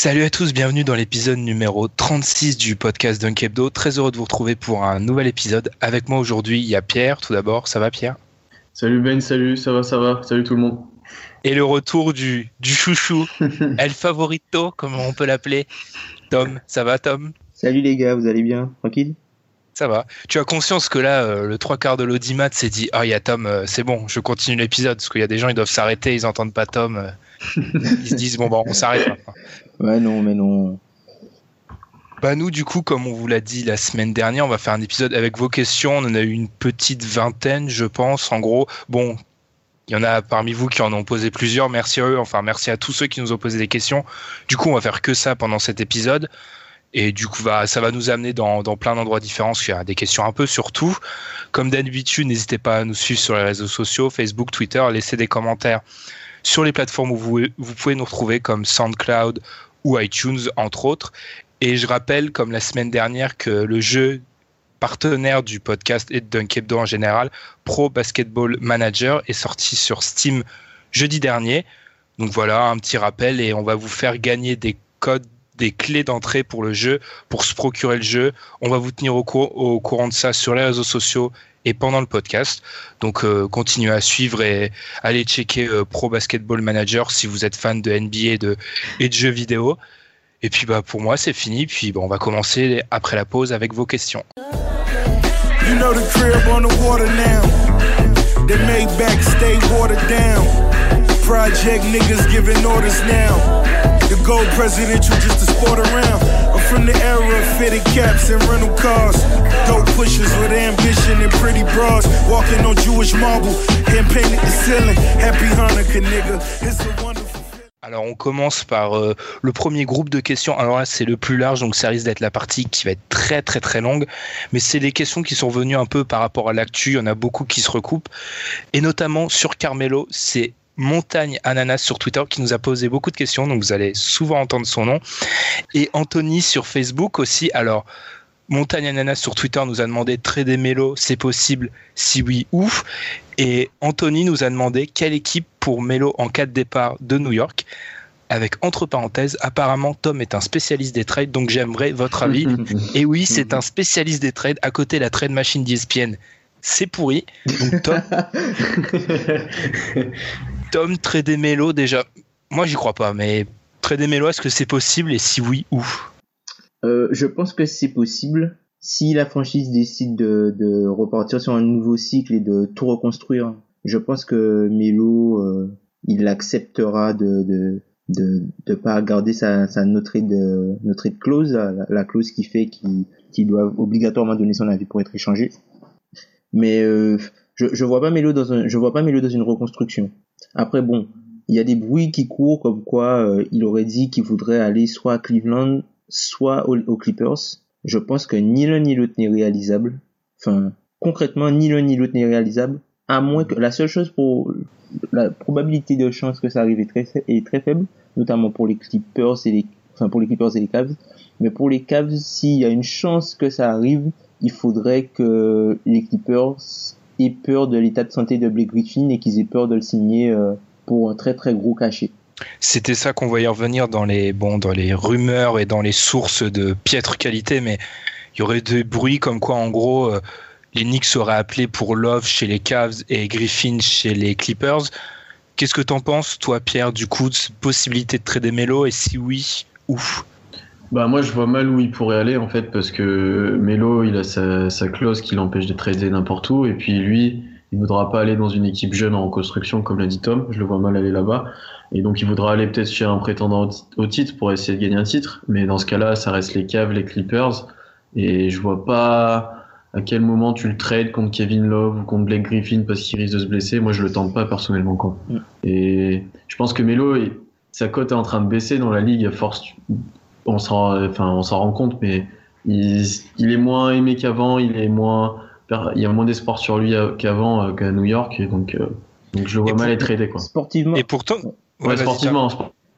Salut à tous, bienvenue dans l'épisode numéro 36 du podcast Dunk Hebdo. Très heureux de vous retrouver pour un nouvel épisode. Avec moi aujourd'hui, il y a Pierre, tout d'abord. Ça va Pierre? Salut Ben, salut, ça va, ça va, salut tout le monde. Et le retour du, du chouchou, El Favorito, comme on peut l'appeler. Tom, ça va Tom? Salut les gars, vous allez bien? Tranquille? Ça va. Tu as conscience que là, euh, le trois quarts de l'audimat s'est dit Ah, il y a Tom, euh, c'est bon, je continue l'épisode. Parce qu'il y a des gens, ils doivent s'arrêter, ils entendent pas Tom. euh, ils se disent Bon, bah, on s'arrête maintenant. Ouais, non, mais non. Bah nous du coup comme on vous l'a dit la semaine dernière on va faire un épisode avec vos questions. On en a eu une petite vingtaine je pense. En gros bon il y en a parmi vous qui en ont posé plusieurs. Merci à eux. Enfin merci à tous ceux qui nous ont posé des questions. Du coup on va faire que ça pendant cet épisode. Et du coup va ça va nous amener dans, dans plein d'endroits différents parce qu'il y a des questions un peu sur tout. Comme d'habitude n'hésitez pas à nous suivre sur les réseaux sociaux Facebook Twitter. Laissez des commentaires sur les plateformes où vous, vous pouvez nous retrouver comme SoundCloud ou iTunes entre autres et je rappelle, comme la semaine dernière, que le jeu partenaire du podcast et de Dunk Hebdo en général, Pro Basketball Manager, est sorti sur Steam jeudi dernier. Donc voilà, un petit rappel et on va vous faire gagner des codes, des clés d'entrée pour le jeu, pour se procurer le jeu. On va vous tenir au courant de ça sur les réseaux sociaux et pendant le podcast. Donc euh, continuez à suivre et allez checker euh, Pro Basketball Manager si vous êtes fan de NBA et de, et de jeux vidéo. Et puis bah pour moi c'est fini. Puis bah, on va commencer après la pause avec vos questions. You know the crib on the water now. They back stay watered down. Project giving orders now. The gold just sport around. Alors on commence par euh, le premier groupe de questions. Alors là c'est le plus large donc ça risque d'être la partie qui va être très très très longue. Mais c'est des questions qui sont venues un peu par rapport à l'actu. Il y en a beaucoup qui se recoupent. Et notamment sur Carmelo, c'est Montagne Ananas sur Twitter qui nous a posé beaucoup de questions. Donc vous allez souvent entendre son nom. Et Anthony sur Facebook aussi. Alors Montagne Ananas sur Twitter nous a demandé de trader Melo, c'est possible Si oui, où? Et Anthony nous a demandé quelle équipe pour Melo en cas de départ de New York. Avec entre parenthèses, apparemment Tom est un spécialiste des trades, donc j'aimerais votre avis. Et oui, c'est un spécialiste des trades. À côté, la trade machine d'ESPN, c'est pourri. Donc Tom, Tom trader Melo déjà. Moi, j'y crois pas, mais trader Melo, est-ce que c'est possible Et si oui, où? Euh, je pense que c'est possible si la franchise décide de, de repartir sur un nouveau cycle et de tout reconstruire. Je pense que Melo, euh, il acceptera de de de, de pas garder sa, sa trade euh, trade clause, la, la clause qui fait qu'il qu'il doit obligatoirement donner son avis pour être échangé. Mais je je vois pas Melo dans un je vois pas Melo dans une reconstruction. Après bon, il y a des bruits qui courent comme quoi euh, il aurait dit qu'il voudrait aller soit à Cleveland, soit aux, Clippers. Je pense que ni l'un ni l'autre n'est réalisable. Enfin, concrètement, ni l'un ni l'autre n'est réalisable. À moins que la seule chose pour la probabilité de chance que ça arrive est très, est très faible, notamment pour les Clippers et les, enfin pour les Clippers et les Cavs. Mais pour les Cavs, s'il y a une chance que ça arrive, il faudrait que les Clippers peur de l'état de santé de Blake Griffin et qu'ils aient peur de le signer euh, pour un très très gros cachet. C'était ça qu'on voyait revenir dans les, bon, dans les rumeurs et dans les sources de piètre qualité, mais il y aurait des bruits comme quoi, en gros, euh, les Knicks seraient appelés pour Love chez les Cavs et Griffin chez les Clippers. Qu'est-ce que t'en penses, toi, Pierre, du coup, de cette possibilité de trader Melo? Et si oui, où? Bah moi je vois mal où il pourrait aller en fait parce que Melo il a sa, sa clause qui l'empêche de trader n'importe où et puis lui il voudra pas aller dans une équipe jeune en reconstruction comme l'a dit Tom, je le vois mal aller là-bas et donc il voudra aller peut-être chez un prétendant au titre pour essayer de gagner un titre mais dans ce cas-là ça reste les Cavs, les Clippers et je vois pas à quel moment tu le trades contre Kevin Love ou contre Blake Griffin parce qu'il risque de se blesser. Moi, je le tente pas personnellement. Quoi. Mm. Et je pense que Melo, sa cote est en train de baisser dans la ligue à force. On s'en, enfin, on s'en rend compte, mais il, il est moins aimé qu'avant. Il est moins, il y a moins d'espoir sur lui qu'avant euh, qu'à New York. Et donc, euh, donc je vois mal être tradé. Quoi. Sportivement. Et pourtant, ouais, sportivement.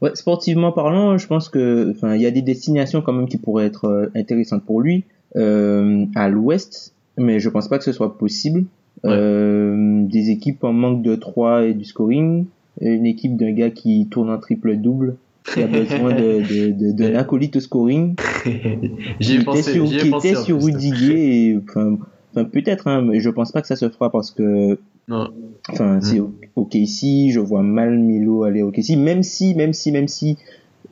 Ouais, sportivement parlant, je pense que, enfin, il y a des destinations quand même qui pourraient être euh, intéressantes pour lui euh, à l'ouest, mais je pense pas que ce soit possible. Euh, des équipes en manque de 3 et du scoring, une équipe d'un gars qui tourne en triple-double, qui a besoin de, de, de, acolyte au scoring, qui était sur, qui était sur Rudiger, enfin, enfin peut-être, hein, mais je pense pas que ça se fera parce que non. Enfin, mm. c'est ok ici, je vois mal Milo aller ok ici, même si, même si, même si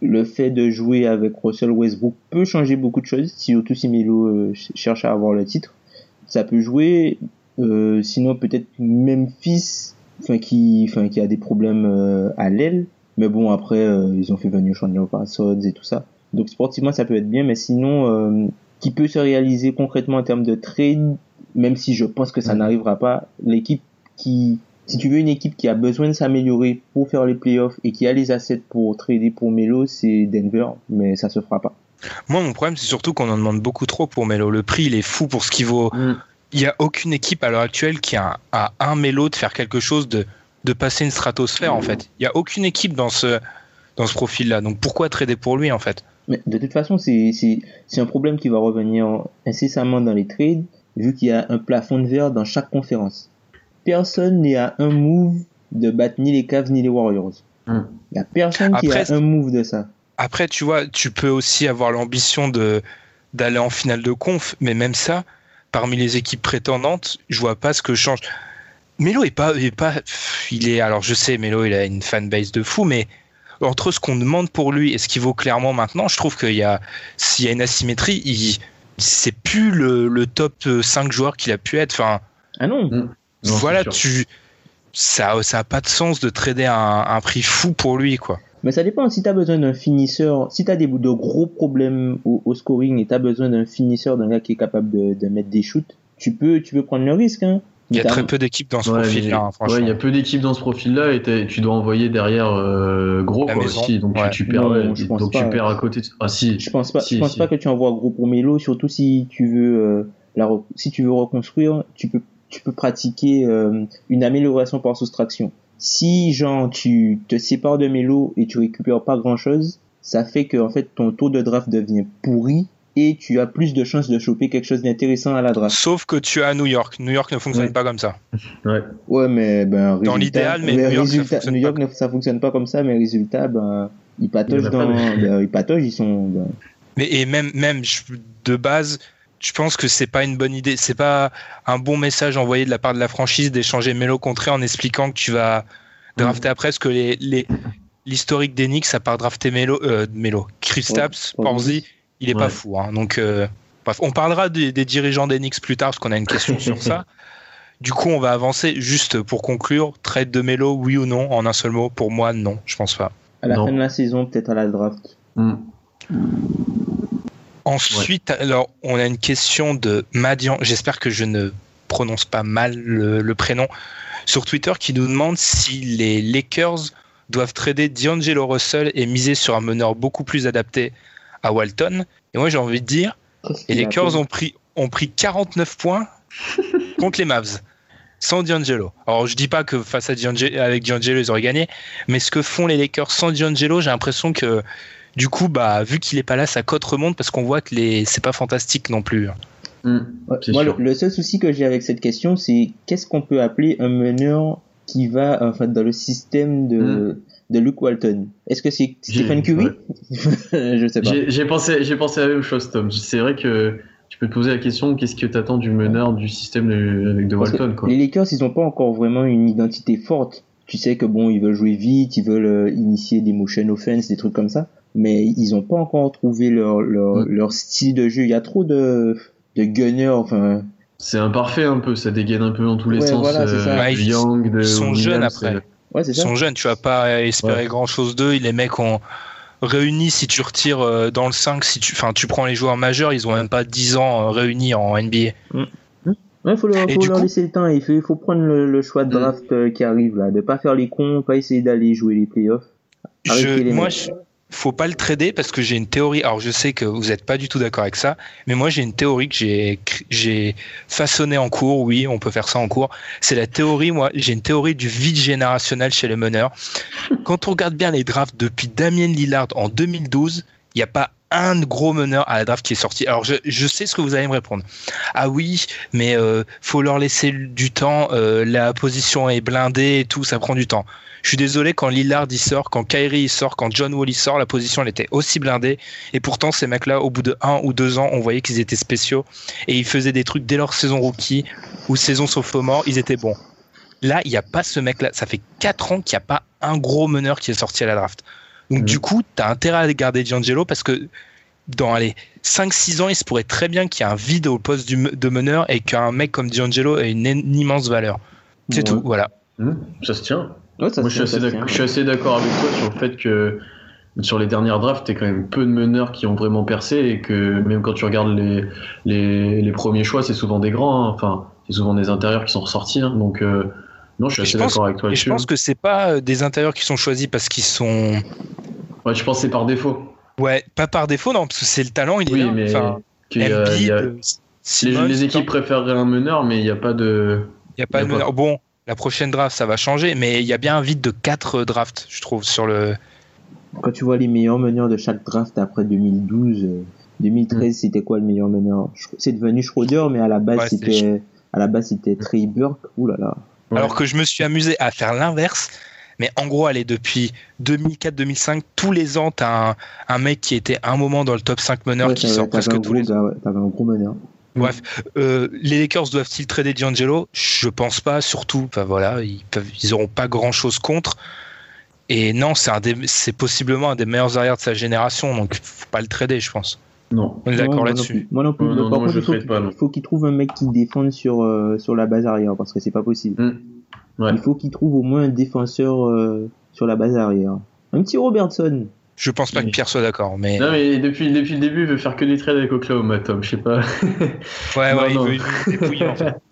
le fait de jouer avec Russell Westbrook peut changer beaucoup de choses, surtout si Melo euh, cherche à avoir le titre. Ça peut jouer, euh, sinon peut-être Memphis, enfin qui, enfin qui a des problèmes euh, à l'aile. Mais bon après ils ont fait venir Chandler Parsons et tout ça. Donc sportivement ça peut être bien, mais sinon qui peut se réaliser concrètement en termes de trade, même si je pense que ça n'arrivera pas, l'équipe qui si tu veux une équipe qui a besoin de s'améliorer pour faire les playoffs et qui a les assets pour trader pour Melo, c'est Denver, mais ça se fera pas. Moi, mon problème, c'est surtout qu'on en demande beaucoup trop pour Melo. Le prix, il est fou pour ce qu'il vaut. Mm. Il n'y a aucune équipe à l'heure actuelle qui a, un Melo de faire quelque chose de, de passer une stratosphère, en fait. Il n'y a aucune équipe dans ce, dans ce profil-là. Donc pourquoi trader pour lui, en fait? Mais De toute façon, c'est un problème qui va revenir incessamment dans les trades, vu qu'il y a un plafond de verre dans chaque conférence personne n'est à un move de battre ni les Cavs ni les Warriors. Il hmm. n'y a personne qui a un move de ça. Après, tu vois, tu peux aussi avoir l'ambition de d'aller en finale de conf, mais même ça, parmi les équipes prétendantes, je vois pas ce que change. Melo est pas, est pas, il est, alors je sais, Melo, il a une fanbase de fou, mais entre ce qu'on demande pour lui et ce qu'il vaut clairement maintenant, je trouve qu'il y a, s'il y a une asymétrie, il, c'est plus le, le, top 5 joueurs qu'il a pu être. Enfin, ah non. Hmm voilà, tu ça ça a pas de sens de trader un, un prix fou pour lui quoi. Mais ça dépend si tu as besoin d'un finisseur, si tu as des de gros problèmes au, scoring et tu as besoin d'un finisseur, d'un gars qui est capable de, de, mettre des shoots, tu peux tu peux prendre le risque hein. Il y a très peu d'équipes dans ce profil-là, hein, franchement. Ouais, il y a peu d'équipes dans ce profil-là et tu dois envoyer derrière euh, gros quoi, aussi, donc tu, perds, donc tu perds à côté. Ah si. Je pense pas, je pense pas que tu envoies gros pour Melo, surtout si tu veux euh, la, si tu veux reconstruire, tu peux tu peux pratiquer euh, une amélioration par soustraction. Si genre tu te sépares de Melo et tu récupères pas grand chose, ça fait que en fait ton tour de draft devient pourri et tu as plus de chances de choper quelque chose d'intéressant à la draft. Sauf que tu as New York. New York ne fonctionne pas comme ça. Ouais. Ouais, mais ben dans l'idéal, mais, New York, résultat, ça New York ne, ça fonctionne pas comme ça, mais résultat, ben ils patogent dans, ben, ils patogent, ils sont. Ben... Mais et même même de base, je pense que c'est pas une bonne idée. C'est pas un bon message envoyé de la part de la franchise d'échanger Melo contre en expliquant que tu vas drafter après, parce que les, l'historique d'Enix, à part drafter Melo, euh, Melo, Kristaps, Porzi, il est pas fou. Hein. Donc, euh, bref, on parlera des, dirigeants d'Enix plus tard, parce qu'on a une question sur ça. Du coup, on va avancer. Juste pour conclure, trade de Melo, oui ou non? En un seul mot, pour moi, non, je pense pas. À la fin de la saison, peut-être à la draft. Hmm. Ensuite, alors, on a une question de Madian. J'espère que je ne prononce pas mal le, prénom sur Twitter qui nous demande si les Lakers doivent trader D'Angelo Russell et miser sur un meneur beaucoup plus adapté à Walton. Et moi, j'ai envie de dire, les Lakers ont pris, ont pris 49 points contre les Mavs sans D'Angelo. Alors je dis pas que face à D'Angelo, avec D'Angelo ils auraient gagné, mais ce que font les Lakers sans D'Angelo, j'ai l'impression que du coup, bah, vu qu'il est pas là, sa cote remonte parce qu'on voit que les c'est pas fantastique non plus. Mm, moi, le, seul souci que j'ai avec cette question, c'est qu'est-ce qu'on peut appeler un meneur qui va en fait dans le système de mm. De Luke Walton Est-ce que c'est Stephen Curry Je sais pas. J'ai pensé j'ai pensé à la même chose, Tom. C'est vrai que tu peux te poser la question qu'est-ce que tu attends du meneur du système de, de Walton quoi? Les Lakers, ils ont pas encore vraiment une identité forte. Tu sais que bon, ils veulent jouer vite, ils veulent euh, initier des motion offense, des trucs comme ça, mais ils ont pas encore trouvé leur leur, leur style de jeu. Il y a trop de de gunners, enfin. C'est imparfait un peu, ça dégaine un peu dans tous les sens. Voilà, euh, ils, sont jeunes après. Ouais, ils sont jeunes, tu vas pas espérer grand chose d'eux. Les mecs ont réunis, si tu retires euh, dans le 5, si tu, enfin, tu prends les joueurs majeurs, ils ont même pas 10 ans euh, réunis en NBA. Mm. Il faut, leur, faut leur laisser le temps. Il faut, faut prendre le, choix de mm. draft qui arrive là, de pas faire les cons, pas essayer d'aller jouer les playoffs. Je, moi, je, faut pas le trader parce que j'ai une théorie. Alors je sais que vous n'êtes pas du tout d'accord avec ça, mais moi j'ai une théorie que j'ai j'ai façonnée en cours. Oui, on peut faire ça en cours. C'est la théorie. Moi, j'ai une théorie du vide générationnel chez les meneurs. Quand on regarde bien les drafts depuis Damien Lillard en 2012, il n'y a pas un gros meneur à la draft qui est sorti. Alors je, je, sais ce que vous allez me répondre. Ah oui, mais euh, faut leur laisser du temps. Euh, la position est blindée et tout, ça prend du temps. Je suis désolé quand Lillard y sort, quand Kyrie y sort, quand John Wall y sort, la position elle était aussi blindée. Et pourtant ces mecs-là, au bout de un ou deux ans, on voyait qu'ils étaient spéciaux et ils faisaient des trucs dès leur saison rookie ou saison sophomore, ils étaient bons. Là, il n'y a pas ce mec-là. Ça fait quatre ans qu'il n'y a pas un gros meneur qui est sorti à la draft. Donc, du mhm. coup, tu as intérêt à garder D'Angelo parce que dans les 5-6 ans, il se pourrait très bien qu'il y ait un vide au poste de meneur et qu'un mec comme D'Angelo ait une, immense valeur. C'est tout, voilà. Mhm. ça se tient. Moi, je suis, assez d'accord avec toi sur le fait que sur les dernières drafts, tu quand même peu de meneurs qui ont vraiment percé et que même quand tu regardes les, les, les premiers choix, c'est souvent des grands. Hein. Enfin, c'est souvent des intérieurs qui sont ressortis. Hein. Donc, euh, non, je suis assez d'accord avec toi. Et je pense que c'est pas euh, des intérieurs qui sont choisis parce qu'ils sont. Ouais, je pense que c'est par défaut. Ouais, pas par défaut, non, parce que c'est le talent, il oui, est Mais enfin, les, équipes préféreraient un meneur, mais il n'y a pas de. Il n'y a pas de meneur. Bon, la prochaine draft, ça va changer, mais il y a bien un vide de 4 drafts, je trouve, sur le. Quand tu vois les meilleurs meneurs de chaque draft après 2012, 2013, euh, mm. c'était quoi le meilleur meneur? C'est devenu Schroeder, mais à la base, c'était à la base c'était Trey Burke. Ouh là là. Alors que je me suis amusé à faire l'inverse. Mais en gros, allez, depuis 2004-2005, tous les ans, t'as un, un mec qui était un moment dans le top 5 meneurs qui sort presque tous les ans. T'avais un gros meneur. Bref, euh, les Lakers doivent-ils trader D'Angelo? Je pense pas, surtout, enfin voilà, ils peuvent, ils auront pas grand-chose contre. Et non, c'est possiblement un des meilleurs arrières de sa génération, donc faut pas le trader, je pense. Non. On est d'accord là-dessus. Moi non plus. Non, Par contre, il faut, qu'il faut qu'il trouve un mec qui défende sur euh, sur la base arrière, parce que c'est pas possible. Mm. Il faut qu'il trouve au moins un défenseur euh, sur la base arrière. Un petit Robertson. Je pense pas que Pierre soit d'accord, mais. Non, mais depuis, depuis le début, il veut faire que des trades avec Oklahoma, Tom, je sais pas. ouais, ouais, il veut, dépouiller, en fait.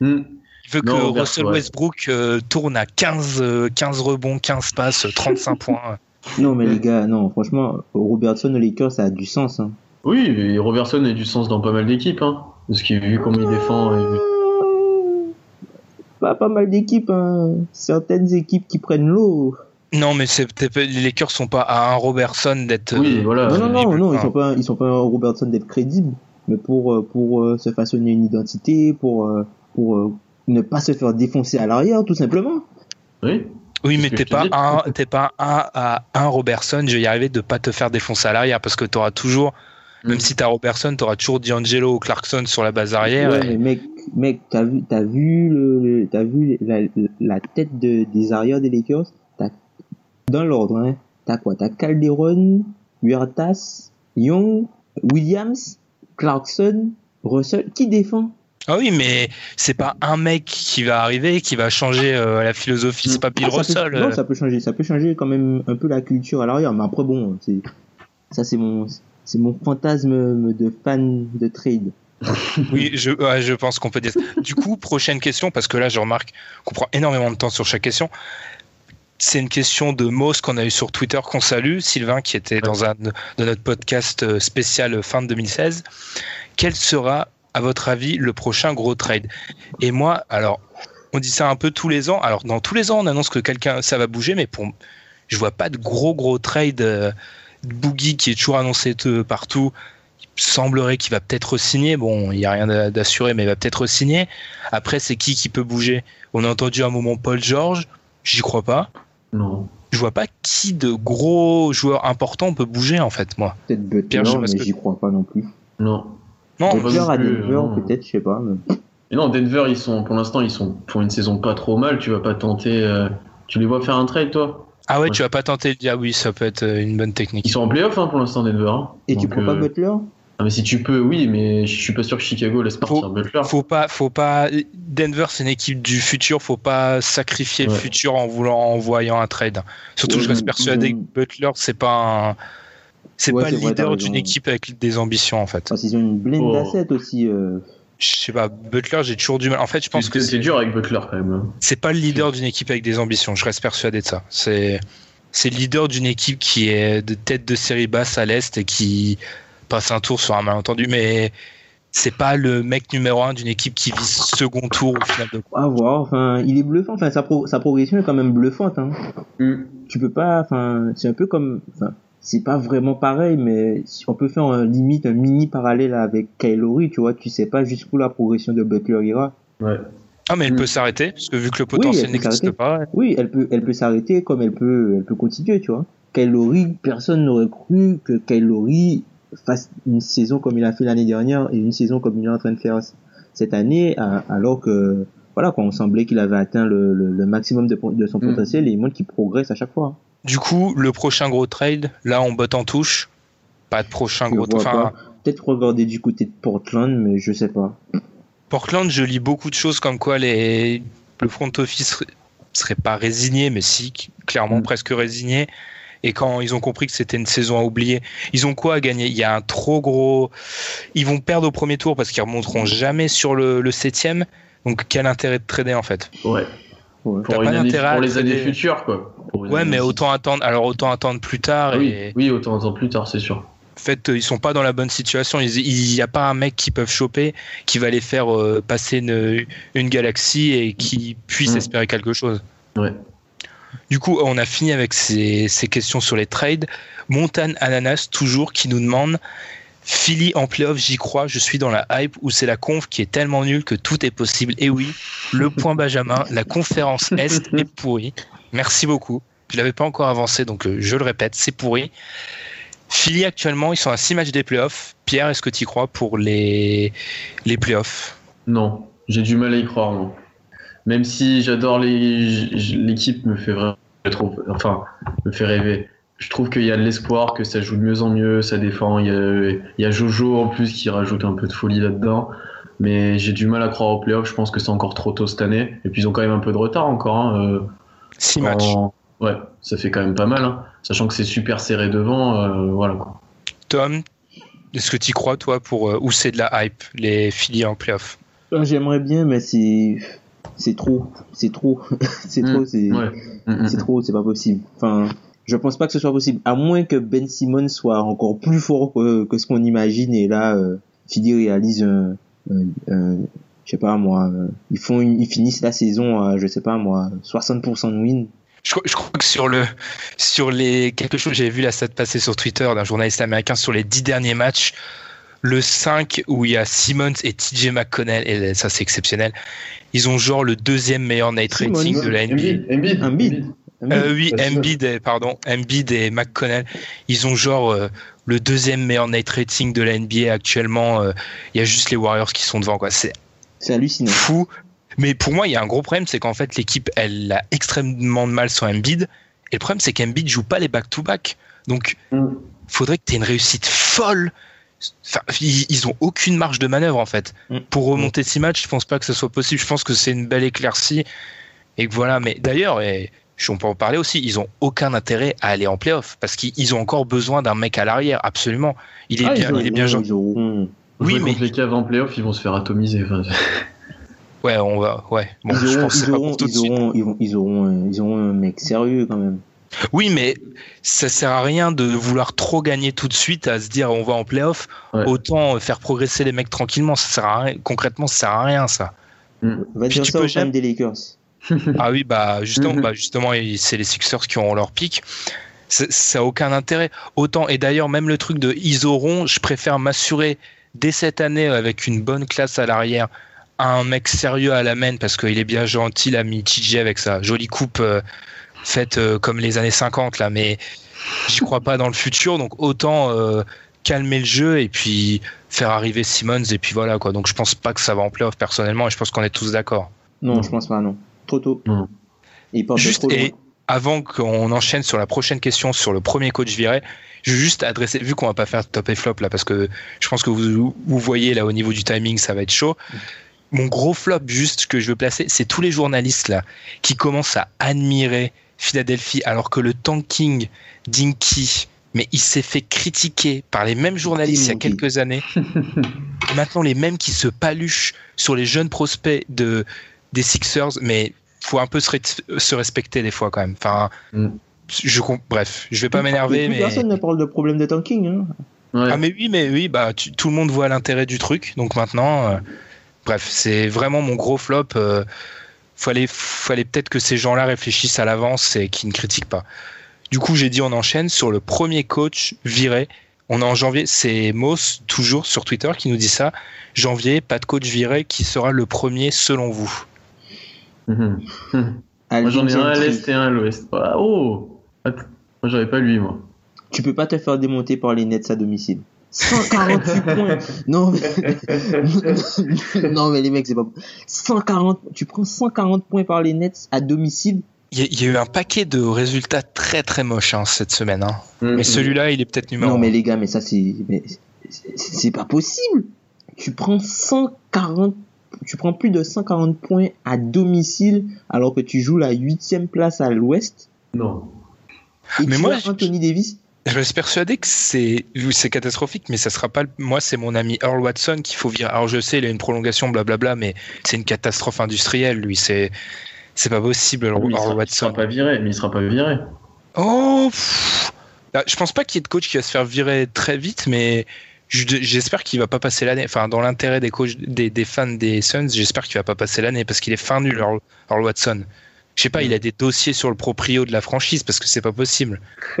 Hmm. Il veut que Russell Westbrook euh, tourne à 15, 15 euh, rebonds, 15 passes, 35 points. Non, mais les gars, non, franchement, Robertson aux Lakers, ça a du sens. Hein. Oui, mais Robertson a du sens dans pas mal d'équipes, hein. Parce qu'il vu comment il défend. Et... Pas, pas mal d'équipes, hein. Certaines équipes qui prennent l'eau. Non, mais c'est les Lakers sont pas à un Robertson d'être. Oui, voilà. Non, non, non, non, ils sont pas, ils sont pas un Robertson d'être crédible, mais pour euh, pour euh, se façonner une identité, pour euh, pour ne pas se faire défoncer à l'arrière, tout simplement. Oui. Oui, mais t'es pas, un, t'es pas un à un Robertson, je vais y arriver de pas te faire défoncer à l'arrière parce que tu auras toujours, même si t'as Robertson, t'auras toujours D'Angelo ou Clarkson sur la base arrière. Ouais, mais mec, mec, t'as vu, t'as vu le, t'as vu la, la tête de, des arrières des Lakers, dans l'ordre, hein. T'as quoi? T'as Calderon, Huertas, Young, Williams, Clarkson, Russell. Qui défend? Ah oui, mais c'est pas un mec qui va arriver qui va changer euh, la philosophie. C'est pas Bill ah, Russell. non, ça peut changer. Ça peut changer quand même un peu la culture à l'arrière. Mais après, bon, c'est ça, c'est mon, c'est mon fantasme de fan de trade. oui, je, je pense qu'on peut dire. Du coup, prochaine question, parce que là, je remarque qu'on prend énormément de temps sur chaque question c'est une question de Moss qu'on a eu sur Twitter qu'on salue, Sylvain qui était dans un de notre podcast euh, spécial fin de 2016. Quel sera, à votre avis, le prochain gros trade? Et moi, alors, on dit ça un peu tous les ans. Alors, dans tous les ans, on annonce que quelqu'un, ça va bouger, mais pour, je vois pas de gros gros trade. Euh, Boogie qui est toujours annoncé partout semblerait qu'il va peut-être signer. Bon, il n'y a rien d'assuré, mais il va peut-être signer. Après, c'est qui qui peut bouger? On a entendu un moment Paul George. J'y crois pas. Non. Je vois pas qui de gros joueurs importants peut bouger en fait, moi. Peut-être Butler, mais j'y crois pas non plus. Non. Non, Butler à Denver, peut-être, je sais pas. Mais... non, Denver, ils sont, pour l'instant, ils sont pour une saison pas trop mal. Tu vas pas tenter. Euh, tu les vois faire un trade, toi? Ah ouais, tu vas pas tenter de dire oui, ça peut être euh, une bonne technique. Ils sont en playoff hein, pour l'instant, Denver. Hein. Et tu prends pas euh, Butler? Ah, mais si tu peux, oui, mais je suis pas sûr que Chicago laisse partir Butler. Faut pas, faut pas. Denver, c'est une équipe du futur. Faut pas sacrifier le futur en voulant, en voyant un trade. Surtout, je reste persuadé que Butler, c'est pas un, c'est pas le leader d'une équipe avec des ambitions en fait. Parce qu'ils ont une blinde oh. d'assets aussi. Euh. Je sais pas, Butler, j'ai toujours du mal. En fait, je pense que c'est dur avec Butler quand même. Hein. C'est pas le leader d'une équipe avec des ambitions. Je reste persuadé de ça. C'est c'est le leader d'une équipe qui est de tête de série basse à l'est et qui passe un tour sur un malentendu, mais c'est pas le mec numéro un d'une équipe qui vise second tour au final de À voir, enfin, il est bluffant, enfin, sa, sa progression est quand même bluffante, hein. Mm. Tu peux pas, enfin, c'est un peu comme, enfin, c'est pas vraiment pareil, mais on peut faire un, limite un mini parallèle avec Kylori, tu vois, tu sais pas jusqu'où la progression de Butler ira. Ouais. Ah mais elle peut mm. s'arrêter parce que vu que le potentiel n'existe pas. Oui, elle peut, elle peut s'arrêter comme elle peut, elle peut continuer, tu vois. Kylori, personne n'aurait cru que Kylori fasse une saison comme il a fait l'année dernière et une saison comme il est en train de faire cette année, alors que voilà, quand on semblait qu'il avait atteint le, le, maximum de, de son mm. potentiel et il montre qu'il progresse à chaque fois. Du coup, le prochain gros trade, là on botte en touche, pas de prochain gros trade. Peut-être regarder du côté de Portland, mais je sais pas. Portland, je lis beaucoup de choses comme quoi les, le front office serait pas résigné, mais si, clairement mm. presque résigné. Et quand ils ont compris que c'était une saison à oublier, ils ont quoi à gagner? Il y a un trop gros. Ils vont perdre au premier tour parce qu'ils remonteront jamais sur le, le septième. Donc quel intérêt de trader en fait? Ouais. Pour, pas pour les années futures quoi. Ouais, mais autant attendre. Alors autant attendre plus tard. Oui, et... oui autant attendre plus tard, c'est sûr. En fait, ils sont pas dans la bonne situation. Il n'y a pas un mec qui peuvent choper qui va les faire euh, passer une, une, galaxie et qui puisse mm. espérer quelque chose. Ouais. Du coup, on a fini avec ces, questions sur les trades. Montane Ananas, toujours, qui nous demande Philly en playoff, j'y crois, je suis dans la hype où c'est la conf qui est tellement nulle que tout est possible. Et oui, le point Benjamin, la conférence Est est pourrie. Merci beaucoup. Je l'avais pas encore avancé, donc euh, je le répète, c'est pourri. Philly actuellement, ils sont à 6 matchs des playoffs. Pierre, est-ce que tu y crois pour les, les playoffs Non, j'ai du mal à y croire, non même si j'adore l'équipe, me fait vraiment trop, enfin, me fait rêver. Je trouve qu'il y a de l'espoir, que ça joue de mieux en mieux, ça défend. Il y, a, il y a Jojo en plus qui rajoute un peu de folie là-dedans. Mais j'ai du mal à croire au playoff. Je pense que c'est encore trop tôt cette année. Et puis ils ont quand même un peu de retard encore. Hein. 6 euh, matchs. Ouais, ça fait quand même pas mal. Hein. Sachant que c'est super serré devant. Euh, voilà. Tom, est-ce que tu crois, toi, pour euh, où c'est de la hype, les filières en playoff? J'aimerais bien, mais c'est c'est trop, c'est trop, c'est trop, mm. c'est mm, mm, c'est trop, c'est pas possible. Enfin, je pense pas que ce soit possible, à moins que Ben Simmons soit encore plus fort que, que ce qu'on imagine et là, euh, réalise un, un, je sais pas moi, euh, ils font, ils finissent la saison à, je sais pas moi, 60% de win. Je, je, crois que sur le, sur les quelque chose, j'avais vu la stat passer sur Twitter d'un journaliste américain sur les dix derniers matchs le 5 où il y a Simmons et TJ McConnell, et ça c'est exceptionnel, ils ont genre le deuxième meilleur night rating de la NBA. Embiid. Euh, oui, Embiid et, pardon, Embiid et McConnell, ils ont genre euh, le deuxième meilleur night rating de la NBA actuellement. Euh, il y a juste les Warriors qui sont devant, quoi. C'est hallucinant. Fou. Mais pour moi, il y a un gros problème, c'est qu'en fait, l'équipe, elle a extrêmement de mal sur Embiid. Et le problème, c'est qu'Embiid joue pas les back-to-back. Donc, mm. faudrait que tu aies une réussite folle ils, ont aucune marge de manœuvre en fait. Mm. Pour remonter six matchs, je pense pas que ce soit possible. Je pense que c'est une belle éclaircie et que voilà. Mais d'ailleurs, et on peut en parler aussi, ils ont aucun intérêt à aller en playoff parce qu'ils ont encore besoin d'un mec à l'arrière, absolument. Il est ah, bien, il est bien Oui, mais les caves en playoff, ils vont se faire atomiser. Ouais, on va. Ouais. Bon, ils je auront, pense que c'est ils pas auront, pour tout de ils auront, ils auront, ils auront, un- mec sérieux quand même. Oui, mais ça sert à rien de vouloir trop gagner tout de suite à se dire on va en playoff. Ouais. Autant faire progresser les mecs tranquillement. Ça sert à rien. Concrètement, ça sert à rien ça. Va Puis dire tu ça peux jamais- des Lakers. Ah oui, bah justement, bah justement, et c'est les Sixers qui auront leur pic. Ça ça a aucun intérêt. Autant et d'ailleurs même le truc de ils auront, je préfère m'assurer dès cette année avec une bonne classe à l'arrière, un mec sérieux à la main parce qu'il est bien gentil l'ami TJ avec sa jolie coupe euh, faite euh, comme les années 50 là, mais j'y crois pas dans le futur, donc autant euh, calmer le jeu et puis faire arriver Simmons et puis voilà quoi. Donc je pense pas que ça va en playoff personnellement et je pense qu'on est tous d'accord. Non, Non. je pense pas, non. Trop tôt. Et il Juste trop loin. et avant qu'on enchaîne sur la prochaine question sur le premier coach viré, je veux juste adresser, vu qu'on va pas faire top et flop là, parce que je pense que vous, vous voyez là au niveau du timing, ça va être chaud. Mon gros flop, juste que je veux placer, c'est tous les journalistes là qui commencent à admirer Philadelphie alors que le tanking d'Inky, mais il s'est fait critiquer par les mêmes journalistes il y a quelques années. Maintenant, les mêmes qui se paluchent sur les jeunes prospects de, des Sixers, mais faut un peu se, re- se respecter des fois quand même. Enfin, Mm. je bref, je vais pas m'énerver, mais Personne ne parle de problème de tanking. Hein. Ouais. ah mais oui, mais oui, bah tu- tout le monde voit l'intérêt du truc, donc maintenant, euh, bref, c'est vraiment mon gros flop. euh, fallait, fallait peut-être que ces gens-là réfléchissent à l'avance et qu'ils ne critiquent pas. Du coup, j'ai dit on enchaîne sur le premier coach viré. On est en janvier, c'est Moss toujours sur Twitter qui nous dit ça. Janvier, pas de coach viré, qui sera le premier selon vous? Mhm. Moi j'en ai un à l'est et un à l'ouest. Ah, oh Attends. Moi j'avais pas lui, moi. Tu peux pas te faire démonter par les Nets à domicile. 148 points. Non, mais... non, mais les mecs, c'est pas. 140. Tu prends 140 points par les Nets à domicile? Il y, a- eu un paquet de résultats très très moches hein, cette semaine. hein. Mhm. Mais celui-là, il est peut-être numéro Non, mais les gars, mais ça, c'est- C'est pas possible. Tu prends 140. Tu prends plus de 140 points à domicile alors que tu joues la huitième place à l'ouest. Non. Et Mais tu moi, as je- Anthony Davis. Je suis persuadé que c'est c'est catastrophique, mais ça sera pas. le- Moi, c'est mon ami Earl Watson qu'il faut virer. Alors, je sais, il a une prolongation, blablabla, mais c'est une catastrophe industrielle, lui. C'est c'est pas possible, Earl, Oui, il, Earl sera, il Watson. sera pas viré, mais il sera pas viré. Oh pff. Ah, Je pense pas qu'il y ait de coach qui va se faire virer très vite, mais j'espère qu'il va pas passer l'année. Enfin, dans l'intérêt des, coachs- des, des fans des Suns, j'espère qu'il va pas passer l'année parce qu'il est fin nul, Earl, Earl Watson. Je sais pas, il a des dossiers sur le proprio de la franchise parce que c'est pas possible.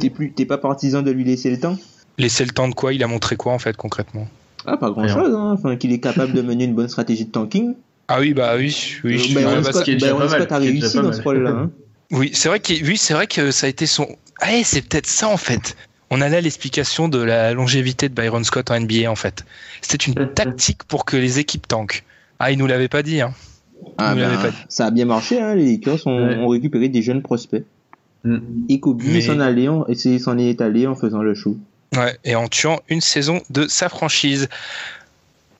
T'es plus, t'es pas partisan de lui laisser le temps? Laisser le temps de quoi? Il a montré quoi en fait concrètement? Ah, pas grand chose, hein. Enfin, qu'il est capable de mener une bonne stratégie de tanking. Ah oui, bah oui, oui. Euh, je- bah, Scott, est déjà Byron pas Scott a réussi dans ce rôle-là. Hein. Oui, c'est vrai que oui, c'est vrai que ça a été son. Ah, eh, c'est peut-être ça en fait. On a là l'explication de la longévité de Byron Scott en NBA en fait. C'était une tactique pour que les équipes tankent. Ah, il nous l'avait pas dit. Hein. Ah, ben, l'avez pas dit. ça a bien marché, hein. Les Lakers ont, Ouais. ont récupéré des jeunes prospects. Mhm. Et Kobe Mais- s'en allait en- et c'est- s'en est allé en faisant le show. Ouais, et en tuant une saison de sa franchise.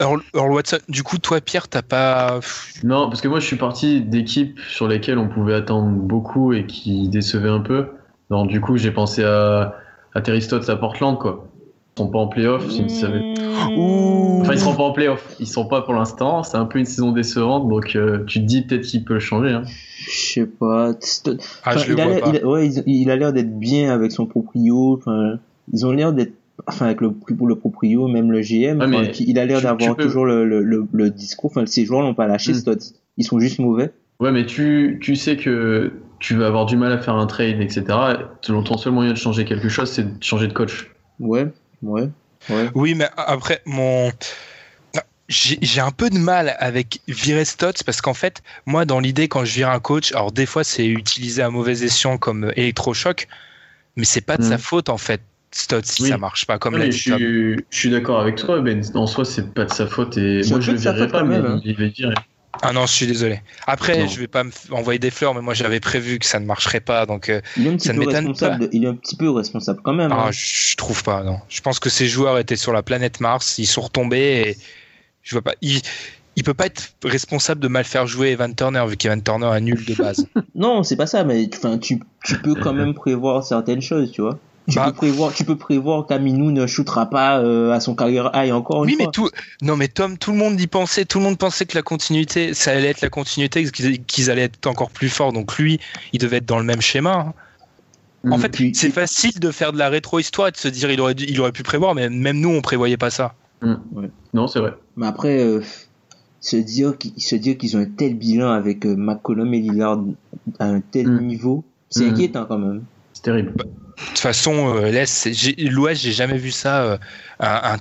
Earl, Earl Watson, du coup, toi, Pierre, t'as pas. Non, parce que moi je suis parti d'équipes sur lesquelles on pouvait attendre beaucoup et qui décevaient un peu. Donc du coup j'ai pensé à, à Terry Stotts à Portland quoi. Ils sont pas en playoff. ça va être- Ouh. Enfin ils seront pas en playoff. Ils sont pas pour l'instant. C'est un peu une saison décevante donc euh, tu te dis peut-être qu'il peut changer. Hein. Je sais pas. St- Ah, enfin, je le il, a vois l'air- pas. il a- ouais, il, il a l'air d'être bien avec son proprio. Enfin, ils ont l'air d'être. Enfin, avec le, le proprio, même le GM, Ah, mais il a l'air d'avoir toujours le, le, le, le discours. Enfin, ces joueurs n'ont pas lâché. Stotts. Ils sont juste mauvais. Ouais mais tu, tu sais que tu vas avoir du mal à faire un trade etc. Ton ton seul moyen de changer quelque chose c'est de changer de coach. Ouais, ouais, ouais. Oui, mais après, mon. J'ai j'ai un peu de mal avec virer Stotts parce qu'en fait, moi, dans l'idée, quand je vire un coach, alors des fois, c'est utilisé à mauvais escient comme électrochoc, mais c'est pas de sa faute, en fait, Stotts, si Oui. ça marche pas comme l'a je, je suis d'accord avec toi Ben. En soi c'est pas de sa faute et moi je le faute pas quand mais même, hein. il va virer. Ah non, je suis désolé. Après, Non. je vais pas me envoyer des fleurs, mais moi, j'avais prévu que ça ne marcherait pas, donc. euh, Il est un petit Ça ne peu m'étonne responsable. pas. de- il est un petit peu responsable quand même. ah, hein. je je trouve pas, non. Je pense que ces joueurs étaient sur la planète Mars, ils sont retombés et je vois pas. Il, il peut pas être responsable de mal faire jouer Evan Turner, vu qu'Evan Turner est nul de base. Non, c'est pas ça, mais enfin, tu, tu peux quand même prévoir certaines choses, tu vois. Tu, Bah, peux prévoir, tu peux prévoir qu'Aminou ne shootera pas euh, à son carrière high encore une Oui, mais tout. Non, mais Tom, tout le monde y pensait. Tout le monde pensait que la continuité, ça allait être la continuité, qu'ils allaient être encore plus forts. Donc lui, il devait être dans le même schéma. hein. En Mm. fait, Puis- c'est facile de faire de la rétro-histoire et de se dire il aurait, dû- il aurait pu prévoir, mais même nous, on prévoyait pas ça. Non, c'est vrai. Mais après, euh, se dire qu'ils ont un tel bilan avec euh, McCollum et Lillard à un tel Mm. niveau, c'est Mm. inquiétant quand même. C'est terrible. De toute façon, euh, l'Ouest, j'ai jamais vu ça, euh,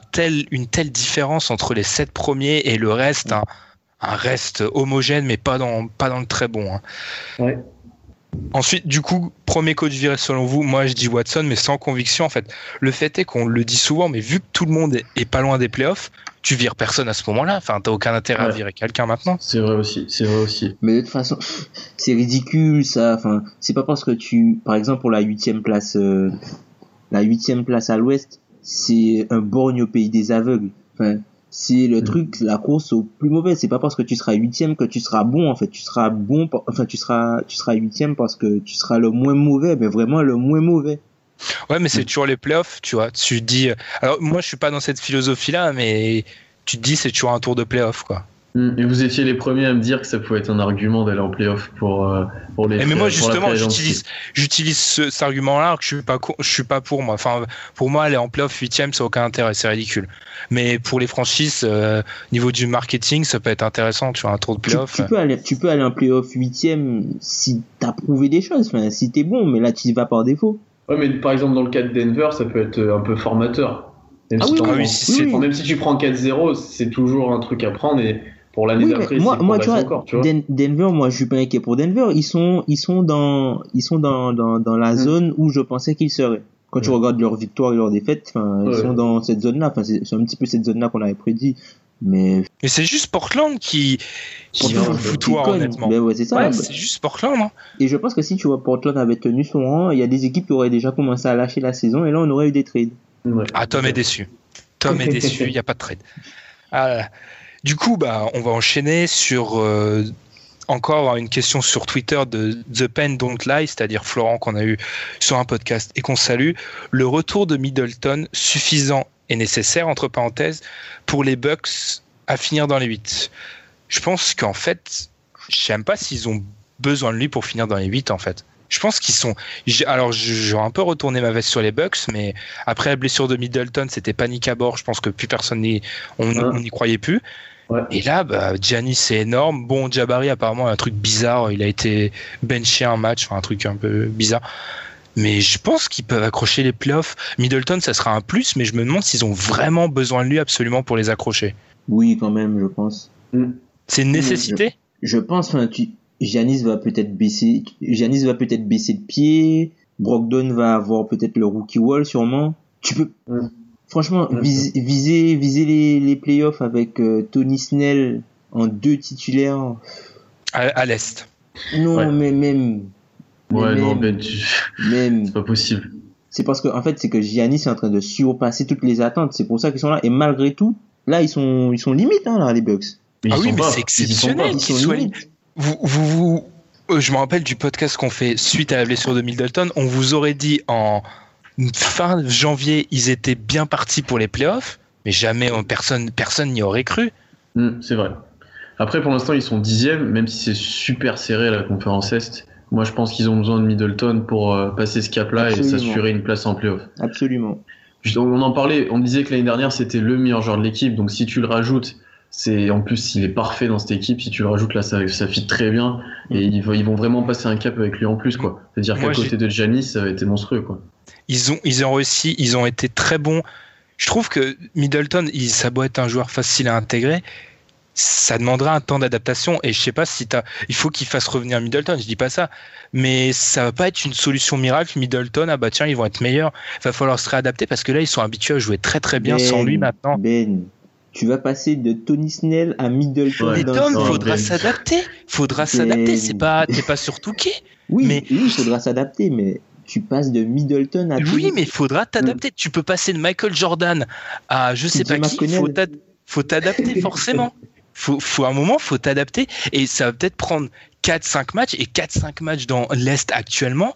une telle différence entre les sept premiers et le reste, un, reste homogène, mais pas dans, le très bon. hein. Ensuite, du coup, premier coach viré selon vous, moi je dis Watson, mais sans conviction en fait. Le fait est qu'on le dit souvent, mais vu que tout le monde est, pas loin des playoffs, tu vires personne à ce moment-là. Enfin, t'as aucun intérêt à virer quelqu'un maintenant. C'est vrai aussi. C'est vrai aussi. Mais de toute façon, c'est ridicule ça. Enfin, c'est pas parce que tu, par exemple, pour la huitième place, euh, la huitième place à l'Ouest, c'est un borgne au pays des aveugles. Enfin, c'est le Mm. truc, la course au plus mauvais. C'est pas parce que tu seras huitième que tu seras bon. En fait, tu seras bon. par- Enfin, tu seras, tu seras huitième parce que tu seras le moins mauvais, mais vraiment le moins mauvais. Ouais, mais c'est toujours les playoffs, tu vois. Tu dis. Alors, moi je suis pas dans cette philosophie-là, mais tu te dis c'est toujours un tour de playoff, quoi. Mm. Et vous étiez les premiers à me dire que ça pouvait être un argument d'aller en playoff pour, euh, pour les Et mais moi justement, j'utilise, j'utilise ce, cet argument-là que je suis pas, je suis pas pour moi. Enfin, pour moi, aller en playoff huitième, ça n'a aucun intérêt, c'est ridicule. Mais pour les franchises, euh, niveau du marketing, ça peut être intéressant, tu vois, un tour de Tu, playoff. tu peux aller, tu peux aller en playoff huitième si t'as prouvé des choses. Enfin, si t'es bon, mais là tu y vas par défaut. Ouais, mais par exemple, dans le cas de Denver, ça peut être un peu formateur. Même, Ah si, oui, oui, même si tu prends 4-0, c'est toujours un truc à prendre et pour l'année Oui, d'après, moi, moi, tu vois, encore, tu vois. Den- Denver, moi, je suis pas inquiet pour Denver. Ils sont, ils sont dans, ils sont dans, dans, dans la Mm. zone où je pensais qu'ils seraient. Quand tu Mm. regardes leurs victoires et leurs défaites, enfin, ils Ouais. sont dans cette zone-là. Enfin, c'est un petit peu cette zone-là qu'on avait prédit. Mais, Mais c'est juste Portland qui, qui Portland, fout le foutoir, honnêtement. Ben ouais, c'est ça. Ouais, Bah, c'est juste Portland, hein. Et je pense que si tu vois Portland avait tenu son rang, il y a des équipes qui auraient déjà commencé à lâcher la saison et là, on aurait eu des trades. Ouais. Ah, Tom est déçu. Tom est déçu, il n'y a pas de trade. Ah là là. Du coup, bah, on va enchaîner sur euh, encore une question sur Twitter de The Pen Don't Lie, c'est-à-dire Florent qu'on a eu sur un podcast et qu'on salue. Le retour de Middleton suffisant et nécessaire, entre parenthèses, pour les Bucks à finir dans les 8. Je pense qu'en fait, je sais même pas s'ils ont besoin de lui pour finir dans les 8 en fait. Je pense qu'ils sont. Alors, j'aurais un peu retourné ma veste sur les Bucks, mais après la blessure de Middleton, c'était panique à bord. Je pense que plus personne on n'y croyait plus. Ouais. Et là, bah, Giannis, c'est énorme. Bon, Jabari, apparemment, un truc bizarre. Il a été benché un match, enfin, un truc un peu bizarre. Mais je pense qu'ils peuvent accrocher les playoffs. Middleton, ça sera un plus, mais je me demande s'ils ont vraiment besoin de lui absolument pour les accrocher. Oui, quand même, je pense. C'est une nécessité? Je pense, enfin, tu, Giannis va peut-être baisser, Giannis va peut-être baisser le pied, Brogdon va avoir peut-être le rookie wall sûrement. Tu peux, Mm. Franchement, vis- viser, viser les, les playoffs avec euh, Tony Snell en deux titulaires. à, à l'Est. Non, Ouais. mais même, mais Ouais, non, même, Ben, tu- même. c'est pas possible. C'est parce que, en fait, c'est que Giannis est en train de surpasser toutes les attentes. C'est pour ça qu'ils sont là. Et malgré tout, là, ils sont, ils sont limites, hein, là, les Bucks. Mais Ah ils oui, sont mais pas. c'est exceptionnel. pas. Ils qu'ils sont soient limites. Vous, vous, vous- euh, je me rappelle du podcast qu'on fait suite à la blessure de Middleton. On vous aurait dit en fin janvier, ils étaient bien partis pour les playoffs, mais jamais personne personne n'y aurait cru. Hmm, c'est vrai. Après, pour l'instant, ils sont dixièmes, même si c'est super serré à la conférence Est. Moi, je pense qu'ils ont besoin de Middleton pour euh, passer ce cap-là et s'assurer une place en playoff. Absolument. On en parlait, on disait que l'année dernière, c'était le meilleur joueur de l'équipe. Donc, si tu le rajoutes, c'est en plus, il est parfait dans cette équipe. Si tu le rajoutes, là, ça, ça fit très bien. Et ils, vont- ils vont vraiment passer un cap avec lui en plus, quoi. C'est-à-dire qu'à côté de Giannis, ça a été monstrueux, quoi. Ils ont ils ont réussi, ils ont été très bons. Je trouve que Middleton, il, ça doit être un joueur facile à intégrer. Ça demandera un temps d'adaptation et je sais pas si t'as, il faut qu'il fasse revenir Middleton. Je dis pas ça, mais ça va pas être une solution miracle. Middleton, ah bah tiens, ils vont être meilleurs. Va falloir se réadapter parce que là, ils sont habitués à jouer très très bien Ben, sans lui maintenant. Ben, tu vas passer de Tony Snell à Middleton. Ouais. Mais Tom, faudra Ben. s'adapter. Faudra Ben. s'adapter. C'est pas, t'es pas sur Touquet. Oui, mais- oui, il faudra s'adapter, mais tu passes de Middleton à Oui, mais faudra t'adapter. Tu peux passer de Michael Jordan à je sais pas qui. McConnell. Faut t'ad- faut t'adapter forcément. Faut, faut à un moment, faut t'adapter. Et ça va peut-être prendre 4-5 matchs. Et 4-5 matchs dans l'Est actuellement,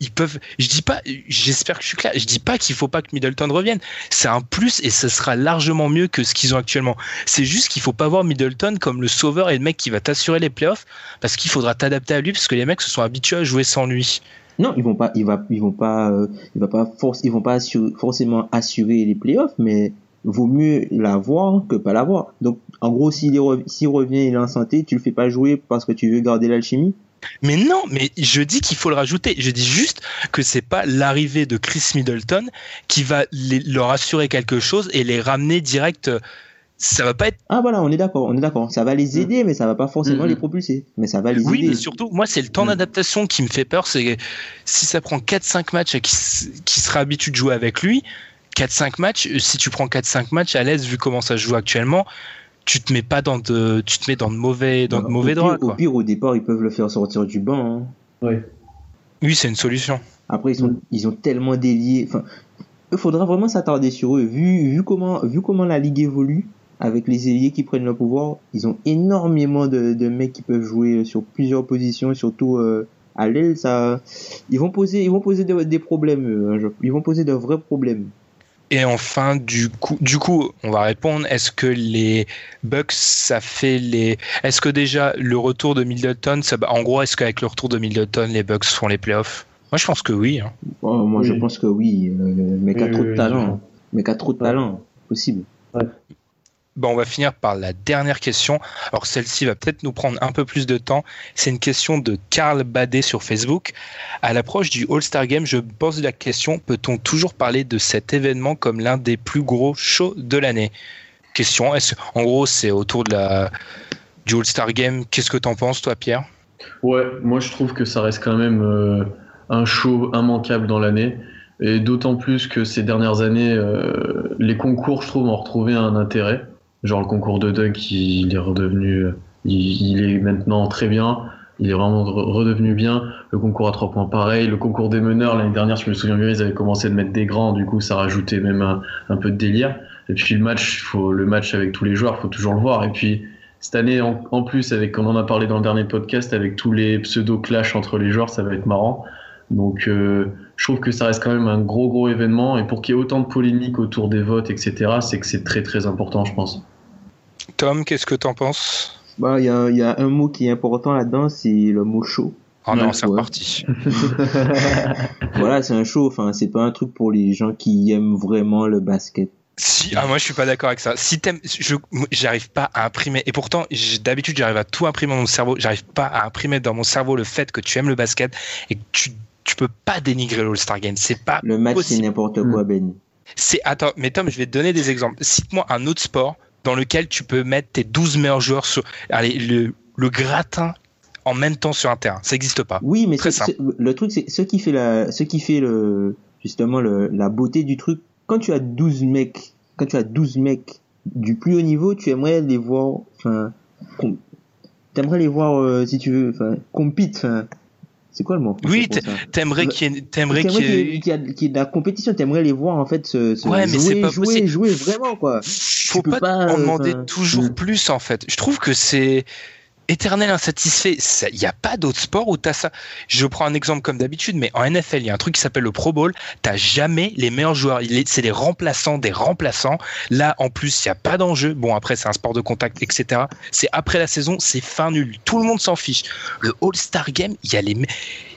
ils peuvent. Je dis pas, j'espère que je suis clair. Je dis pas qu'il faut pas que Middleton revienne. C'est un plus et ce sera largement mieux que ce qu'ils ont actuellement. C'est juste qu'il faut pas voir Middleton comme le sauveur et le mec qui va t'assurer les playoffs parce qu'il faudra t'adapter à lui parce que les mecs se sont habitués à jouer sans lui. Non, ils vont pas, ils va, ils vont pas, euh, il va pas force, ils vont pas forcément assurer les playoffs, mais vaut mieux l'avoir que pas l'avoir. Donc, en gros, s'il revient, il est en santé, tu le fais pas jouer parce que tu veux garder l'alchimie? Mais non, mais je dis qu'il faut le rajouter. Je dis juste que c'est pas l'arrivée de Chris Middleton qui va leur assurer quelque chose et les ramener direct. Ça va pas être. Ah voilà, on est d'accord, on est d'accord. Ça va les mm. aider, mais ça va pas forcément mm, les mm. propulser. Mais ça va les oui, aider. Oui, mais surtout, moi, c'est le temps d'adaptation qui me fait peur. C'est si ça prend 4-5 matchs et qui sera habitué de jouer avec lui, 4-5 matchs, si tu prends 4-5 matchs à l'aise vu comment ça se joue actuellement, tu te mets pas dans de, tu te mets dans de mauvais, dans de mauvais droits. Au pire, au départ, ils peuvent le faire sortir du banc. Hein. Oui, c'est une solution. Après, ils, sont, ils ont tellement délié. Enfin, il faudra vraiment s'attarder sur eux. Vu, vu, comment, vu comment la ligue évolue, avec les ailiers qui prennent le pouvoir, ils ont énormément de, de mecs qui peuvent jouer sur plusieurs positions, surtout euh, à l'aile. Ça, ils vont poser, ils vont poser des problèmes. Hein, ils vont poser de vrais problèmes. Et enfin, du coup, du coup, on va répondre. Est-ce que les Bucks, ça fait les. Est-ce que déjà le retour de Middleton, ça... en gros, est-ce qu'avec le retour de Middleton, les Bucks font les playoffs? Moi, je pense que oui. Hein. Oh, moi, je pense que oui. Euh, mais qu'à trop de talent. Mais qu'à trop de talent, possible. Ouais. Bon, on va finir par la dernière question. Alors celle-ci va peut-être nous prendre un peu plus de temps. C'est une question de Karl Badet sur Facebook. À l'approche du All-Star Game, je pose la question peut-on toujours parler de cet événement comme l'un des plus gros shows de l'année? Question. En gros, c'est autour de la du All-Star Game. Qu'est-ce que t'en penses, toi, Pierre? Ouais, moi je trouve que ça reste quand même euh, un show immanquable dans l'année. Et d'autant plus que ces dernières années, euh, les concours, je trouve, ont retrouvé un intérêt. Genre le concours de dunk, il est redevenu, il, est maintenant très bien. Il est vraiment redevenu bien. Le concours à trois points, pareil. Le concours des meneurs, l'année dernière, je me souviens bien, ils avaient commencé de mettre des grands. Du coup, ça rajoutait même un, peu de délire. Et puis le match, faut, le match avec tous les joueurs, faut toujours le voir. Et puis cette année, en, plus, avec, on en a parlé dans le dernier podcast, avec tous les pseudo clash entre les joueurs, ça va être marrant. Donc, euh, je trouve que ça reste quand même un gros gros événement et pour qu'il y ait autant de polémiques autour des votes, etc., c'est que c'est très très important, je pense. Tom, qu'est-ce que t'en penses? Bah, il y a, y a, un mot qui est important là-dedans, c'est le mot chaud. Oh non, c'est reparti. voilà, c'est un show. Enfin, c'est pas un truc pour les gens qui aiment vraiment le basket. Si, ah, moi je suis pas d'accord avec ça. Si t'aimes, je, j'arrive pas à imprimer. Et pourtant, d'habitude, j'arrive à tout imprimer dans mon cerveau. J'arrive pas à imprimer dans mon cerveau le fait que tu aimes le basket et que tu tu peux pas dénigrer l'All-Star Game. C'est pas Le match, c'est n'importe quoi, mm. Ben. C'est, attends, mais Tom, je vais te donner des exemples. Cite-moi un autre sport dans lequel tu peux mettre tes 12 meilleurs joueurs sur, allez, le, le gratin en même temps sur un terrain. Ça n'existe pas. Oui, mais Très simple. le truc, c'est ce qui fait la, ce qui fait le, justement le, la beauté du truc. Quand tu as 12 mecs, quand tu as 12 mecs du plus haut niveau, tu aimerais les voir, enfin, t'aimerais les voir, euh, si tu veux, enfin, compete, enfin, c'est quoi le mot Oui, t'aimerais qu'il y ait, t'aimerais qu'il y ait, de la compétition, t'aimerais les voir en fait se, se ouais, jouer, mais pas jouer, jouer vraiment quoi. Faut pas, pas, en demander toujours mm. plus en fait. Je trouve que c'est éternel insatisfait. Il n'y a pas d'autre sport où tu as ça. Je prends un exemple comme d'habitude, mais en NFL, il y a un truc qui s'appelle le Pro Bowl. Tu jamais les meilleurs joueurs. C'est des remplaçants des remplaçants. Là, en plus, il n'y a pas d'enjeu. Bon, après, c'est un sport de contact, etc. C'est après la saison, c'est fin nul. Tout le monde s'en fiche. Le All-Star Game, il y a les.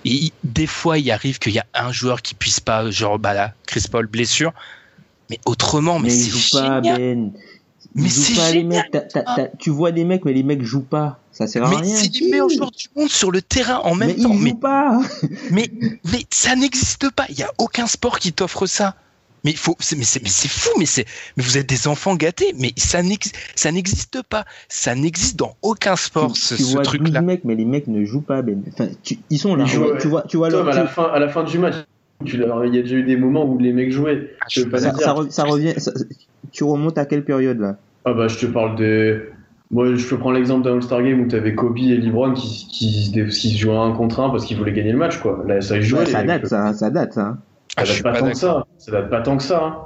Et des fois, il arrive qu'il y a un joueur qui puisse pas, genre, bah là, Chris Paul, blessure. Mais autrement, mais, c'est pas, Ben. Mais c'est génial. tu vois des mecs, mais les mecs jouent pas. Ça sert à mais rien. Mais c'est les meilleurs joueurs du monde sur le terrain en même mais temps. Ils mais pas. mais mais ça n'existe pas. Il y a aucun sport qui t'offre ça. Mais il faut, mais c'est, mais c'est fou, mais c'est, mais vous êtes des enfants gâtés, mais ça n'existe, ça n'existe pas, ça n'existe dans aucun sport tu, ce, tu ce vois truc-là. mecs, mais les mecs ne jouent pas, ben. Tu, ils sont là. Ils tu vois, tu vois, Tom, à la fin, à la fin du match, tu il y a déjà eu des moments où les mecs jouaient. Ah, je pas ça, ça, ça, revient. Ça, tu remontes à quelle période là? Ah bah je te parle des moi, je peux prendre l'exemple d'un All-Star Game où tu avais Kobe et LeBron qui, qui, qui, se jouaient un contre un parce qu'ils voulaient gagner le match. Quoi. Là, ça, jouait, ouais, ça, date, ça, ça date, ça. Ça, date pas, tant que ça. ça date pas tant que ça. Hein.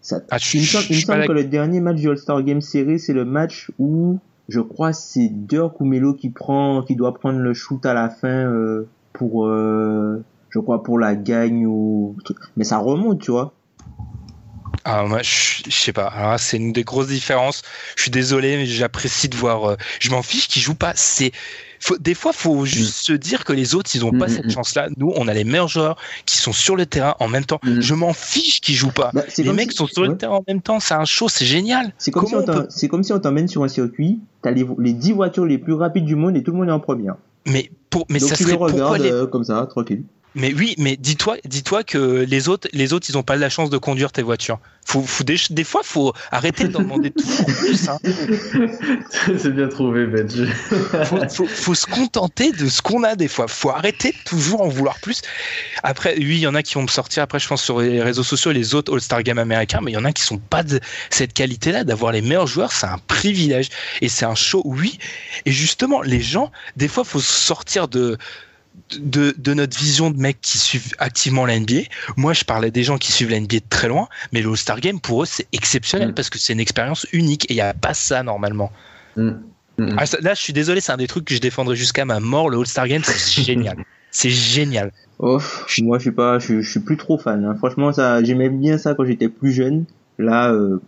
ça ah, il me semble, semble que le dernier match du All-Star Game série, c'est le match où je crois c'est Dirk ou Melo qui prend, qui doit prendre le shoot à la fin euh, pour, euh, je crois pour la gagne ou mais ça remonte, tu vois. Ah, moi, je, je sais pas. Alors, c'est une des grosses différences. Je suis désolé, mais j'apprécie de voir. euh, je m'en fiche qu'ils jouent pas. C'est faut- des fois, faut juste se dire que les autres, ils ont pas Mm, cette mm. chance-là. Nous, on a les meilleurs joueurs qui sont sur le terrain en même temps. Mm. Je m'en fiche qu'ils jouent pas. Bah, les mecs si- sont sur le terrain en même temps. C'est un show, c'est génial. C'est comme, si on on t'en- peut- c'est comme si on t'emmène sur un circuit, t'as les, vo- les 10 voitures les plus rapides du monde et tout le monde est en première. Mais pour, mais Donc ça tu serait les pourquoi regardes les. euh, comme ça, tranquille. Mais oui, mais dis-toi, dis-toi que les autres, les autres, ils ont pas la chance de conduire tes voitures. Faut, faut des, des fois, faut arrêter d'en demander toujours plus. Hein. c'est bien trouvé, Ben. Faut, faut, faut se contenter de ce qu'on a des fois. Faut arrêter de toujours en vouloir plus. Après, oui, il y en a qui vont me sortir. Après, je pense sur les réseaux sociaux, les autres All-Star Game américains, mais il y en a qui sont pas de cette qualité-là. D'avoir les meilleurs joueurs, c'est un privilège et c'est un show. Oui. Et justement, les gens, des fois, faut sortir de de, de notre vision de mecs qui suivent activement la NBA. Moi, je parlais des gens qui suivent la NBA de très loin, mais le All-Star Game, pour eux, c'est exceptionnel Mm. parce que c'est une expérience unique et il n'y a pas ça normalement. Mm. Mm. Ah, là, je suis désolé, c'est un des trucs que je défendrai jusqu'à ma mort. Le All-Star Game, c'est génial. C'est génial. Oh, moi je suis pas, je, je suis plus trop fan. hein. Franchement, ça, j'aimais bien ça quand j'étais plus jeune. Là, euh,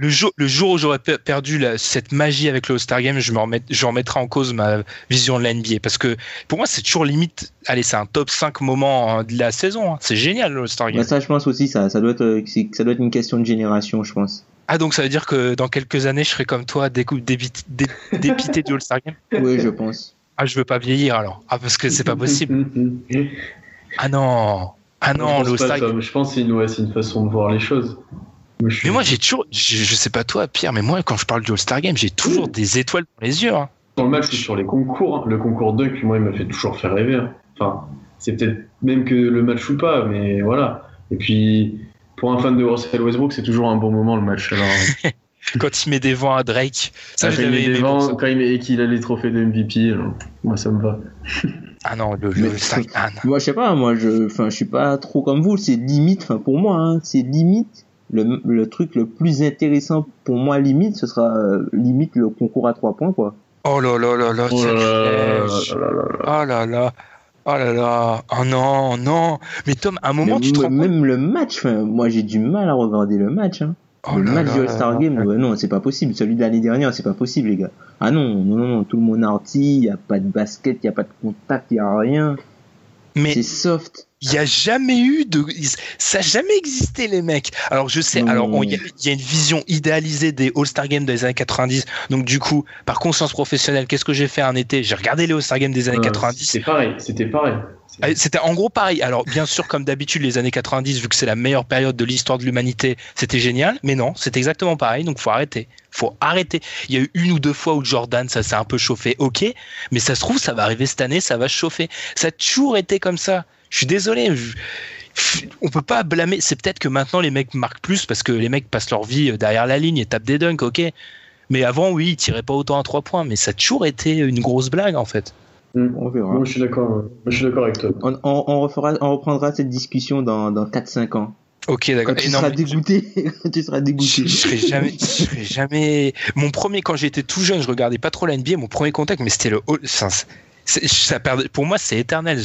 Le jour, le jour où j'aurais pe- perdu la- cette magie avec le All-Star Game, je me je remettrai en cause ma vision de la NBA. Parce que pour moi, c'est toujours limite. Allez, c'est un top 5 moment hein, de la saison. hein. C'est génial, le All-Star Game. bah, ça, je pense aussi, ça, ça doit être, euh, ça doit être une question de génération, je pense. Ah, donc ça veut dire que dans quelques années, je serai comme toi, débit- dé- dépité du All-Star Game? Oui, je pense. Ah, je veux pas vieillir alors. Ah, parce que c'est pas possible. Ah non. Ah non, le All-Star Game. Je pense que c'est une, ouais, c'est une façon de voir les choses. Moi, je suis- Mais moi, j'ai toujours. Je, je sais pas toi, Pierre, mais moi, quand je parle du All-Star Game, j'ai toujours des étoiles dans les yeux. hein. Dans le match ou sur les concours, hein. le concours dunk, moi, il m'a fait toujours faire rêver. hein. Enfin, c'est peut-être même que le match ou pas, mais voilà. Et puis, pour un fan de Russell Westbrook, c'est toujours un bon moment le match. Alors, Quand il met des vents à Drake. Ça, Ah, je quand il l'avais met des vents, ça. quand il met- et qu'il a les trophées de MVP, alors, moi, ça me va. Ah non, le, le All-Star ah non. Moi, je sais pas, moi, je, enfin, je suis pas trop comme vous. C'est limite, enfin, pour moi, hein, c'est limite. Le, le truc le plus intéressant pour moi, limite, ce sera euh, limite le concours à trois points, quoi. Oh là là là là, Oh là là là là là. Oh là là. Oh là là. Oh non, non. Mais Tom, à un moment, Mais tu te rends compte. même le match, moi, j'ai du mal à regarder le match. Hein. Oh le là match là du là All-Star là. Game, ouais, non, c'est pas possible. Celui de l'année dernière, c'est pas possible, les gars. Ah non, non, non, non, tout le monde arty, y a pas de basket, y a pas de contact, y a rien. Mais C'est soft. Il y a jamais eu de. Ça a jamais existé, les mecs. Alors, je sais, alors, il y, a- il y a une vision idéalisée des All-Star Games des années 90. Donc, du coup, par conscience professionnelle, qu'est-ce que j'ai fait un été? J'ai regardé les All-Star Games des années Ouais, 90. C'était pareil, c'était pareil. Ah, C'était en gros pareil. Alors bien sûr, comme d'habitude, les années 90, vu que c'est la meilleure période de l'histoire de l'humanité, c'était génial. Mais non, c'est exactement pareil. Donc faut arrêter. Faut arrêter. Il y a eu une ou deux fois où Jordan, ça s'est un peu chauffé. Ok, mais ça se trouve, ça va arriver cette année, ça va chauffer. Ça a toujours été comme ça. Je suis désolé. je- On peut pas blâmer. C'est peut-être que maintenant les mecs marquent plus parce que les mecs passent leur vie derrière la ligne et tapent des dunks. Ok. Mais avant, oui, ils tiraient pas autant à trois points. Mais ça a toujours été une grosse blague en fait. Mm. On verra. Moi, je suis d'accord. Moi, je suis d'accord avec toi. On, on, on refera, on reprendra cette discussion dans, dans 4-5 ans. Ok, d'accord. tu seras dégoûté, tu seras Je, dégoûté. je serais jamais, je serais jamais. Mon premier, quand j'étais tout jeune, je regardais pas trop la NBA. Mon premier contact, mais c'était le. All- ça perd... Pour moi, c'est éternel.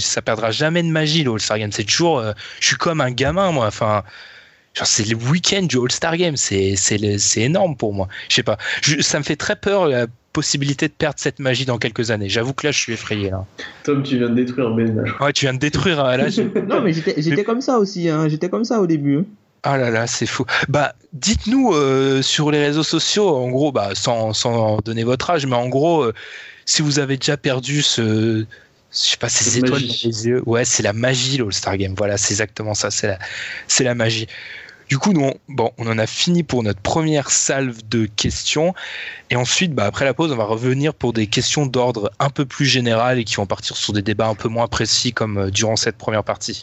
Ça perdra jamais de magie le All-Star Game. C'est toujours. euh, Je suis comme un gamin, moi. Enfin, c'est le week-end du All-Star Game. C'est, énorme pour moi. Je sais pas. Je- ça me fait très peur la possibilité de perdre cette magie dans quelques années. J'avoue que là, je suis effrayé. Là. Tom, tu viens de détruire Ben. Ouais, tu viens de détruire. euh, Là, Non, mais j'étais, j'étais comme ça aussi, hein. J'étais comme ça au début. hein. Ah là là, c'est fou. Bah, dites-nous euh, sur les réseaux sociaux, en gros, bah, sans, sans donner votre âge, mais en gros, euh, si vous avez déjà perdu ce, je sais pas, ces étoiles magie. dans les yeux, ouais, c'est la magie, l'All-Star Game. Voilà, c'est exactement ça, c'est la, c'est la magie. Du coup, nous, on- bon, on en a fini pour notre première salve de questions. Et ensuite, bah, après la pause, on va revenir pour des questions d'ordre un peu plus général et qui vont partir sur des débats un peu moins précis comme euh, durant cette première partie.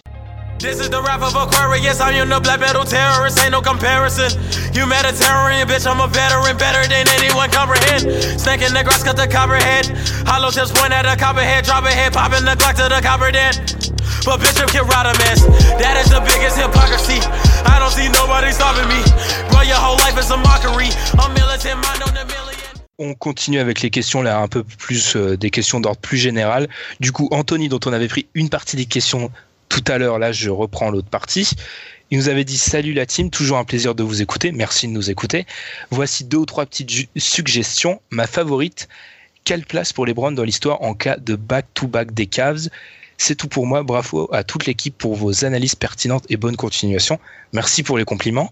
This is the rap of Aquarius. I am the black metal terrorist, ain't no comparison. Humanitarian, bitch, I'm a veteran, better than anyone comprehend. Snake in the grass, cut the copperhead. Hollow tips point at the copperhead, drop a head, popping the Glock to the copper dead. But Bishop can ride a mess. That is the biggest hypocrisy. I don't see nobody stopping me. Bro, your whole life is a mockery. I'm militant, mind on the million. On continue avec les questions là, un peu plus euh, des questions d'ordre plus général. Du coup, Anthony, dont on avait pris une partie des questions tout à l'heure, là, je reprends l'autre partie. Il nous avait dit Salut la team, toujours un plaisir de vous écouter. Merci de nous écouter. Voici deux ou trois petites suggestions. Ma favorite quelle place pour les Browns dans l'histoire en cas de back-to-back des Cavs? C'est tout pour moi. Bravo à toute l'équipe pour vos analyses pertinentes et bonne continuation. Merci pour les compliments.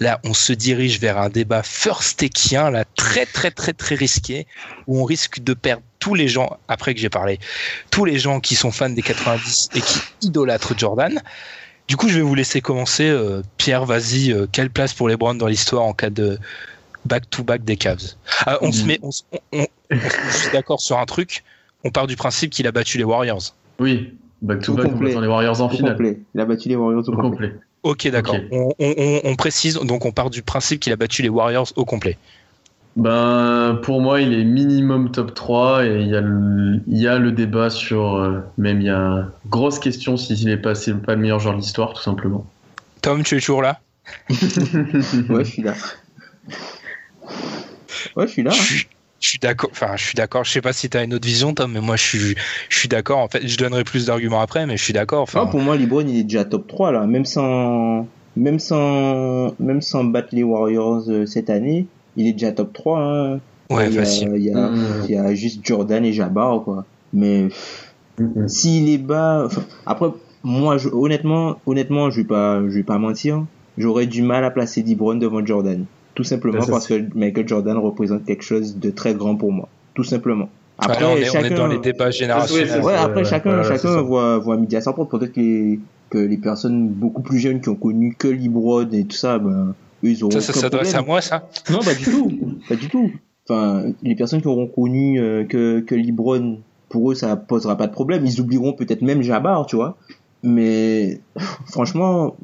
Là, on se dirige vers un débat first techien, là, très, très, très, très risqué, où on risque de perdre tous les gens, après que j'ai parlé, tous les gens qui sont fans des 90 et qui idolâtrent Jordan. Du coup, je vais vous laisser commencer. Euh, Pierre, vas-y, euh, quelle place pour les Browns dans l'histoire en cas de back-to-back des Cavs? Ah, On se met, on, se- on- on- on se met d'accord sur un truc. On part du principe qu'il a battu les Warriors. Oui, back to back, complet. les Warriors en finale. complet. Il a battu les Warriors au Au complet. complet. Ok, d'accord. On, on- on- précise, donc on part du principe qu'il a battu les Warriors au complet. Ben, pour moi, il est minimum top 3 et il y a le, il y a le débat sur. euh, même il y a grosse question s'il est pas, pas le meilleur joueur de l'histoire, tout simplement. Tom, tu es toujours là? Ouais, je suis là. Ouais, je suis là. Je suis- je suis d'accord. Enfin, je suis d'accord. Je sais pas si tu as une autre vision, Tom, mais moi, je suis, je suis d'accord. En fait, je donnerai plus d'arguments après, mais je suis d'accord. Enfin, Ah, pour moi, LeBron, il est déjà top 3 là, même sans, même sans, même sans battre les Warriors euh, cette année, il est déjà top 3. Hein. ouais, il, y a, facile. il, y a, il y a juste Jordan et Jabbar quoi. Mais Mhm. s'il est bas, après, moi, je, honnêtement, honnêtement, je vais pas, je vais pas mentir, j'aurais du mal à placer LeBron devant Jordan, tout simplement Ben, parce que Michael Jordan représente quelque chose de très grand pour moi, tout simplement. Après, Voilà, on, est, on est chacun, dans les débats générationnels. Ouais, après ouais, chacun, ça. voit, voit midi à sa propre. Peut-être que les, que les personnes beaucoup plus jeunes qui ont connu que LeBron et tout ça, ben, eux, ils auront Ça, s'adresse à moi, ça? Non, pas du tout, pas du tout. Enfin, les personnes qui auront connu euh, que que LeBron, pour eux, ça posera pas de problème. Ils oublieront peut-être même Jabbar, tu vois. Mais franchement,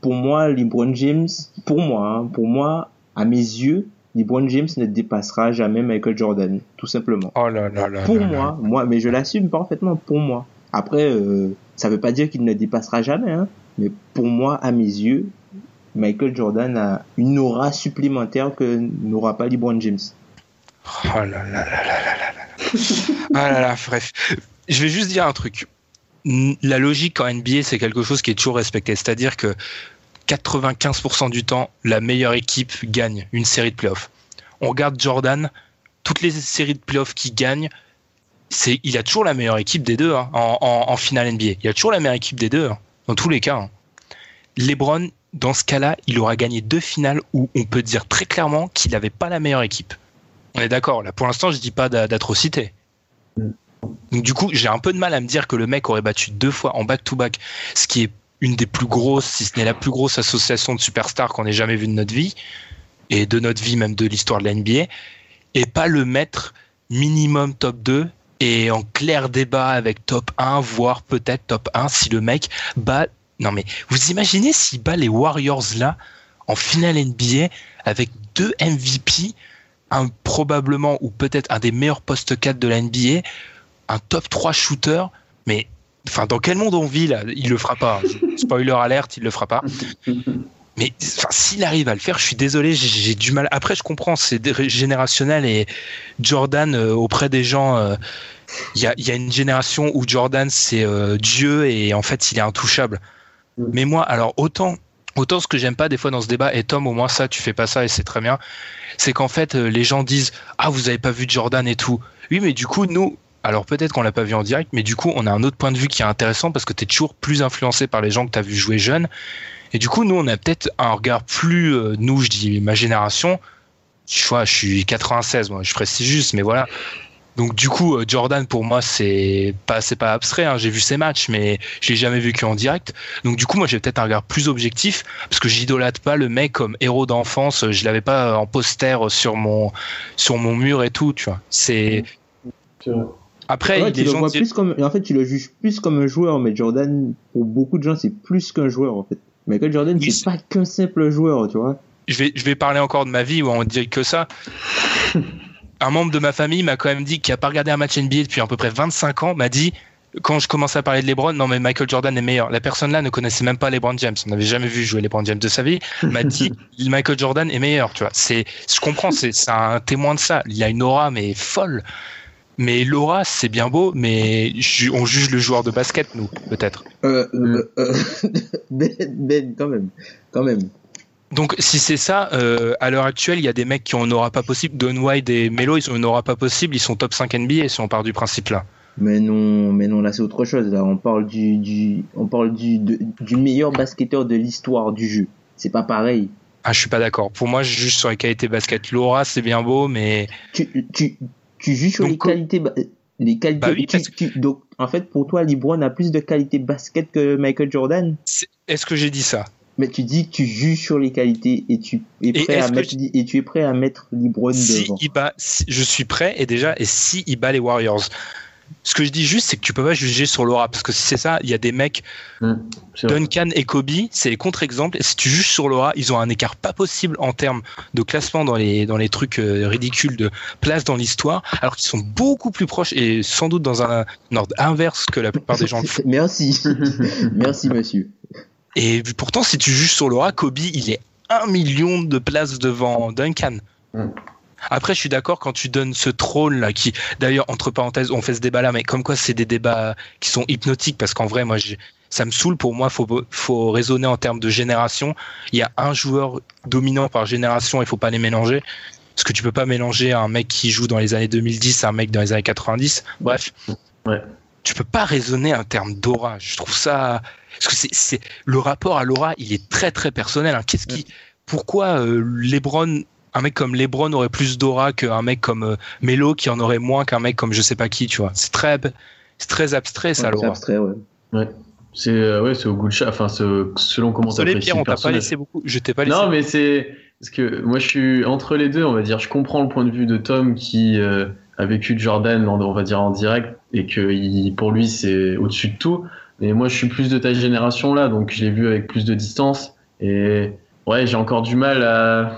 pour moi, LeBron James, pour moi, hein, pour moi, à mes yeux, LeBron James ne dépassera jamais Michael Jordan, tout simplement Oh là là là. pour moi, moi, mais je l'assume parfaitement pour moi. Après, euh, ça veut pas dire qu'il ne dépassera jamais, hein, mais pour moi, à mes yeux, Michael Jordan a une aura supplémentaire que n'aura pas LeBron James. Oh là là là là là là là. Ah là là, bref. Je vais juste dire un truc. La logique en NBA, c'est quelque chose qui est toujours respecté. C'est-à-dire que 95% du temps, la meilleure équipe gagne une série de playoffs. On regarde Jordan, toutes les séries de playoffs qu'il gagne, c'est, il a toujours la meilleure équipe des deux hein, en, en- en finale NBA. Il y a toujours la meilleure équipe des deux, hein, dans tous les cas. hein. LeBron, dans ce cas-là, il aura gagné deux finales où on peut dire très clairement qu'il n'avait pas la meilleure équipe. On est d'accord. Là, pour l'instant, je dis pas d'a- d'atrocité. Donc, du coup, j'ai un peu de mal à me dire que le mec aurait battu deux fois en back-to-back, ce qui est une des plus grosses, si ce n'est la plus grosse association de superstars qu'on ait jamais vu de notre vie, et de notre vie même de l'histoire de la NBA, et pas le mettre minimum top 2 et en clair débat avec top 1, voire peut-être top 1 si le mec bat. Non mais vous imaginez s'il bat les Warriors là en finale NBA avec deux MVP, un probablement ou peut-être un des meilleurs postes 4 de la NBA, un top 3 shooter, mais enfin dans quel monde on vit là Il le fera pas. Spoiler alerte, il le fera pas. Mais s'il arrive à le faire, je suis désolé, j'ai du mal. Après, je comprends, c'est générationnel et Jordan euh, auprès des gens, euh, il y, a, il y a une génération où Jordan c'est euh, Dieu et en fait il est intouchable. Mais moi, alors autant, autant ce que j'aime pas des fois dans ce débat, et Tom, au moins ça, tu fais pas ça et c'est très bien, c'est qu'en fait les gens disent ah vous avez pas vu Jordan et tout. Oui, mais du coup nous, alors peut-être qu'on l'a pas vu en direct, mais du coup on a un autre point de vue qui est intéressant parce que tu es toujours plus influencé par les gens que tu as vu jouer jeune. Et du coup, nous, on a peut-être un regard plus, euh, nous, je dis ma génération, je vois, je suis 96, moi, je précise juste, mais voilà. Donc du coup, euh, Jordan pour moi c'est pas c'est pas abstrait. hein. J'ai vu ses matchs, mais je l'ai jamais vu qu'en direct. Donc du coup, moi j'ai peut-être un regard plus objectif parce que j'idolâtre pas le mec comme héros d'enfance. Je l'avais pas en poster sur mon sur mon mur et tout. Tu vois. Après Ouais, les tu le vois plus comme, en fait, tu le juges plus comme un joueur, mais Jordan, pour beaucoup de gens, c'est plus qu'un joueur, en fait. Michael Jordan, Oui, c'est pas qu'un simple joueur, tu vois. je vais, je vais parler encore de ma vie où on dit que ça. Un membre de ma famille m'a quand même dit, qui a pas regardé un match NBA depuis à peu près 25 ans, m'a dit quand je commence à parler de LeBron, non mais Michael Jordan est meilleur. La personne là ne connaissait même pas LeBron James. On n'avait jamais vu jouer LeBron James de sa vie. M'a dit Michael Jordan est meilleur. Tu vois, c'est, je comprends, c'est, c'est un témoin de ça. Il a une aura mais folle. Mais l'aura, c'est bien beau, mais ju- on juge le joueur de basket, nous, peut-être. Euh, euh, euh, ben, ben, quand même, quand même. Donc, si c'est ça, euh, à l'heure actuelle, il y a des mecs qui une aura pas possible. Don White et Melo, ils une aura pas possible. Ils sont top 5 NBA si on part du principe là. Mais non, mais non, là c'est autre chose. Là, on parle du, du on parle du, de- du meilleur basketteur de l'histoire du jeu. C'est pas pareil. Ah, je suis pas d'accord. Pour moi, je juge sur les qualités basket. L'aura, c'est bien beau, mais Tu, tu, tu juges sur Donc, les qualités, les qualités. Bah oui, tu- parce tu- donc, en fait, pour toi, LeBron a plus de qualités basket que Michael Jordan? est-ce que j'ai dit ça? Mais tu dis que tu juges sur les qualités et tu es prêt à mettre, et tu es prêt à mettre LeBron si devant. il bat, si- je suis prêt et déjà et si il bat les Warriors? Ce que je dis juste, c'est que tu peux pas juger sur l'aura parce que si c'est ça, il y a des mecs vrai. Duncan et Kobe, c'est les contre-exemples. Et si tu juges sur l'aura, ils ont un écart pas possible en termes de classement dans les dans les trucs euh, ridicules de place dans l'histoire, alors qu'ils sont beaucoup plus proches et sans doute dans un, un ordre inverse que la plupart des gens le font. Merci, merci monsieur. Et pourtant, si tu juges sur l'aura, Kobe, il est un million de places devant Duncan. Mm. Après, je suis d'accord quand tu donnes ce trône là, qui, d'ailleurs, entre parenthèses, on fait ce débat là, mais comme quoi c'est des débats qui sont hypnotiques parce qu'en vrai, moi, ça me saoule. Pour moi, faut faut raisonner en termes de génération. Il y a un joueur dominant par génération, il faut pas les mélanger. Parce que tu peux pas mélanger un mec qui joue dans les années 2010 à un mec dans les années 90. Bref. Ouais. Tu peux pas raisonner en termes d'aura. Je trouve ça, parce que c'est, c'est le rapport à l'aura, il est très très personnel. hein. Qu'est-ce qui, pourquoi euh, LeBron, un mec comme LeBron aurait plus d'aura qu'un mec comme euh, Melo qui en aurait moins qu'un mec comme je sais pas qui, tu vois C'est très, c'est très abstrait ça Ouais, c'est l'aura. abstrait, ouais. C'est euh, ouais, c'est au goût de chat. Enfin, selon comment Désolé t'apprécies Pierre, on t'a pas laissé beaucoup. Je t'ai pas laissé. Non, mais c'est parce que moi je suis entre les deux, on va dire. Je comprends le point de vue de Tom qui euh, a vécu de Jordan, en- on va dire en direct, et que il, pour lui c'est au-dessus de tout. Mais moi je suis plus de ta génération là, donc je l'ai vu avec plus de distance. Et ouais, j'ai encore du mal à.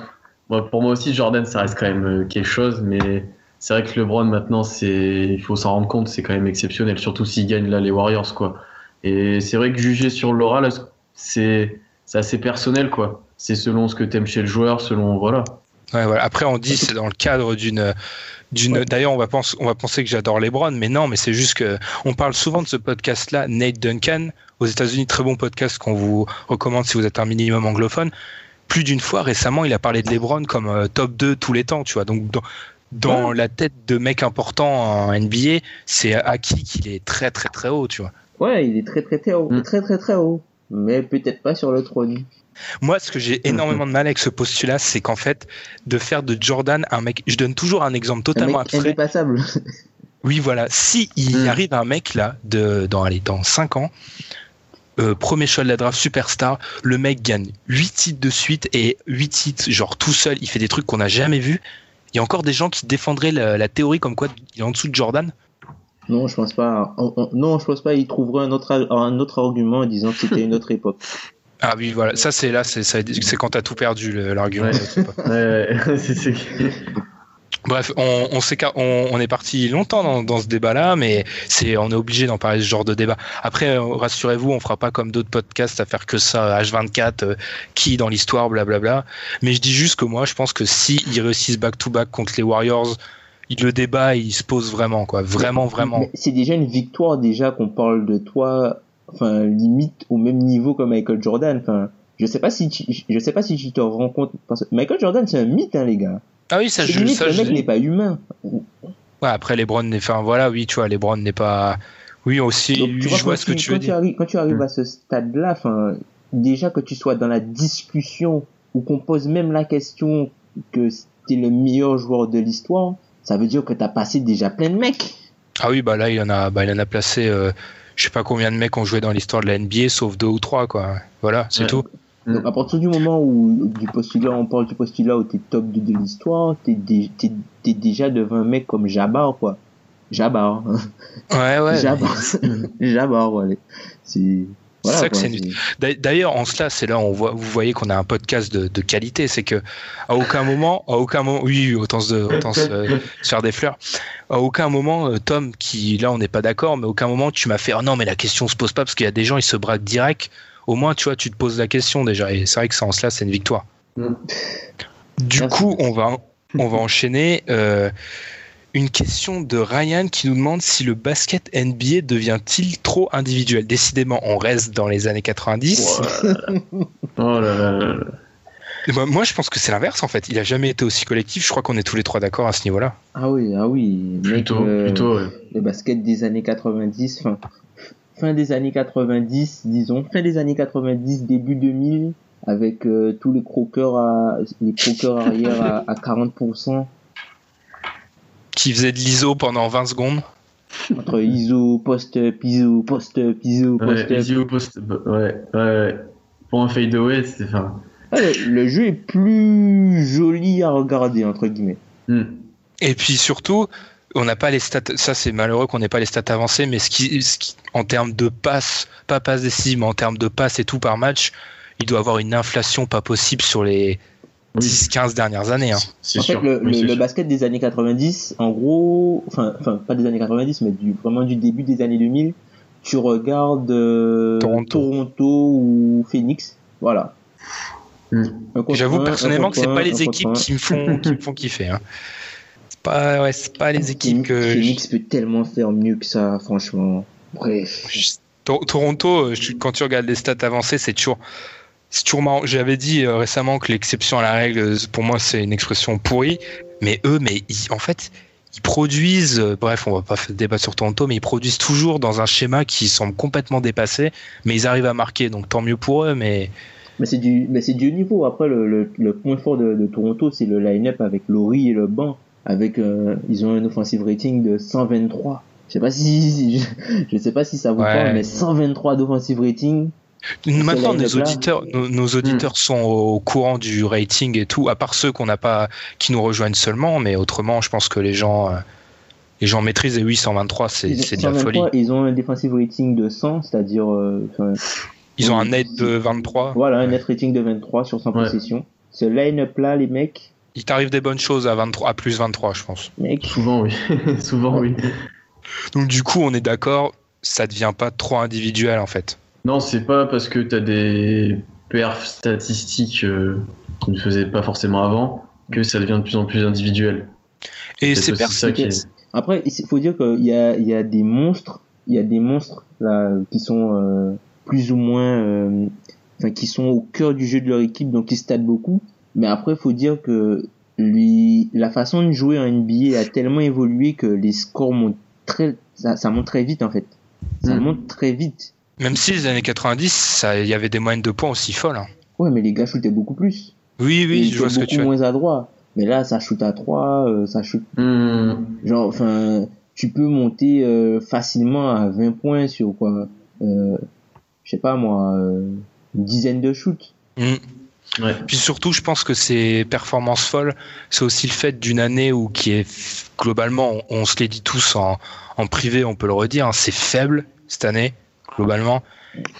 Moi, pour moi aussi, Jordan, ça reste quand même euh, quelque chose, mais c'est vrai que LeBron maintenant, c'est, il faut s'en rendre compte, c'est quand même exceptionnel, surtout s'il gagne là les Warriors, quoi. Et c'est vrai que juger sur l'aura, là, c'est, c'est assez personnel, quoi. C'est selon ce que t'aimes chez le joueur, selon, voilà. Ouais, voilà. Après, on dit c'est dans le cadre d'une d'une. D'ailleurs, on va penser on va penser que j'adore LeBron, mais non, mais c'est juste que on parle souvent de ce podcast-là, Nate Duncan aux États-Unis, très bon podcast qu'on vous recommande si vous êtes un minimum anglophone. Plus d'une fois récemment, il a parlé de LeBron comme euh, top 2 tous les temps, tu vois. Donc dans, dans la tête de mec important en NBA, c'est acquis qu'il est très très très haut, tu vois. Ouais, il est très très très haut, Mm. très très très haut. Mais peut-être pas sur le trône. Moi, ce que j'ai énormément de mal avec ce postulat, c'est qu'en fait, de faire de Jordan un mec. Je donne toujours un exemple Un totalement mec abstrait. indépassable. Oui, voilà. Si il Mm. arrive un mec là, de, dans, allez, dans 5 ans, euh, premier choix de la draft, superstar, le mec gagne 8 titres de suite et 8 titres, genre tout seul, il fait des trucs qu'on n'a jamais vus. Il y a encore des gens qui défendraient la, la théorie comme quoi il est en dessous de Jordan? Non, je pense pas. On- on- non, je pense pas. Il trouverait un autre, un autre argument en disant que c'était une autre époque. Ah oui, voilà. Ça, c'est là, c'est quand t'as tout perdu, l'argument. Ouais. Ouais. Bref, on, on, s'écarte- on, on est parti longtemps dans, dans ce débat-là, mais c'est, on est obligé d'en parler ce genre de débat. Après, euh, rassurez-vous, on fera pas comme d'autres podcasts à faire que ça, H24, euh, qui dans l'histoire, blablabla. Mais je dis juste que moi, je pense que si ils réussissent back-to-back contre les Warriors, le débat, il se pose vraiment, quoi. Vraiment, vraiment. C'est déjà une victoire déjà qu'on parle de toi, enfin limite au même niveau que Michael Jordan. Enfin, je sais pas si tu, je sais pas si tu te rends compte parce que Michael Jordan c'est un mythe, hein, les gars. Ah oui, ça, je, limite ça, le je- mec n'est pas humain. Ouais, après, LeBron n'est, enfin, voilà, oui, tu vois, LeBron n'est pas, oui, aussi, Donc, vois, je vois ce que tu, veux quand tu dire. arrives, quand tu arrives Mm. à ce stade-là, déjà que tu sois dans la discussion ou qu'on pose même la question que t'es le meilleur joueur de l'histoire, ça veut dire que t'as passé déjà plein de mecs. Ah oui, bah là, il en a, bah, il en a placé, euh, je sais pas combien de mecs ont joué dans l'histoire de la NBA, sauf deux ou trois, quoi. Voilà, c'est Ouais. tout. Donc, à partir du moment où du postulat, on parle du postulat où t'es top 2 de l'histoire, t'es, dé- t'es, t'es déjà devant un mec comme Jabbar, quoi. Jabbar. Ouais, ouais. Jabbar. Jabbar, ouais. C'est, Voilà, ça que c'est D'ailleurs, en cela, c'est là où on voit, vous voyez qu'on a un podcast de, de qualité. C'est que à aucun moment, à aucun moment, oui, oui, autant se, autant se, se faire des fleurs. À aucun moment, euh, Tom, qui là, on n'est pas d'accord, mais à aucun moment tu m'as fait, oh non, mais la question se pose pas parce qu'il y a des gens, ils se braquent direct. Au moins, tu vois, tu te poses la question déjà. Et c'est vrai que ça, en cela, c'est une victoire. Mm. Du Merci. coup, on va, on va enchaîner. euh, une question de Ryan qui nous demande si le basket NBA devient-il trop individuel? Décidément, on reste dans les années 90. Oh là là là là. Et moi, je pense que c'est l'inverse en fait. Il a jamais été aussi collectif. Je crois qu'on est tous les trois d'accord à ce niveau-là. Ah oui, ah oui. Mec, Plutôt, euh, plutôt, ouais. le basket des années 90, fin, fin des années 90, disons, fin des années 90, début 2000, avec euh, tous les croqueurs à, les croqueurs arrière à, à 40%, Qui faisait de l'ISO pendant 20 secondes. entre ISO, post-up, ISO, post-up, ISO, Ouais, post-up. easy au post. bah, Ouais, ouais, ouais. Pour un fadeaway, c'était. Enfin. Le, le jeu est plus joli à regarder, entre guillemets. hmm. Et puis surtout, on n'a pas les stats. Ça, c'est malheureux qu'on n'ait pas les stats avancées. Mais ce qui, ce qui- en termes de passes, pas passes décisives, mais en termes de passes et tout par match, il doit avoir une inflation pas possible sur les Oui. 10-15 dernières années. hein. C'est En sûr. fait, le, oui, le- c'est le sûr. basket des années 90, en gros, enfin, enfin, pas des années 90, mais du, vraiment du début des années 2000, tu regardes euh, Toronto. Toronto ou Phoenix, voilà. Hmm. J'avoue personnellement que c'est pas les équipes qui me font, qui me font kiffer. Hein. C'est pas, ouais, c'est pas les équipes que. Phoenix peut tellement faire mieux que ça, franchement. Bref. Toronto, euh, quand tu regardes les stats avancées, c'est toujours, c'est toujours marrant. J'avais dit euh, récemment que l'exception à la règle, euh, pour moi, c'est une expression pourrie. Mais eux, mais ils- en fait, ils produisent. euh, bref, on va pas faire débat sur Toronto, mais ils produisent toujours dans un schéma qui semble complètement dépassé. Mais ils arrivent à marquer, donc tant mieux pour eux. Mais Mais c'est du, mais c'est du haut niveau. Après, le, le, le point fort de, de Toronto, c'est le line-up avec Laurie et le banc. Avec, euh, ils ont un offensive rating de 123. Je sais pas si, je, je sais pas si ça vous Ouais. parle, mais 123 d'offensive rating. maintenant, nos là. auditeurs, nos, nos auditeurs sont au courant du rating et tout. À part ceux qu'on n'a pas, qui nous rejoignent seulement, mais autrement, je pense que les gens. euh, les gens maîtrisent et oui, 123, c'est de la 123, folie. Ils ont un defensive rating de 100, c'est-à-dire, euh, Ils ont un net de 23. voilà, un net rating de 23 sur 100 Ouais. possessions. Ce line-up là, les mecs, Il t'arrive des bonnes choses à 23, à plus 23, je pense. mecs, Souvent, oui. Souvent, oui. Donc du coup, on est d'accord, ça devient pas trop individuel en fait. Non, c'est pas parce que t'as des perfs statistiques euh, qu'on ne faisait pas forcément avant que ça devient de plus en plus individuel. Et C'est ça qui est. Après, il faut dire qu'il y a, il y a des monstres, il y a des monstres là qui sont euh, plus ou moins, euh, enfin qui sont au cœur du jeu de leur équipe, donc qui statent beaucoup. Mais après, il faut dire que lui, la façon de jouer en NBA a tellement évolué que les scores montent très, ça, ça monte très vite en fait. Ça Mm. monte très vite. Même si les années 90, ça- il y avait des moyennes de points aussi folles. hein. Ouais, mais les gars shootaient beaucoup plus. Oui, oui, Ils je vois étaient ce que beaucoup tu veux. moins adroits. Mais là, ça shoot à 3, ça shoot Hmm. Genre, enfin, tu peux monter euh, facilement à 20 points sur quoi euh, Je sais pas moi, euh, une dizaine de shoots. Mm. Ouais. Puis surtout, je pense que ces performances folles, c'est aussi le fait d'une année où qui est globalement, on, on se l'est dit tous en, en privé, on peut le redire, hein, c'est faible cette année globalement,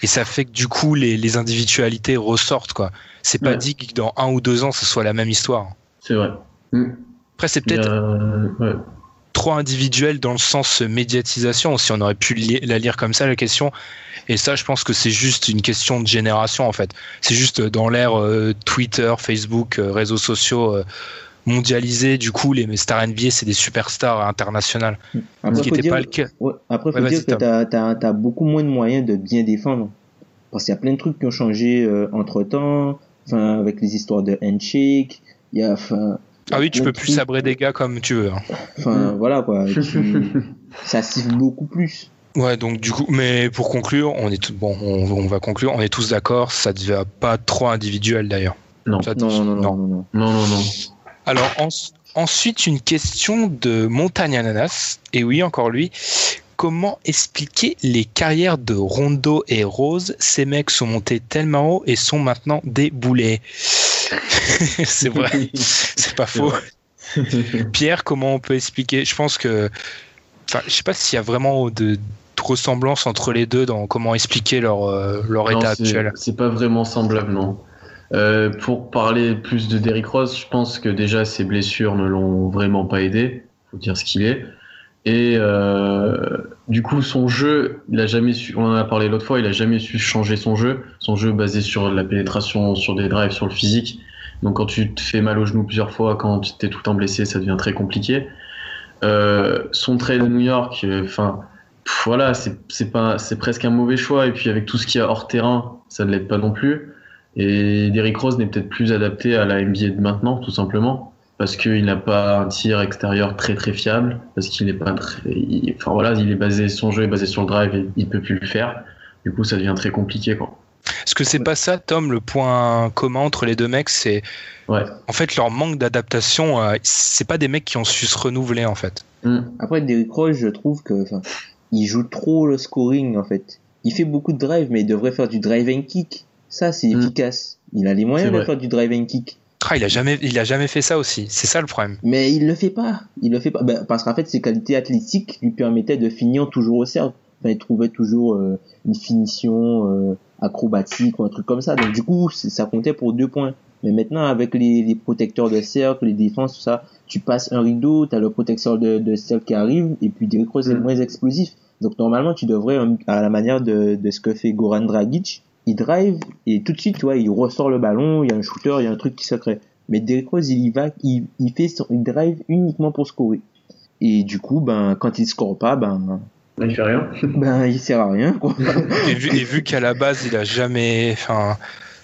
et ça fait que du coup les, les individualités ressortent quoi. C'est pas Ouais. dit que dans un ou deux ans, ce soit la même histoire. C'est vrai. Hmm. Après, c'est peut-être ouais. Trop individuel dans le sens médiatisation, si on aurait pu li- la lire comme ça, la question. Et ça, je pense que c'est juste une question de génération, en fait. C'est juste dans l'ère euh, Twitter, Facebook, euh, réseaux sociaux euh, mondialisés. Du coup, les stars NBA, c'est des superstars internationales. Après, ce qui faut n'était dire, pas le cas. ouais, après, faut Ouais, vas-y, dire que t'as, t'as beaucoup moins de moyens de bien défendre. Parce qu'il y a plein de trucs qui ont changé entre temps. Enfin, avec les histoires de handshake. Il y a. Ah oui, tu peux plus sabrer des gars comme tu veux. hein. Enfin, voilà quoi. Tu, ça siffle beaucoup plus. Ouais, donc du coup, mais pour conclure, on est tout, bon, on, on va conclure, on est tous d'accord, ça devient pas trop individuel d'ailleurs. Non. Ça- Non, non, non, non, non. Non, non, non. Alors en- ensuite une question de Montagne Ananas et oui encore lui. Comment expliquer les carrières de Rondo et Rose? Ces mecs sont montés tellement haut et sont maintenant des boulets. c'est vrai, c'est pas faux. Pierre, comment on peut expliquer? Je pense que, enfin, je sais pas s'il y a vraiment de ressemblance entre les deux dans comment expliquer leur, euh, leur état actuel C'est pas vraiment semblable, non. Euh, pour parler plus de Derrick Rose, je pense que déjà ses blessures ne l'ont vraiment pas aidé, faut dire ce qu'il est. Et euh, du coup, son jeu, il a jamais su, on en a parlé l'autre fois, il a jamais su changer son jeu. Son jeu basé sur la pénétration, sur des drives, sur le physique. Donc quand tu te fais mal au genou plusieurs fois, quand tu es tout le temps blessé, ça devient très compliqué. Euh, son trade à New York, enfin, voilà, c'est pas, c'est presque un mauvais choix. Et puis avec tout ce qu'il y a hors terrain, ça ne l'aide pas non plus. Et Derrick Rose n'est peut-être plus adapté à la NBA de maintenant, tout simplement, parce qu'il n'a pas un tir extérieur très très fiable, parce qu'il n'est pas très, enfin voilà, il est basé, son jeu est basé sur le drive et il peut plus le faire. Du coup, ça devient très compliqué, quoi. Est-ce que c'est pas ça, Tom, le point commun entre les deux mecs, c'est ouais. en fait leur manque d'adaptation. Euh, c'est pas des mecs qui ont su se renouveler en fait. Mm. Après, Derrick Rose, je trouve que, il joue trop le scoring en fait. Il fait beaucoup de drive, mais il devrait faire du drive and kick. Ça, c'est mm. efficace. Il a les moyens de faire du drive and kick. Ah, il a jamais, il a jamais fait ça aussi. C'est ça le problème. Mais il le fait pas. Il le fait pas. Ben, parce qu'en fait, ses qualités athlétiques lui permettaient de finir toujours au cercle. Enfin, il trouvait toujours euh, une finition euh, acrobatique ou un truc comme ça. Donc du coup, ça comptait pour deux points. Mais maintenant, avec les, les protecteurs de cercle, les défenses, tout ça, tu passes un rideau, tu as le protecteur de, de cercle qui arrive, et puis Derrick Rose est mm. moins explosif. Donc normalement, tu devrais, à la manière de, de ce que fait Goran Dragic, il drive et tout de suite, tu vois, il ressort le ballon, il y a un shooter, il y a un truc qui se crée. Mais Derrick Rose, il y va, il, il fait son, il drive uniquement pour scorer. Et du coup, ben, quand il score pas, ben, il fait rien. ben, il sert à rien, quoi. et vu, et vu qu'à la base, il a jamais, enfin,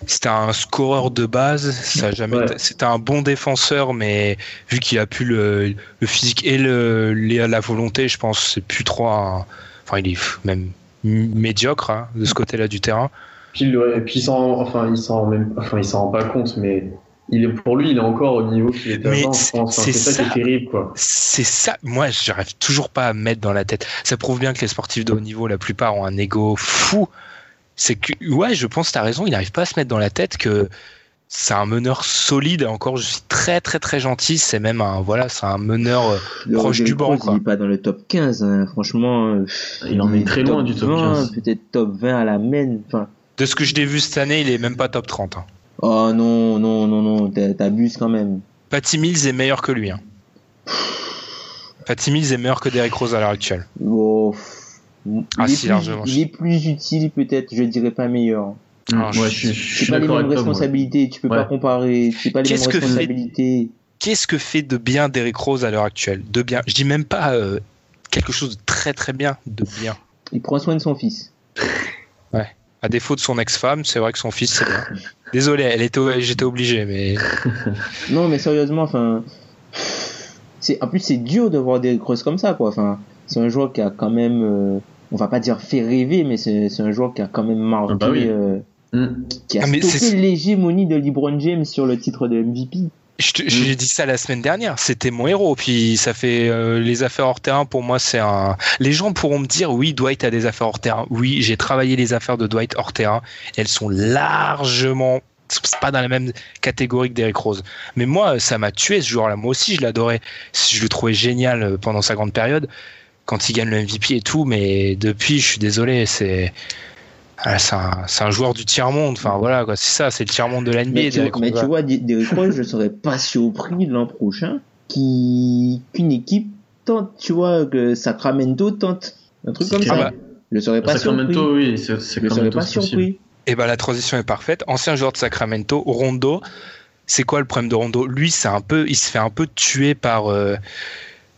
c'était un scoreur de base, ça jamais, c'était un bon défenseur, mais vu qu'il a plus le, le physique et le, la volonté, je pense, c'est plus trop un, enfin, il est même médiocre hein, de ce côté-là du terrain. Puis, puis il s'en, enfin, il s'en même, enfin, il s'en rend pas compte, mais il est, pour lui, il est encore au niveau qu'il était avant, je pense. C'est ça, qui est terrible, quoi. C'est ça. Moi, j'arrive toujours pas à mettre dans la tête. Ça prouve bien que les sportifs de haut niveau, la plupart, ont un ego fou. C'est que, ouais, je pense, t'as raison, il n'arrive pas à se mettre dans la tête que c'est un meneur solide. Encore, je suis très, très, très gentil. C'est même un, voilà, c'est un meneur euh, proche du banc, quoi. Il est pas dans le top 15, hein. franchement. Euh, il en est très loin du top 15. Peut-être top 20 à la main. Enfin, de ce que je l'ai vu cette année, il est même pas top 30. Hein. Oh non, non, non, non, t'abuses quand même. Patty Mills est meilleur que lui. Hein. Patty Mills est meilleur que Derrick Rose à l'heure actuelle. Oh, ah, il, si, est plus, il est plus utile peut-être, je dirais pas meilleur. Ah, ouais, je, je, c'est pas les mêmes responsabilités, tu peux pas comparer, c'est pas les mêmes responsabilités. Qu'est-ce que fait de bien Derrick Rose à l'heure actuelle? De bien, je dis même pas euh, quelque chose de très très bien, de bien. Il prend soin de son fils. Ouais. À défaut de son ex-femme, c'est vrai que son fils, c'est bien. Désolé, elle était, j'étais obligé, mais. non, mais sérieusement, enfin, c'est, en plus, c'est dur de voir des crosses comme ça, quoi. Enfin, c'est un joueur qui a quand même, euh, on va pas dire fait rêver, mais c'est, un joueur qui a quand même marqué, ah bah euh, mm. qui, a ah, stoppé l'hégémonie de LeBron James sur le titre de MVP. J'ai mm. dit ça la semaine dernière, c'était mon héros. Puis ça fait euh, les affaires hors terrain pour moi, c'est un. Les gens pourront me dire oui, Dwight a des affaires hors terrain. Oui, j'ai travaillé les affaires de Dwight hors terrain. elles sont largement c'est pas dans la même catégorie que Derrick Rose. Mais moi, ça m'a tué ce joueur-là. Moi aussi, je l'adorais. Je le trouvais génial euh, pendant sa grande période, quand il gagne le MVP et tout. Mais depuis, je suis désolé, c'est ah, c'est un, un, joueur du tiers monde. Enfin voilà, quoi, c'est ça, c'est le tiers monde de l'NBA. Mais, tu, mais tu vois, Derrick Rose, je serais pas surpris l'an prochain qu'une équipe tente, tu vois, que Sacramento tente un truc comme ça. Bah, je serais pas Sacramento, surpris. oui, je serais pas surpris. Et eh ben la transition est parfaite. Ancien joueur de Sacramento, Rondo. C'est quoi le problème de Rondo? Lui, c'est un peu, il se fait un peu tuer par. Euh,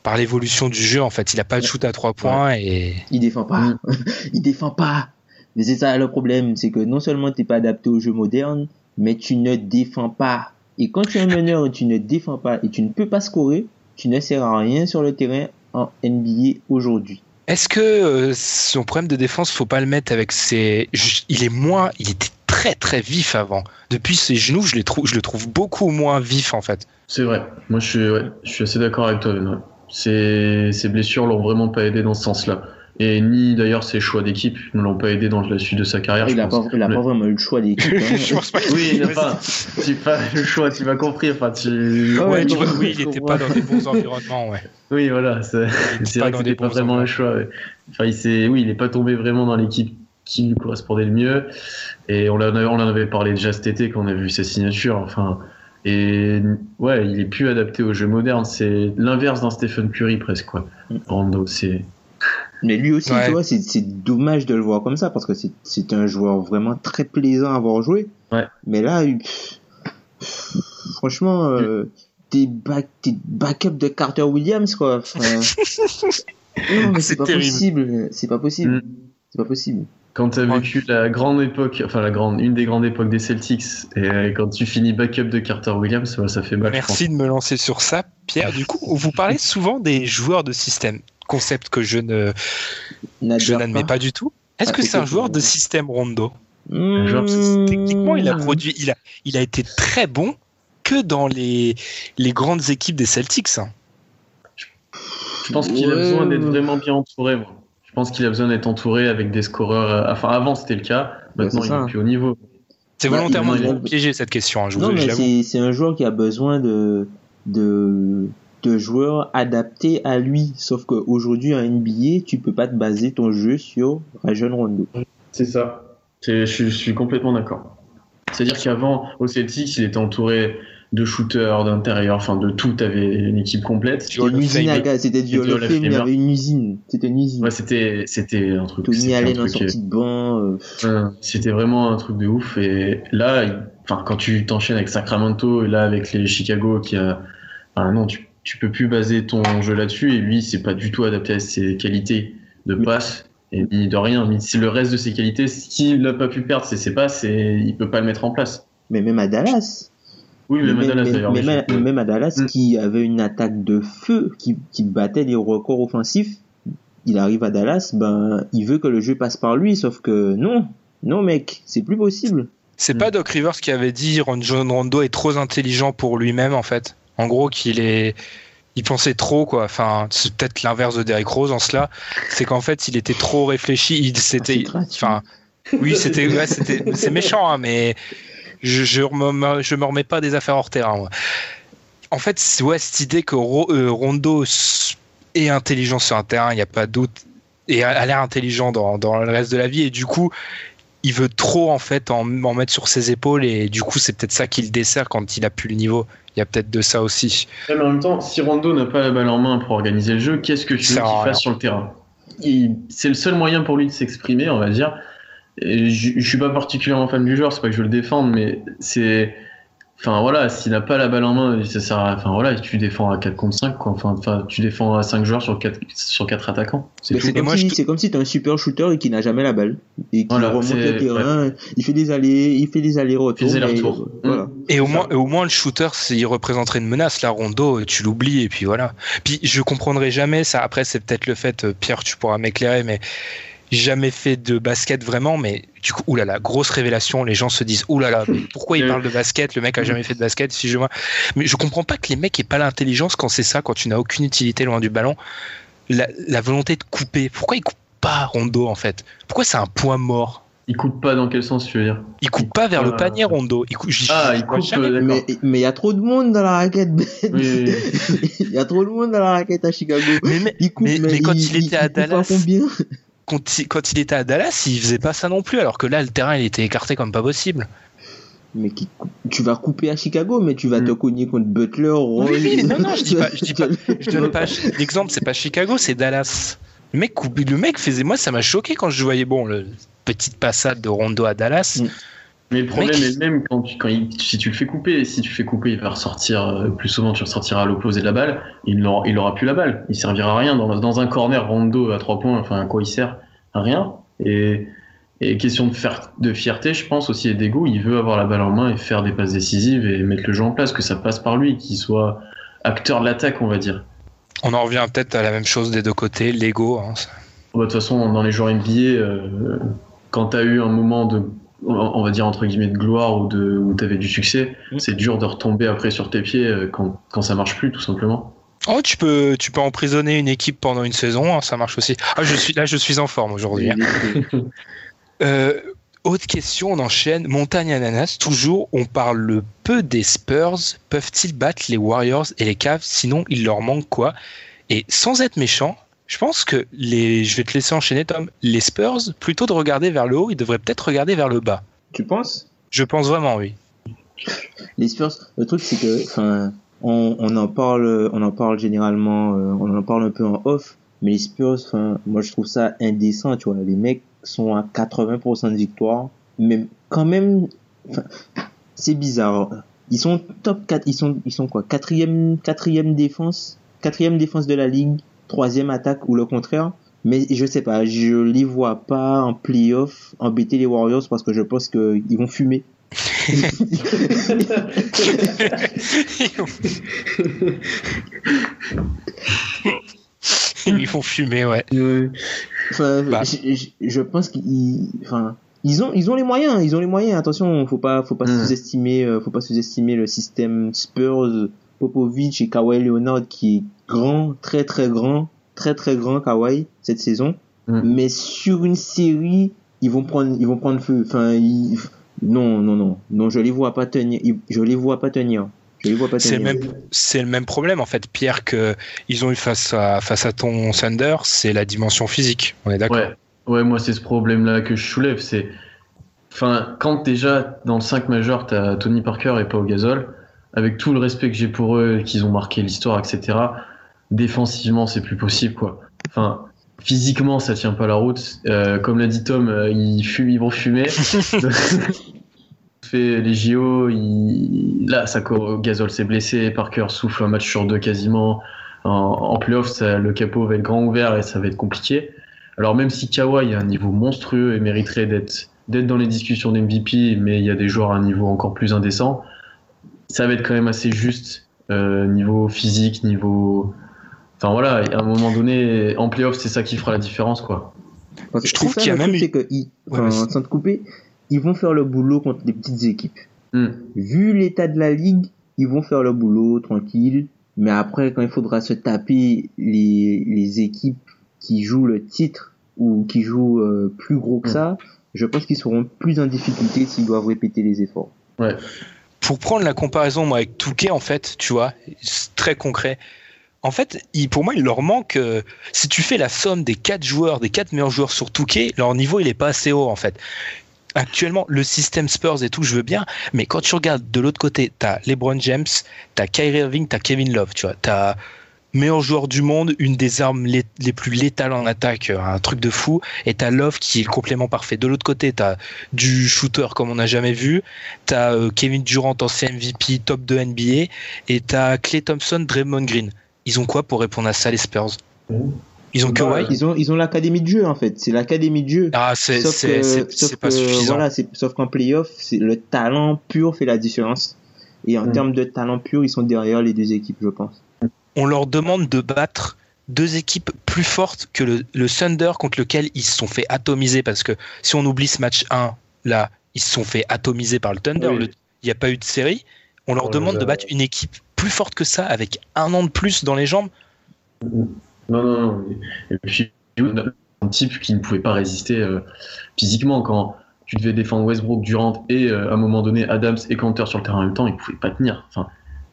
par l'évolution du jeu en fait il a pas de shoot à trois points et il défend pas mm. il défend pas mais c'est ça le problème, c'est que non seulement tu n'es pas adapté au jeu moderne, mais tu ne défends pas. Et quand tu es un meneur et tu ne défends pas et tu ne peux pas scorer, tu ne sers à rien sur le terrain en NBA aujourd'hui. Est-ce que euh, son problème de défense, faut pas le mettre avec ses. Il est moins. Il était très très vif avant. Depuis ses genoux, je, les trouve, je le trouve beaucoup moins vif en fait. C'est vrai. Moi, je suis, je suis assez d'accord avec toi. Ses, ses blessures l'ont vraiment pas aidé dans ce sens-là. Et ni d'ailleurs ses choix d'équipe ne l'ont pas aidé dans la suite de sa carrière. Il n'a pas, il a pas vraiment eu le choix d'équipe. hein. Je pense pas qu'il- Oui, enfin, tu pas le choix, tu m'as compris. Enfin, tu... Ouais, Ouais, tu non, vois, oui, il était comprends. pas dans des bons environnements, ouais. Oui, voilà, c'est pas vrai que c'était pas vraiment le choix. ouais. Enfin, il s'est, oui, il est pas tombé vraiment dans l'équipe qui lui correspondait le mieux. Et on, l'a- on en avait parlé déjà cet été quand on a vu ses signatures. Enfin, et ouais, il est plus adapté au jeu moderne. C'est l'inverse d'un Stephen Curry presque, quoi. Rondo, c'est. Mais lui aussi, Ouais. tu vois, c'est c'est dommage de le voir comme ça parce que c'est- c'est un joueur vraiment très plaisant à voir jouer. Ouais. Mais là, il- pff, pff, franchement, euh, t'es back, t'es backup de Carter Williams, quoi. Enfin, non, mais C'est c'est pas terrible. possible. C'est pas possible. Mm. C'est pas possible. Quand tu as Ouais. vécu la grande époque, enfin la grande, une des grandes époques des Celtics, et euh, quand tu finis backup de Carter Williams, ouais, ça fait mal. je pense. Merci de me lancer sur ça, Pierre. Du coup, vous parlez souvent des joueurs de système, concept que je ne, je n'admets pas du tout. Est-ce Ah, que c'est un joueur de système Rondo Mmh. joueur. Techniquement, il a produit, il a, il a été très bon que dans les, les grandes équipes des Celtics. hein. Je pense qu'il a Ouais. besoin d'être vraiment bien entouré. Moi. Je pense qu'il a besoin d'être entouré avec des scoreurs. euh, Enfin, avant c'était le cas. Maintenant, c'est il ça. est plus au niveau. C'est Bah, volontairement il- il- piéger cette question. hein, je Non, mais c'est un joueur qui a besoin de, de, de joueurs adaptés à lui. Sauf qu'aujourd'hui, en NBA, tu peux pas te baser ton jeu sur Rajon Rondo. C'est ça. Je, suis- je suis complètement d'accord. C'est-à-dire qu'avant, au Celtics, il était entouré de shooters, d'intérieur, enfin de tout. T'avais une équipe complète. C'était une of usine à Fame. gaz, c'était du C'était Hall of Hall of Fame, il y Famer. avait une usine. C'était une usine. Ouais, c'était, c'était un truc. Tony Allen en truc, euh, sortie de banc. euh, Euh, C'était vraiment un truc de ouf. Et là, enfin, quand tu t'enchaînes avec Sacramento et là avec les Chicago, qui a, enfin, non, tu, tu peux plus baser ton jeu là-dessus. Et lui, c'est pas du tout adapté à ses qualités de passe et ni de rien. Mais c'est le reste de ses qualités. Ce qu'il n'a pas pu perdre, c'est ses passes et il peut pas le mettre en place. mais même à Dallas. Oui, même, à Dallas d'ailleurs. mais mais même, même à Dallas, Mm. qui avait une attaque de feu, qui, qui battait les records offensifs, il arrive à Dallas, ben, il veut que le jeu passe par lui, sauf que non. Non, mec, c'est plus possible. C'est pas Doc Rivers qui avait dit Ron- John Rondo est trop intelligent pour lui-même en fait. En gros qu'il est il pensait trop quoi. Enfin, c'est peut-être l'inverse de Derrick Rose en cela, c'est qu'en fait, il était trop réfléchi, il c'était c'est gratuit. enfin oui, c'était ouais, c'était c'est méchant hein, mais je je me, je me remets pas des affaires hors terrain. moi. En fait, c'est ouais, cette idée que euh, Rondo est intelligent sur un terrain, il n'y a pas de doute et a a l'air intelligent dans, dans le reste de la vie et du coup il veut trop en fait en, en mettre sur ses épaules et du coup c'est peut-être ça qui le dessert quand il a plus le niveau. Il y a peut-être de ça aussi. Mais en même temps, si Rondo n'a pas la balle en main pour organiser le jeu, qu'est-ce que tu veux qu'il rien. fasse sur le terrain? C'est le seul moyen pour lui de s'exprimer, on va dire. Et je, je suis pas particulièrement fan du joueur, c'est pas que je veux le défendre, mais c'est. Enfin voilà, s'il n'a pas la balle en main, ça sert à... Enfin voilà, tu défends à 4 contre 5, quoi. Enfin, enfin, tu défends à 5 joueurs sur 4, sur 4 attaquants. C'est comme, moi, si, je- c'est comme si t'es un super shooter et qui n'a jamais la balle. Et qui Voilà, remonte le terrain, il fait des allers, il fait des allers-retours. Il fait des mais, allers-retours. euh, Voilà. Et au moins, ça. au moins le shooter, s'il représenterait une menace, là, Rondo, tu l'oublies et puis voilà. Puis je comprendrai jamais ça. Après, c'est peut-être le fait, euh, Pierre, tu pourras m'éclairer, mais jamais fait de basket vraiment. Mais du coup, oulala, grosse révélation. Les gens se disent, oulala, mais pourquoi il Euh. parle de basket? Le mec a jamais fait de basket. Si je vois, mais je comprends pas que les mecs aient pas l'intelligence quand c'est ça, quand tu n'as aucune utilité loin du ballon. La, la volonté de couper. Pourquoi il coupe pas Rondo en fait? Pourquoi c'est un point mort? Il coupe pas dans quel sens tu veux dire? Il coupe pas vers le Ah. panier Rondo. Il coupe, Ah, il coupe, jamais. euh. Mais mais il y a trop de monde dans la raquette, Ben. Oui, oui, Il y a trop de monde dans la raquette à Chicago. Mais, mais- Il coupe, Mais- mais quand il était à coupe à Dallas- combien? Quand il, quand il était à Dallas, il faisait pas ça non plus, alors que là, le terrain, il était écarté comme pas possible. Mais qui tu vas couper à Chicago, mais tu vas te Mm. cogner contre Butler. Roy. Oui, oui, non, non, je dis pas, je dis pas, je donne pas l'exemple, c'est pas Chicago, c'est Dallas. Le mec, le mec faisait, moi, ça m'a choqué quand je voyais, bon, le petite passade de Rondo à Dallas. Mm. Mais le problème Mec. est même quand, tu, quand il- si tu le fais couper. Si tu le fais couper, il va ressortir euh, plus souvent. Tu ressortiras à l'opposé de la balle. Il n'aura il aura plus la balle. Il servira à rien dans, dans un corner Rondo à trois points. Enfin, à quoi il sert? À rien. Et, et question de, faire, de fierté, je pense aussi et d'ego. Il veut avoir la balle en main et faire des passes décisives et mettre le jeu en place. Que ça passe par lui, qu'il soit acteur de l'attaque, on va dire. On en revient peut-être à la même chose des deux côtés, l'ego. hein. Bon, De toute façon, dans les joueurs NBA, euh, quand tu as eu un moment de, on va dire entre guillemets, de gloire ou, de, où tu avais du succès, Mm. c'est dur de retomber après sur tes pieds euh, quand, quand ça marche plus, tout simplement. Oh, tu peux, tu peux emprisonner une équipe pendant une saison, hein, ça marche aussi. Ah, je suis là, je suis en forme aujourd'hui. hein. Euh, autre question, on enchaîne. Montagne Ananas, toujours, on parle peu des Spurs. Peuvent-ils battre les Warriors et les Cavs? Sinon, il leur manque quoi? Et sans être méchant, je pense que les. Je vais te laisser enchaîner, Tom. Les Spurs, plutôt de regarder vers le haut, ils devraient peut-être regarder vers le bas. Tu penses? Je pense vraiment, oui. Les Spurs, le truc c'est que, enfin, on, on en parle, on en parle généralement, euh, on en parle un peu en off, mais les Spurs, enfin, moi je trouve ça indécent, tu vois. Les mecs sont à 80% de victoire, mais quand même, c'est bizarre. Ils sont top 4, ils sont, ils sont quoi? Quatrième, quatrième défense, quatrième défense de la ligue, troisième attaque ou le contraire. Mais je sais pas, je les vois pas en playoff embêter les Warriors parce que je pense qu'ils vont fumer. Ils font fumer, ouais. Bah. je, je- je pense qu'ils, enfin, ils ont, ils ont les moyens, ils ont les moyens. Attention, faut pas, faut pas Mm. sous-estimer, euh, faut pas sous-estimer le système Spurs, Popovic et Kawhi Leonard qui grand, très très grand, très très grand Kawhi cette saison. Mm. Mais sur une série, ils vont prendre, ils vont prendre feu. Enfin, ils- non, non, non, non, je les vois pas tenir, je les vois pas tenir. C'est le même, c'est le même problème en fait, Pierre, que ils ont eu face à face à ton Thunder, c'est la dimension physique. On est d'accord? Ouais, ouais, moi c'est ce problème-là que je soulève. C'est, enfin, quand déjà dans le 5 majeur, t'as Tony Parker et Pau Gasol, avec tout le respect que j'ai pour eux, qu'ils ont marqué l'histoire, etc. Défensivement, c'est plus possible, quoi. Enfin, physiquement, ça tient pas la route. Euh, comme l'a dit Tom, euh, ils, fument, ils vont fumer. fait les JO, il... là, ça, Gasol s'est blessé, Parker souffle un match sur deux quasiment. En, en playoff, ça, le capot va être grand ouvert et ça va être compliqué. Alors même si Kawhi a un niveau monstrueux et mériterait d'être d'être dans les discussions d'MVP, mais il y a des joueurs à un niveau encore plus indécent, ça va être quand même assez juste euh, niveau physique, niveau. Enfin voilà, à un moment donné, en playoff, c'est ça qui fera la différence, quoi. Parce Je trouve qu'il y a même c'est que ils- Ouais, enfin, sans te couper, ils vont faire le boulot contre les petites équipes. Hmm. Vu l'état de la ligue, ils vont faire le boulot tranquille. Mais après, quand il faudra se taper les, les équipes qui jouent le titre ou qui jouent euh, plus gros que Hmm. ça, je pense qu'ils seront plus en difficulté s'ils doivent répéter les efforts. Ouais. Pour prendre la comparaison moi avec Touquet en fait, tu vois, c'est très concret. En fait, pour moi, il leur manque. euh, si tu fais la somme des quatre joueurs, des quatre meilleurs joueurs sur Touquet, leur niveau il est pas assez haut en fait. Actuellement, le système Spurs et tout, je veux bien, mais quand tu regardes de l'autre côté, t'as LeBron James, t'as Kyrie Irving, t'as Kevin Love, tu vois, t'as meilleur joueur du monde, une des armes les, les plus létales en attaque, euh, un truc de fou, et t'as Love qui est le complément parfait. De l'autre côté, t'as du shooter comme on n'a jamais vu, t'as euh, Kevin Durant ancien MVP top de NBA, et t'as Clay Thompson, Draymond Green. Ils ont quoi pour répondre à ça les Spurs? Ils ont Kawhi Ils ont, ils ont l'académie de jeu en fait. C'est l'académie de jeu. Ah, c'est que- pas que, suffisant. Voilà, sauf qu'en playoff, c'est le talent pur fait la différence. Et en Mm. termes de talent pur, ils sont derrière les deux équipes, je pense. on leur demande de battre deux équipes plus fortes que le, le Thunder contre lequel ils se sont fait atomiser parce que si on oublie ce match 1 là ils se sont fait atomiser par le Thunder Oui. Il n'y a pas eu de série on leur On demande de battre une équipe plus forte que ça avec un an de plus dans les jambes Non, non, non. Et puis, un type qui ne pouvait pas résister euh, physiquement quand tu devais défendre Westbrook, Durant et euh, à un moment donné Adams et Cantor sur le terrain en même temps, ils pouvaient pas tenir. Enfin,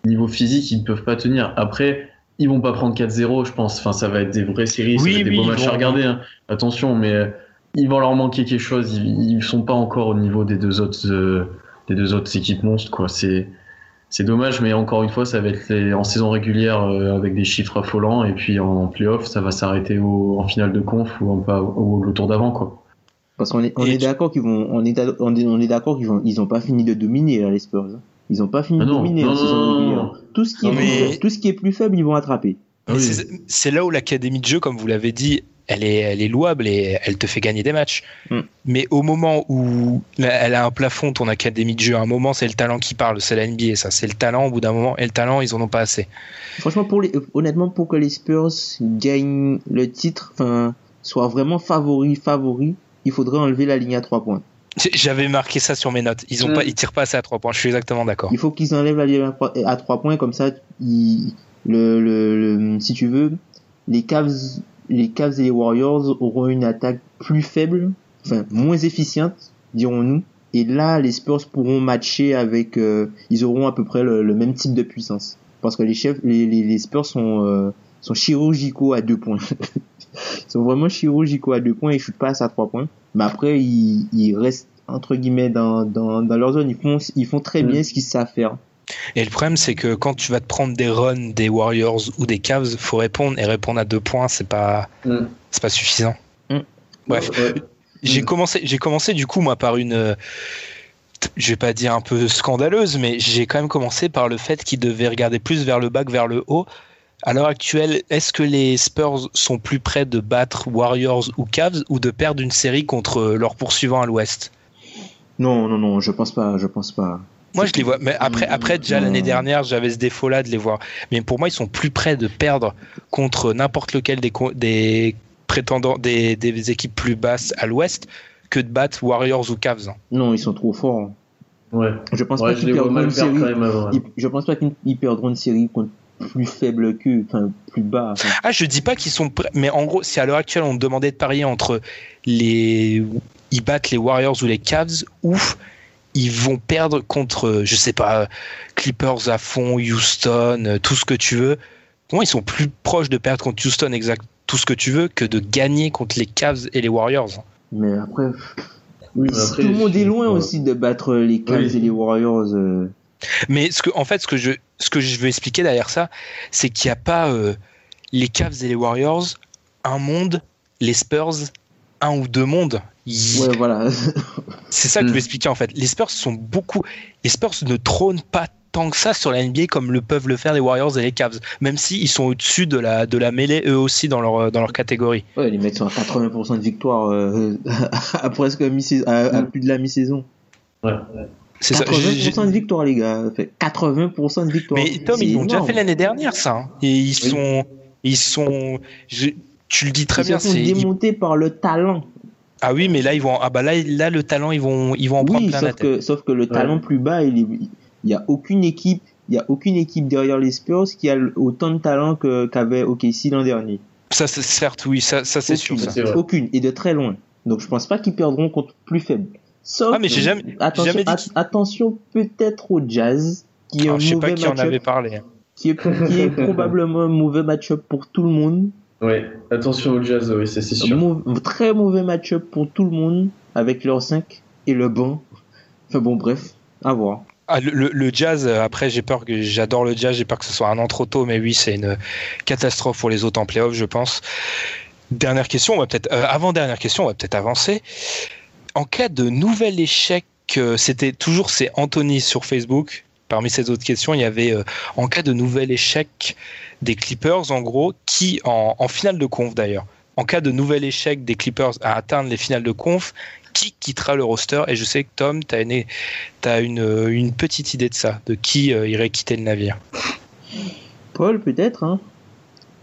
niveau physique, ils ne peuvent pas tenir. Après, ils vont pas prendre 4-0, je pense. Enfin, ça va être des vraies séries, ça Oui, va être des beaux ils matchs vont- à regarder. hein. Attention, mais euh, il va leur manquer quelque chose. Ils, ils sont pas encore au niveau des deux autres, euh, des deux autres équipes monstres, quoi. C'est c'est dommage, mais encore une fois, ça va être les- en saison régulière euh, avec des chiffres affolants, et puis en playoff, ça va s'arrêter en finale de conf ou, en, pas- ou au tour d'avant, quoi. Parce qu'on est, on d'accord qu'ils vont, on est, on est, on est d'accord qu'ils vont, ils ont pas fini de dominer, là, les Spurs. hein. Ils ont pas fini Ah de dominer non, en non, saison régulière. Tout ce qui est, Non, plus tout ce qui est plus faible, ils vont attraper. Ah oui. c'est là où l'académie de jeu comme vous l'avez dit elle est, elle est louable et elle te fait gagner des matchs. Mm. Mais au moment où elle a un plafond, ton académie de jeu, à un moment, c'est le talent qui parle, c'est la NBA, ça. C'est le talent, au bout d'un moment, et le talent, ils en ont pas assez. Franchement, pour les, honnêtement, pour que les Spurs gagnent le titre, enfin, soient vraiment favoris, favoris, il faudrait enlever la ligne à trois points. J'avais marqué ça sur mes notes. Ils ont Mm. pas, ils tirent pas assez à trois points. Je suis exactement d'accord. Il faut qu'ils enlèvent la ligne à trois- à trois points, comme ça, ils, le, le, le- si tu veux, les Cavs, les Cavs et les Warriors auront une attaque plus faible, enfin moins efficiente, dirons-nous. Et là, les Spurs pourront matcher avec, euh, ils auront à peu près le, le même type de puissance, parce que les chefs, les, les, les Spurs sont euh, sont chirurgicaux à deux points. ils sont vraiment chirurgicaux à deux points et ils shootent pas à trois points. Mais après, ils, ils restent entre guillemets dans, dans, dans leur zone. Ils font, ils font très Mm. bien ce qu'ils savent faire. Et le problème, c'est que quand tu vas te prendre des runs des Warriors ou des Cavs, faut répondre et répondre à deux points, c'est pas, Mm. c'est pas suffisant. Mm. Bref, Ouais. j'ai Mm. commencé, j'ai commencé du coup moi par une, euh, je vais pas dire un peu scandaleuse, mais j'ai quand même commencé par le fait qu'ils devaient regarder plus vers le bas que vers le haut. À l'heure actuelle, est-ce que les Spurs sont plus près de battre Warriors ou Cavs ou de perdre une série contre leurs poursuivants à l'Ouest? Non, non, non, je pense pas, je pense pas. Moi, je les vois. Mais après, après déjà l'année dernière, j'avais ce défaut-là de les voir. Mais pour moi, ils sont plus près de perdre contre n'importe lequel des, co- des prétendants, des, des équipes plus basses à l'Ouest que de battre Warriors ou Cavs. hein. Non, ils sont trop forts. Ouais. Je pense Ouais, pas je qu'ils les vois perdront mal une faire série. quand même avant. ils- Je pense pas qu'ils perdront une série contre plus faible qu'eux, enfin plus bas. enfin. Ah, je dis pas qu'ils sont prêts, mais en gros, si à l'heure actuelle on demandait de parier entre les, ils battent les Warriors ou les Cavs, ou ils vont perdre contre, je sais pas, Clippers à fond, Houston, euh, tout ce que tu veux. Pour moi, ils sont plus proches de perdre contre Houston, exact, tout ce que tu veux, que de gagner contre les Cavs et les Warriors. Mais après, Oui, mais après, tout le monde est loin ouais. aussi de battre les Cavs Oui. et les Warriors. euh. Mais ce que, en fait, ce que je, ce que je veux expliquer derrière ça, c'est qu'il n'y a pas euh, les Cavs et les Warriors, un monde, les Spurs, un ou deux mondes. Il- Ouais, voilà. C'est ça que je veux expliquer en fait. Les Spurs sont beaucoup. Les Spurs ne trônent pas tant que ça sur la NBA comme le peuvent le faire les Warriors et les Cavs, même s'ils sont au-dessus de la, de la mêlée eux aussi dans leur, dans leur catégorie. Ouais, les mecs sont à 80% de victoire euh, à presque mi-saison, à, à Mm. plus de la mi-saison. Ouais. C'est ça. J'ai- j'ai- 80% de victoire, les gars. Fait 80% de victoire. Mais Tom, C'est ils l'ont déjà fait l'année dernière, ça. hein. Et ils Oui. sont. Ils sont. je- tu le dis très Ils bien. c'est- ils- démonter par le talent. Ah oui, mais là ils vont. Ah bah là, là le talent, ils vont, ils vont en prendre Oui, plein la sauf tête. que, sauf que le talent plus bas, il est- il y a aucune équipe, il y a aucune équipe derrière les Spurs qui a autant de talent que qu'avait OKC l'an dernier. Ça, c'est certes, oui, ça, ça c'est sûr. Aucune, Ça. Et de très loin. Donc je pense pas qu'ils perdront contre plus faible. Sauf Ah, mais j'ai jamais- attention, jamais dit attention peut-être au Jazz qui est Alors, un je sais mauvais pas qui en match-up, avait parlé. qui est, qui est probablement un mauvais match-up pour tout le monde. Ouais. Attention au jazz, oui, ça, c'est sûr. très mauvais match-up pour tout le monde avec leur 5 et le banc. Enfin bon, bref, à voir. Ah, le, le- le jazz, euh, après, j'ai peur que j'adore le jazz, j'ai peur que ce soit un an trop tôt, mais oui, c'est une catastrophe pour les autres en playoff, je pense. Dernière question, on va peut-être, euh, avant dernière question, on va peut-être avancer. En cas de nouvel échec, euh, c'était toujours c'est Anthony sur Facebook. Parmi ces autres questions, il y avait euh, en cas de nouvel échec des Clippers, en gros, qui en, en finale de conf d'ailleurs. En cas de nouvel échec des Clippers à atteindre les finales de conf, qui quittera le roster? Et je sais que Tom, tu as une, t'as une, euh, une petite idée de ça, de qui euh, irait quitter le navire. Paul peut-être, hein.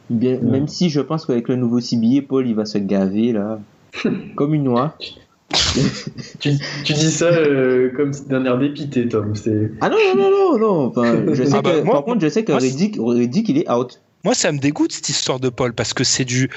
Bien, Ouais. Même si je pense qu'avec le nouveau CBA, Paul il va se gaver là, comme une noix. Tu, tu dis ça euh, comme d'un air dépité, Tom. Ah non non non non non. Enfin, je sais Ah bah, que, moi- par contre je sais que moi, Reddick il est out. Moi, ça me dégoûte cette histoire de Paul parce que c'est du.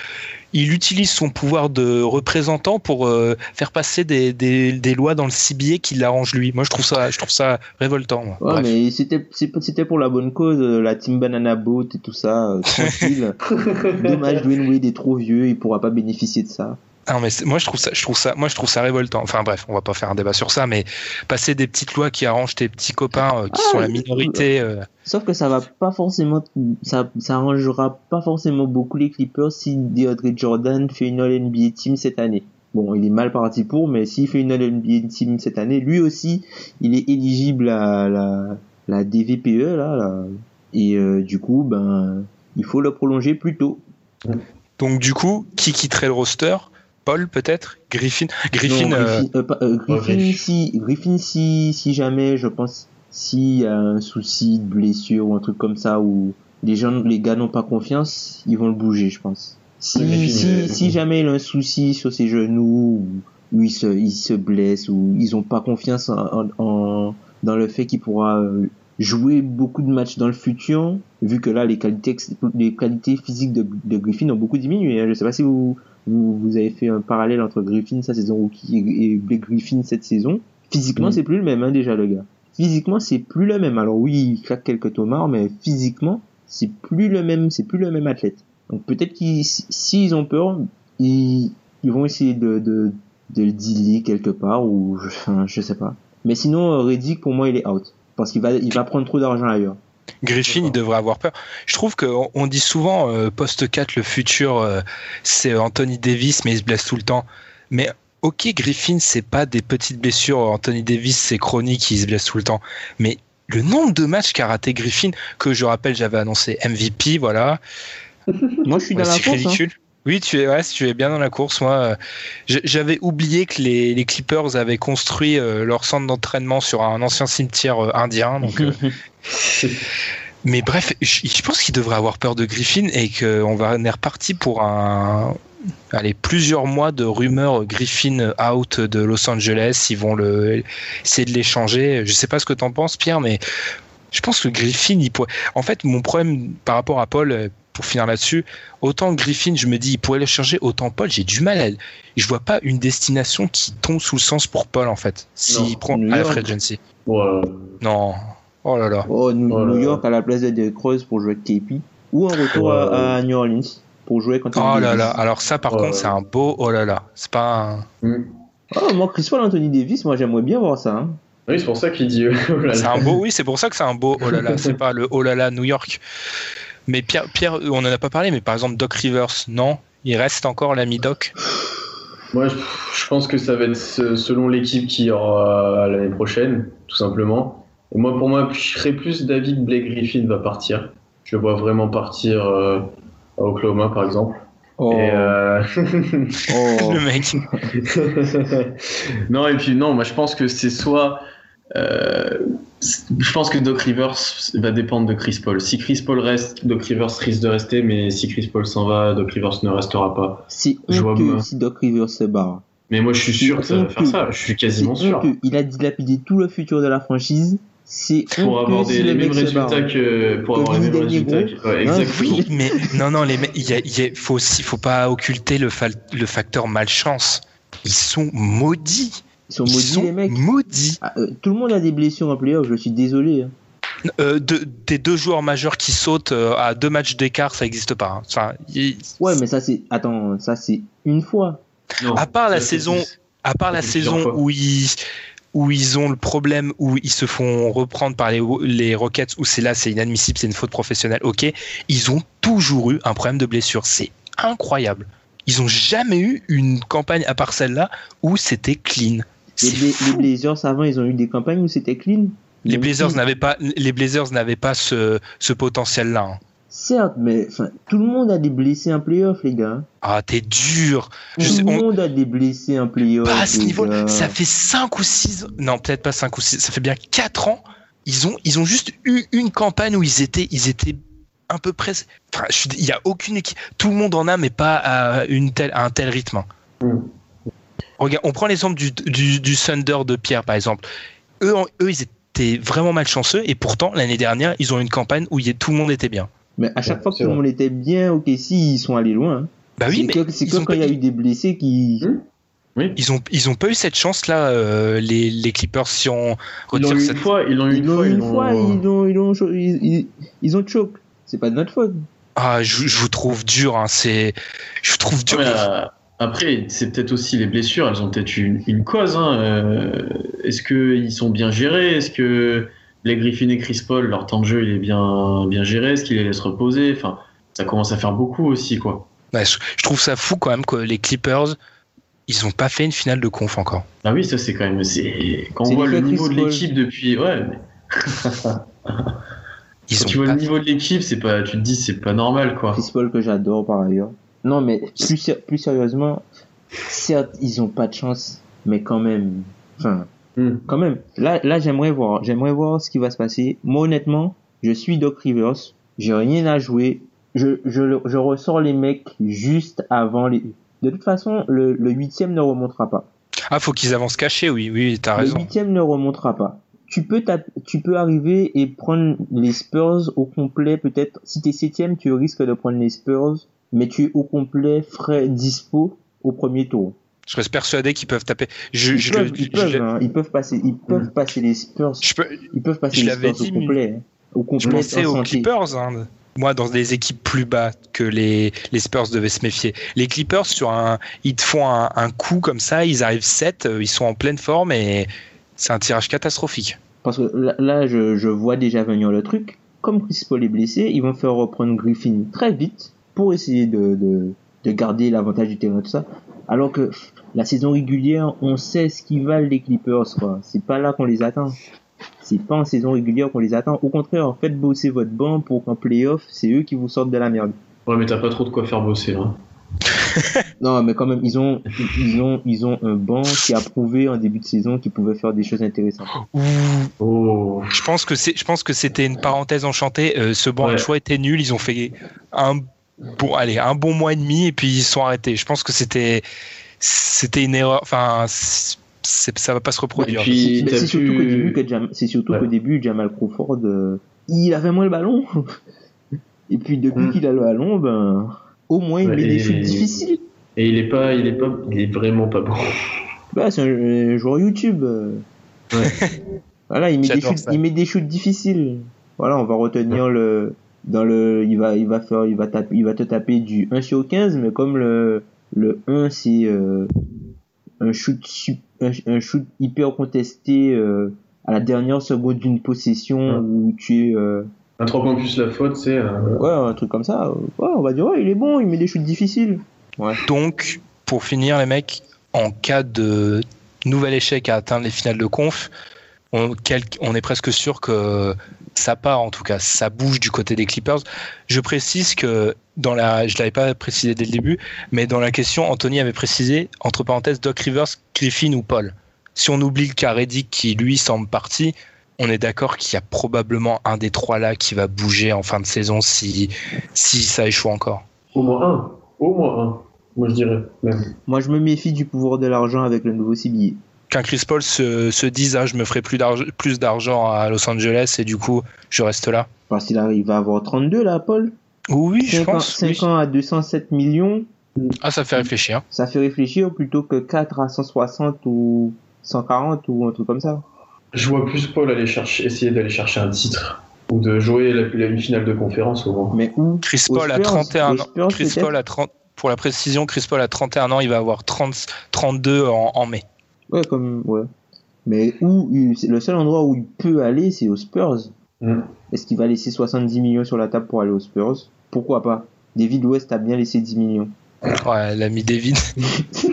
Il utilise son pouvoir de représentant pour euh, faire passer des, des, des lois dans le CBA qui l'arrangent lui. Moi, je trouve ça, je trouve ça révoltant. moi. Ouais, mais c'était pour la bonne cause, euh, la team Banana Boat et tout ça, euh, tranquille. Dommage, Dwayne Wade est trop vieux, il pourra pas bénéficier de ça. Non, mais moi, je trouve ça, je trouve ça, moi, je trouve ça révoltant. Enfin, bref, on va pas faire un débat sur ça, mais passer des petites lois qui arrangent tes petits copains euh, qui Ah, sont la minorité. euh, Sauf que ça va pas forcément, ça, ça arrangera pas forcément beaucoup les Clippers si DeAndre Jordan fait une All-NBA team cette année. Bon, il est mal parti pour, mais s'il fait une All-NBA team cette année, lui aussi, il est éligible à la, la DVPE, là, là. Et euh, du coup, ben, il faut le prolonger plus tôt. Donc, du coup, qui quitterait le roster? Paul, peut-être? Griffin Griffin, Non, euh, Griffin, euh, pas- euh, Griffin, si, Griffin, si, si jamais, je pense, s'il y a un souci de blessure ou un truc comme ça où les gens, les gars n'ont pas confiance, ils vont le bouger, je pense. Si, Griffin, si, euh, si jamais il a un souci sur ses genoux ou, ou il se, il se blesse ou ils ont pas confiance en, en- en- dans le fait qu'il pourra jouer beaucoup de matchs dans le futur, vu que là les qualités les qualités physiques de, de Griffin ont beaucoup diminué. Hein. Je sais pas si vous, vous, vous avez fait un parallèle entre Griffin sa saison rookie et, Blake Griffin cette saison. Physiquement, Mm. c'est plus le même hein, déjà le gars. Physiquement, c'est plus le même. Alors oui, il claque quelques tomards, mais physiquement, c'est plus le même, c'est plus le même athlète. Donc peut-être qu'ils, si- s'ils ont peur, ils, ils vont essayer de, de, de le dealer quelque part ou je, enfin, je sais pas. Mais sinon, euh, Reddick pour moi il est out parce qu'il va, il va prendre trop d'argent ailleurs. Griffin, il devrait avoir peur. Je trouve qu'on on dit souvent euh, poste 4, le futur, euh, c'est Anthony Davis, mais il se blesse tout le temps. Mais ok, Griffin, c'est pas des petites blessures. Anthony Davis, c'est chronique, il se blesse tout le temps. Mais le nombre de matchs qu'a raté Griffin, que je rappelle, j'avais annoncé MVP, voilà. Moi, je suis dans Ouais, la c'est hein. Oui, tu es, ouais, tu es bien dans la course. Moi, euh, j'avais oublié que les, les Clippers avaient construit euh, leur centre d'entraînement sur un ancien cimetière euh, indien. Donc, mais bref, je, je pense qu'il devrait avoir peur de Griffin et qu'on va on est reparti pour un, allez, plusieurs mois de rumeurs Griffin out de Los Angeles. Ils vont le essayer de l'échanger. Je sais pas ce que t'en penses, Pierre, mais je pense que Griffin, il pourrait. En fait, mon problème par rapport à Paul, pour finir là-dessus, autant Griffin, je me dis, il pourrait le changer, autant Paul, j'ai du mal à. Je vois pas une destination qui tombe sous le sens pour Paul, en fait, s'il Non, prend à la. Ouais. Non. Oh là là. Oh, New, Oh là New là. York à la place de Rose pour jouer avec KP ou un retour Ouais. à, à New Orleans pour jouer contre Oh là Davis. là. Alors ça, par Ouais. contre, c'est un beau. Oh là là. C'est pas un. Mm. Oh, moi, Chris Paul, Anthony Davis, moi j'aimerais bien voir ça. Hein. Oui, c'est pour ça qu'il dit. oh là là. C'est un beau. Oui, c'est pour ça que c'est un beau. Oh là là. C'est pas le oh là là New York. Mais Pierre, Pierre, on en a pas parlé, mais par exemple Doc Rivers, non? Il reste encore l'ami Doc? Moi, je, pense que ça va être selon l'équipe qui y aura l'année prochaine, tout simplement. Et moi, pour moi, je serais plus David Blake Griffin va partir. Je le vois vraiment partir euh, à Oklahoma, par exemple. Oh, Et, euh, oh. Le mec. non, et puis non, moi je pense que c'est soit. Euh, je pense que Doc Rivers va dépendre de Chris Paul. Si Chris Paul reste, Doc Rivers risque de rester, mais si Chris Paul s'en va, Doc Rivers ne restera pas. C'est Je vois bien. si Doc Rivers se barre. Mais moi je suis sûr que ça va faire ça, je suis quasiment sûr. Il a dilapidé tout le futur de la franchise. C'est Pour avoir si des, le les mêmes résultats que. Pour Que avoir les mêmes résultats que. Ouais, exactement. Oui, mais non, non, les, il y a, il y a- faut pas occulter le facteur malchance. Ils sont maudits. Ils sont Ils maudits sont les mecs. maudits. Ah, euh, tout le monde a des blessures en playoff, je suis désolé. hein. Euh, de- des deux joueurs majeurs qui sautent euh, à deux matchs d'écart, ça n'existe pas. hein. Enfin, il- Ouais, mais ça c'est. Attends, ça c'est une fois. Non, à part la saison, plus. à part la saison fois. où ils où ils ont le problème où ils se font reprendre par les les Rockets où c'est là c'est inadmissible, c'est une faute professionnelle. OK, ils ont toujours eu un problème de blessure, c'est incroyable. Ils ont jamais eu une campagne à part celle-là où c'était clean. Les, C'est Bla- fou. les Blazers avant, ils ont eu des campagnes où c'était clean. Les Blazers n'avaient pas les Blazers n'avaient pas ce ce potentiel là. Certes, mais tout le monde a des blessés en playoff, les gars. Ah, t'es dur. Tout sais, le on- monde a des blessés en playoff. pas à ce niveau gars. ça fait 5 ou 6 non peut-être pas 5 ou 6 ça fait bien 4 ans ils ont ils ont juste eu une campagne où ils étaient ils étaient un peu près enfin il y a aucune équipe tout le monde en a mais pas à une telle à un tel rythme Mm. Regarde on prend l'exemple du, du du Thunder de Pierre par exemple eux en- eux ils étaient vraiment malchanceux et pourtant l'année dernière ils ont eu une campagne où il y a- tout le monde était bien Mais à chaque Ouais, fois que tout le monde était bien, ok, si ils sont allés loin. bah oui c'est mais c'est ils que ont quand pas- il y a eu des blessés qui. Oui. ils ont ils ont pas eu cette chance là les les Clippers si on Ils retire une cette fois, ils l'ont eu une fois, ils fois, ils ont, ils ont, ils, ils, ils ont choke. C'est pas de notre faute. Ah, je, je vous trouve dur, hein, c'est. Je vous trouve dur. Ouais, euh, après, c'est peut-être aussi les blessures, elles ont peut-être une, une cause. Hein. euh, Est-ce qu'ils sont bien gérés Est-ce que les Griffin et Chris Paul, leur temps de jeu, il est bien, bien géré Est-ce qu'ils les laissent reposer Enfin, ça commence à faire beaucoup aussi, quoi. Ouais, je, je trouve ça fou quand même que les Clippers, ils ont pas fait une finale de conf encore. Ah oui, ça c'est quand même. c'est Quand on voit le niveau de Chris l'équipe depuis. Ouais, mais Ils quand tu vois pas le niveau de l'équipe, c'est pas. Tu te dis, c'est pas normal, quoi. Chris Paul que j'adore par ailleurs. Non, mais plus, plus sérieusement, certes, ils ont pas de chance, mais quand même. Enfin, Hmm. quand même. Là, là, j'aimerais voir. J'aimerais voir ce qui va se passer. Moi, honnêtement, je suis Doc Rivers. J'ai rien à jouer. Je, je, le- je ressors les mecs juste avant les. De toute façon, le, le huitième ne remontera pas. Ah, faut qu'ils avancent cachés, oui, oui, t'as Le raison. huitième ne remontera pas. tu peux tu peux arriver et prendre les Spurs au complet peut-être si t'es septième tu risques de prendre les Spurs mais tu es au complet frais dispo au premier tour Je reste persuadé qu'ils peuvent taper. Je, ils, je peuvent, le- ils, je peuvent, hein, ils peuvent passer ils peuvent passer les Spurs je peux- ils peuvent passer je les Spurs dit, au mais- complet au je pensais en aux. Clippers. hein. Moi, dans des équipes plus bas que les, les Spurs devaient se méfier. Les Clippers, sur un, ils te font un, un coup comme ça, ils arrivent 7, ils sont en pleine forme et c'est un tirage catastrophique. Parce que là, là, je, je vois déjà venir le truc. Comme Chris Paul est blessé, ils vont faire reprendre Griffin très vite pour essayer de, de, de garder l'avantage du terrain, tout ça. Alors que la saison régulière, on sait ce qu'ils valent les Clippers, quoi. C'est pas là qu'on les attend. C'est pas en saison régulière qu'on les attend. Au contraire, faites bosser votre banc pour qu'en playoff, c'est eux qui vous sortent de la merde. Ouais, mais t'as pas trop de quoi faire bosser là. Non, mais quand même, ils ont, ils ont, ils ont un banc qui a prouvé en début de saison qu'ils pouvaient faire des choses intéressantes. Oh. Je pense que c'est, je pense que c'était une parenthèse enchantée. Euh, ce banc Ouais. de choix était nul. Ils ont fait un bon, allez, un bon mois et demi et puis ils sont arrêtés. Je pense que c'était, c'était une erreur. Enfin, c'est, ça va pas se reproduire. Et puis- c'est surtout pu- qu'au début, que Jam- c'est surtout Ouais. qu'au début, Jamal Crawford, euh, il avait moins le ballon. Et puis depuis Mm. qu'il a le ballon, ben, au moins il Ouais, met des shoots difficiles. Et il est pas, il est pas, il est vraiment pas bon. Bah, c'est un, un joueur YouTube. voilà, il met, des shoots, il met des shoots difficiles. Voilà, on va retenir le, dans le, il va, il va faire, il va taper, il va te taper du 1 sur 15, mais comme le, le 1 c'est, euh, un shoot, un, un shoot hyper contesté, euh, à la dernière seconde d'une possession Ouais. où tu es, euh, Un 3 points plus la faute, c'est. euh, ouais, un truc comme ça, ouais, on va dire, ouais, il est bon, il met des shoots difficiles. Donc, pour finir, les mecs, en cas de nouvel échec à atteindre les finales de conf, on, quel- on est presque sûr que ça part, en tout cas, ça bouge du côté des Clippers. Je précise que dans la, je l'avais pas précisé dès le début, mais dans la question, Anthony avait précisé entre parenthèses Doc Rivers, Griffin ou Paul. Si on oublie le cas Reddick qui lui semble parti, on est d'accord qu'il y a probablement un des trois là qui va bouger en fin de saison si si ça échoue encore. Au moins un. Au moins un. Moi je dirais même. Moi, je me méfie du pouvoir de l'argent avec le nouveau CBA. Qu'un Chris Paul se, se dise ah, je me ferai plus d'argent plus d'argent à Los Angeles et du coup je reste là. Parce qu'il arrive à avoir 32 là, Paul. Oui, je 5 ans, pense. 5 oui. ans à 207 millions, Ah, ça fait réfléchir. ça fait réfléchir plutôt que 4 à 160 ou 140 ou un truc comme ça. Je vois plus Paul aller chercher, essayer d'aller chercher un titre ou de jouer la, la une finale de conférence au moins. Mais où? Chris Paul a Spurs, 31 aux ans. Chris Paul a 30 pour la précision, Chris Paul a 31 ans, il va avoir 30 32 en, en mai. Ouais, comme ouais. Mais où le seul endroit où il peut aller, c'est aux Spurs. Mm. Est-ce qu'il va laisser 70 millions sur la table pour aller aux Spurs? Pourquoi pas? David West a bien laissé 10 millions. Ouais, l'ami David.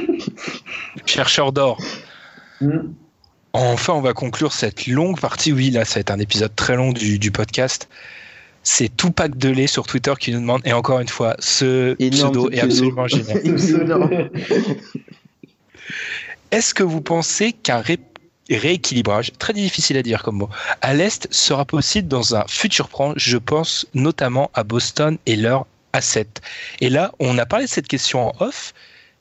Chercheur d'or. Mm. Enfin, on va conclure cette longue partie. Oui, là, ça va être un épisode très long du, du podcast. C'est Tupac Delay sur Twitter qui nous demande, et encore une fois, ce Énorme pseudo est pseudo. absolument génial. Est-ce que vous pensez qu'un ré- rééquilibrage, très difficile à dire comme mot, à l'Est sera possible dans un futur proche? Je pense notamment à Boston et leur asset. Et là, on a parlé de cette question en off,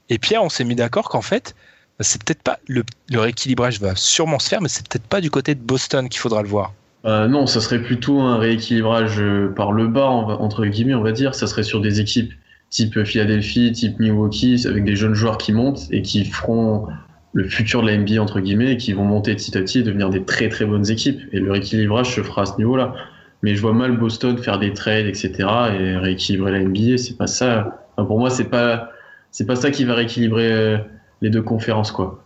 et Pierre, on s'est mis d'accord qu'en fait, c'est peut-être pas le, rééquilibrage va sûrement se faire, mais c'est peut-être pas du côté de Boston qu'il faudra le voir. Euh, non, ça serait plutôt un rééquilibrage euh, par le bas, entre guillemets, on va dire. Ça serait sur des équipes type Philadelphie, type Milwaukee, avec des jeunes joueurs qui montent et qui feront le futur de la NBA, entre guillemets, et qui vont monter petit à petit et devenir des très très bonnes équipes. Et le rééquilibrage se fera à ce niveau-là. Mais je vois mal Boston faire des trades, etc. et rééquilibrer la NBA. C'est pas ça. Enfin, pour moi, c'est pas, c'est pas ça qui va rééquilibrer euh, les deux conférences, quoi.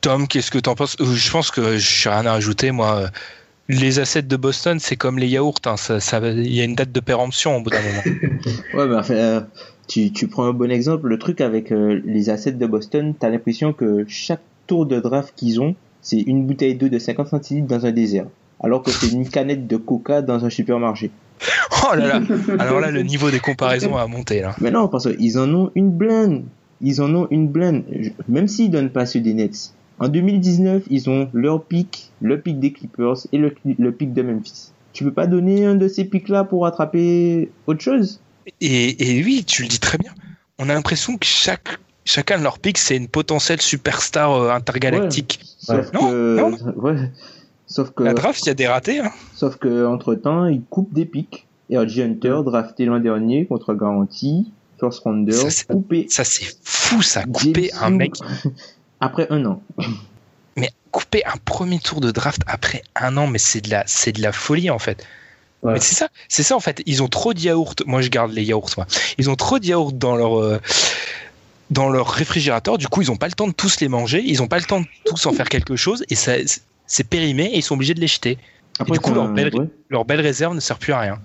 Tom, qu'est-ce que t'en penses? Euh, Je pense que j'ai rien à ajouter, moi. Les assets de Boston, c'est comme les yaourts, hein, ça, ça va- il y a une date de péremption au bout d'un moment. Ouais, enfin, euh, tu, tu prends un bon exemple. Le truc avec euh, les assets de Boston, t'as l'impression que chaque tour de draft qu'ils ont, c'est une bouteille d'eau de 50 centilitres dans un désert. Alors que c'est une canette de coca dans un supermarché. Oh là là Alors là, le niveau des comparaisons a monté là. Mais non, parce qu'ils en ont une blinde. Ils en ont une blinde. Même s'ils donnent pas ceux des Nets. En 2019, ils ont leur pic, le pic des Clippers et le, le pic de Memphis. Tu peux pas donner un de ces pics-là pour attraper autre chose? Et, et oui, tu le dis très bien. On a l'impression que chaque, chacun de leurs pics, c'est une potentielle superstar euh, intergalactique. Sauf Non, que, non. ouais. Sauf que, La draft, il y a des ratés. Hein. sauf que entre temps, ils coupent des pics. Et RG Hunter, drafté l'an dernier contre garantie, first rounder, Ça, coupé. Ça, c'est fou, ça. Couper un mec, Après un an. mais couper un premier tour de draft après un an, mais c'est de la, c'est de la folie en fait. Ouais. Mais c'est ça, c'est ça en fait. Ils ont trop de yaourts. Moi, je garde les yaourts. Moi. Ils ont trop de yaourts dans leur euh, dans leur réfrigérateur. Du coup, ils ont pas le temps de tous les manger. Ils ont pas le temps de tous en faire quelque chose. Et ça, c'est périmé et ils sont obligés de les jeter. Après, du coup, c'est leur un- belle- ouais. Leur belle réserve ne sert plus à rien.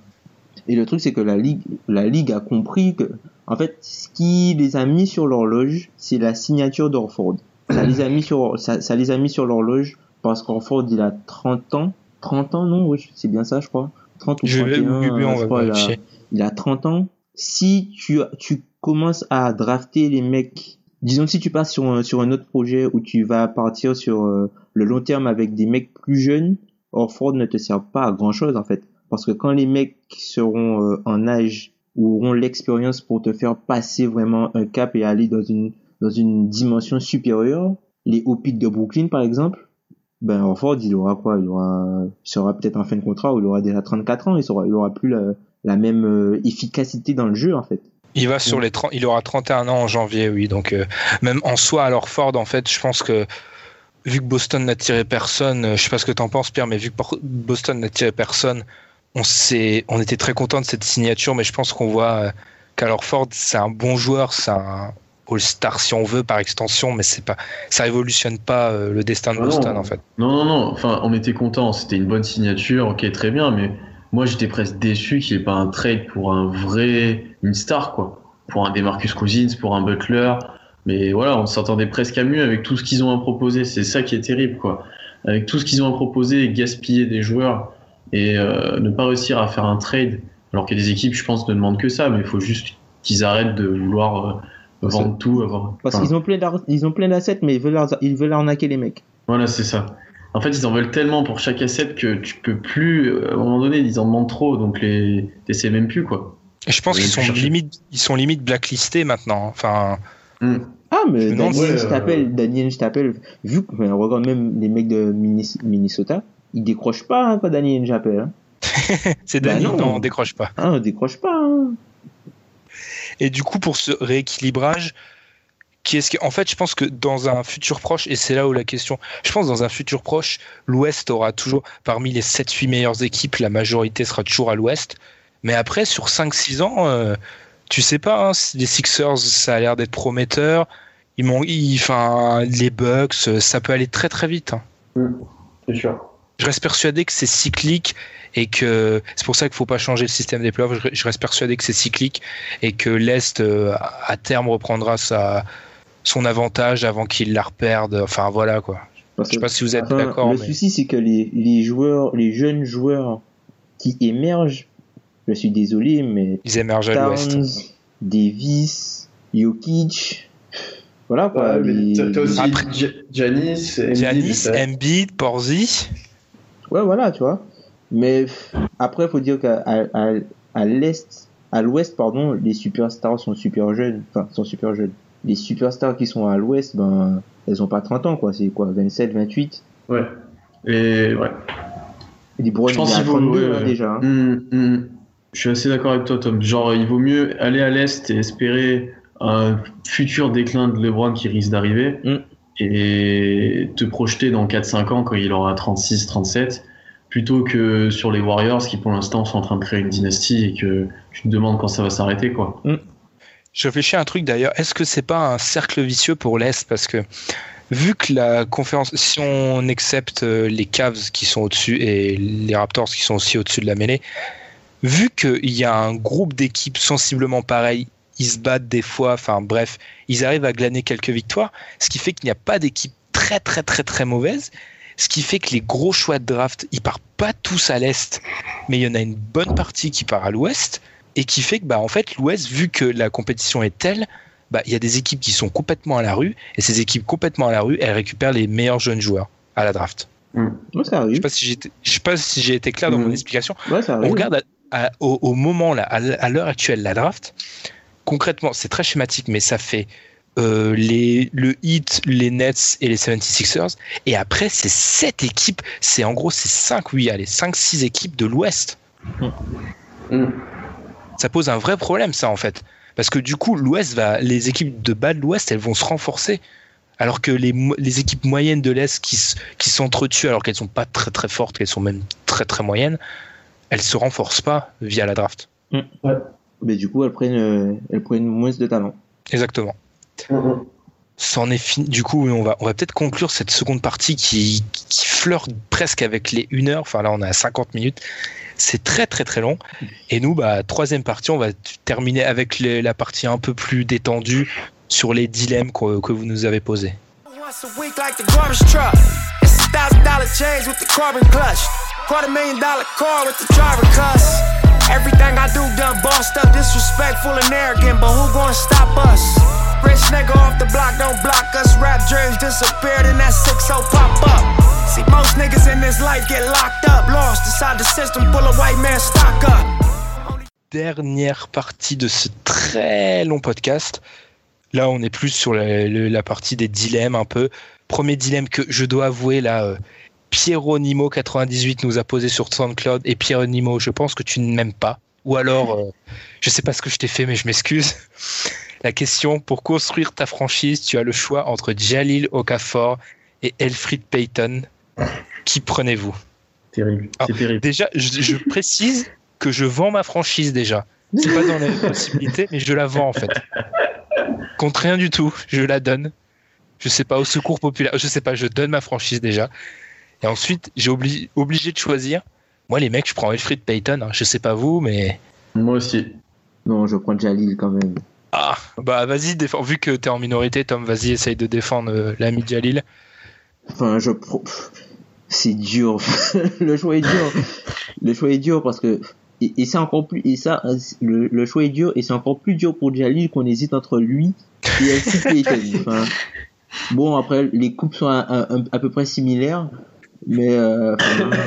Et le truc, c'est que la ligue, la ligue a compris que, en fait, ce qui les a mis sur l'horloge, c'est la signature d'Orford. Ça les a mis sur, ça, ça les a mis sur l'horloge parce qu'Orford, il a 30 ans. 30 ans, non? Oui, c'est bien ça, je crois. 30 ou Je vais 31, oui, oui, on je va crois, il a- il a 30 ans. Si tu, tu commences à drafter les mecs, disons si tu passes sur un, sur un autre projet où tu vas partir sur euh, le long terme avec des mecs plus jeunes, Orford ne te sert pas à grand chose en fait. Parce que quand les mecs seront euh, en âge ou auront l'expérience pour te faire passer vraiment un cap et aller dans une, dans une dimension supérieure, les pics de Brooklyn par exemple, ben Orford il aura quoi? Il aura, il sera peut-être en fin de contrat ou il aura déjà 34 ans, il sera, il aura plus la, la même euh, efficacité dans le jeu en fait. Il va sur les 30, il aura 31 ans en janvier, oui. Donc euh, même en soi, alors Ford, en fait, je pense que vu que Boston n'a tiré personne, euh, je sais pas ce que t'en penses, Pierre, mais vu que Boston n'a tiré personne, on s'est, on était très content de cette signature, mais je pense qu'on voit qu'alors Ford, c'est un bon joueur, c'est un All-Star si on veut par extension, mais c'est pas, ça révolutionne pas euh, le destin de Ah non. Boston en fait. Non, non, non. Enfin, on était content. C'était une bonne signature. Ok, très bien. Mais moi, j'étais presque déçu qu'il n'y ait pas un trade pour un vrai, une star, quoi. Pour un Demarcus Cousins, pour un Butler. Mais voilà, on s'entendait presque à mieux avec tout ce qu'ils ont à proposer. C'est ça qui est terrible, quoi. Avec tout ce qu'ils ont à proposer, gaspiller des joueurs et euh, ne pas réussir à faire un trade. Alors que les équipes, je pense, ne demandent que ça. Mais il faut juste qu'ils arrêtent de vouloir euh, vendre tout. Avoir... Parce enfin, qu'ils ont plein d'ar- ils ont plein d'assets mais ils veulent, ils veulent arnaquer les mecs. Voilà, c'est ça. En fait, ils en veulent tellement pour chaque asset que tu peux plus. euh, À un moment donné, ils en demandent trop, donc les t'essaies même plus quoi. Et je pense qu'ils sont chercher. limite, ils sont limite blacklistés maintenant. Enfin, Hmm. Ah, mais Je Daniel, ouais, je euh, t'appelle, Daniel, je t'appelle. Vu que, regarde même les mecs de Minnes- Minnesota, ils décrochent pas hein, quand Daniel j'appelle. Hein. c'est Bah Danny, non. non, on décroche pas. Ah, on décroche pas. Hein. Et du coup, pour ce rééquilibrage, qui est-ce que, en fait, je pense que dans un futur proche, et c'est là où la question, je pense dans un futur proche, l'Ouest aura toujours, parmi les 7-8 meilleures équipes, la majorité sera toujours à l'Ouest. Mais après, sur 5-6 ans, euh, tu sais pas, hein, les Sixers, ça a l'air d'être prometteur. Ils enfin, les Bucks, euh, ça peut aller très très vite. hein. C'est sûr. Je reste persuadé que c'est cyclique et que c'est pour ça qu'il faut pas changer le système des playoffs. Je- reste persuadé que c'est cyclique et que l'Est, euh, à terme, reprendra sa, son avantage avant qu'il la reperde. Enfin, voilà, quoi. Parce Je sais pas si vous êtes enfin, d'accord, Le mais souci, c'est que les, les joueurs, les jeunes joueurs qui émergent, je suis désolé, mais ils émergent à l'Ouest. Towns, Davis, Jokic, voilà quoi. les- Après- Janis, Giannis, Embiid, Porzi. Ouais, voilà, tu vois. Mais après, faut dire qu'à à, à, à l'est, à l'ouest, pardon, les superstars sont super jeunes. Enfin, sont super jeunes. Les superstars qui sont à l'ouest, ben, elles ont pas 30 ans, quoi. C'est quoi, 27, 28. Ouais. Et ouais. Et les Browns, Je pense il vaut 32, ouais, hein, ouais. déjà. hein. Hmm, hmm. Je suis assez d'accord avec toi, Tom. Genre, il vaut mieux aller à l'est et espérer un futur déclin de LeBron qui risque d'arriver Hmm. Et te projeter dans 4-5 ans quand il aura 36, 37 plutôt que sur les Warriors qui pour l'instant sont en train de créer une dynastie et que tu te demandes quand ça va s'arrêter quoi. Je réfléchis à un truc d'ailleurs. Est-ce que c'est pas un cercle vicieux pour l'Est? Parce que vu que la conférence, si on accepte euh, les Cavs qui sont au-dessus et les Raptors qui sont aussi au-dessus de la mêlée, vu qu'il y a un groupe d'équipes sensiblement pareil, ils se battent des fois, enfin bref, ils arrivent à glaner quelques victoires, ce qui fait qu'il n'y a pas d'équipe très très très très mauvaise, ce qui fait que les gros choix de draft, ils partent pas tous à l'Est, mais il y en a une bonne partie qui part à l'Ouest, et qui fait que bah en fait l'Ouest, vu que la compétition est telle, bah il y a des équipes qui sont complètement à la rue, et ces équipes complètement à la rue, elles récupèrent les meilleurs jeunes joueurs à la draft. Ouais, ça Je sais pas si j'ai été- je sais pas si j'ai été clair dans Mhm. mon explication. Ouais, ça On regarde à- à- au, au moment là, à l'heure actuelle, la draft. Concrètement, c'est très schématique, mais ça fait euh, les, le Heat, les Nets et les 76ers. Et après, c'est sept équipes. C'est en gros, c'est 5, oui, allez, 5-6 équipes de l'Ouest. Mm. Ça pose un vrai problème, ça, en fait. Parce que du coup, l'Ouest va, les équipes de bas de l'Ouest, elles vont se renforcer. Alors que les, les équipes moyennes de l'Est qui, qui s'entretuent, alors qu'elles sont pas très très fortes, qu'elles sont même très très moyennes, elles se renforcent pas via la draft. Mais du coup, elles prennent, elles prennent moins de talent. Exactement. C'en est fini. Du coup, on va, on va peut-être conclure cette seconde partie qui, qui flirte presque avec les 1 heure. Enfin, là, on est à 50 minutes. C'est très, très, très long. Et nous, bah, troisième partie, on va terminer avec les- la partie un peu plus détendue sur les dilemmes que, que vous nous avez posés. A a. Everything I do done bossed up, disrespectful and arrogant, but who gonna stop us? Rich nigga off the block don't block us. Rap dreams disappeared and that 6 pop up. See, most niggas in this life get locked up, lost inside the system, full of white man stock up. Dernière partie de ce très long podcast. Là, on est plus sur la, la partie des dilemmes un peu. Premier dilemme que je dois avouer, là, euh, Pierrot Nimo 98 nous a posé sur SoundCloud. Et Pierrot Nimo, je pense que tu ne m'aimes pas. Ou alors, euh, je sais pas ce que je t'ai fait, mais je m'excuse. La question, pour construire ta franchise, tu as le choix entre Jalil Okafor et Elfried Payton. Qui prenez-vous? Terrible. C'est terrible. Déjà, je, je précise que je vends ma franchise déjà. C'est pas dans les possibilités, mais je la vends en fait. Contre rien du tout, je la donne. Je sais pas, au secours populaire, je sais pas, je donne ma franchise déjà. Et ensuite, j'ai obli- obligé de choisir. Moi, les mecs, je prends Elfried Payton. hein. Je sais pas vous, mais. Moi aussi. Non, je prends Jalil quand même. Ah, bah vas-y, défends. Vu que t'es en minorité, Tom, vas-y, essaye de défendre euh, l'ami Jalil. Enfin, je c'est dur. le choix est dur. Le choix est dur parce que et, et c'est encore plus et ça le, le choix est dur et c'est encore plus dur pour Jalil qu'on hésite entre lui et Elsie Payton. Enfin, bon après les coupes sont à, à- à peu près similaires, mais euh,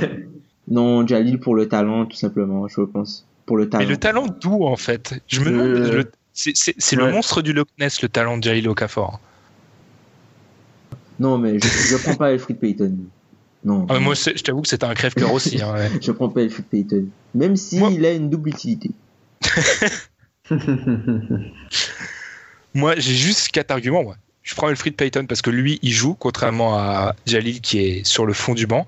non Jalil pour le talent tout simplement, je pense pour le Mais talent. le talent d'où en fait? Je me demande. Euh, le- C'est c'est- c'est le monstre du Loch Ness, le talent de Jalil Okafor. Non mais je, je prends pas Elfried Payton. Non. Ah, mais moi, c'est- je t'avoue que c'était un crève-cœur aussi. hein, ouais. je prends pas Elfried Payton. Même si Moi- il a une double utilité. Moi, j'ai juste quatre arguments. Moi. Je prends Elfried Payton parce que lui, il joue, contrairement à Jalil qui est sur le fond du banc.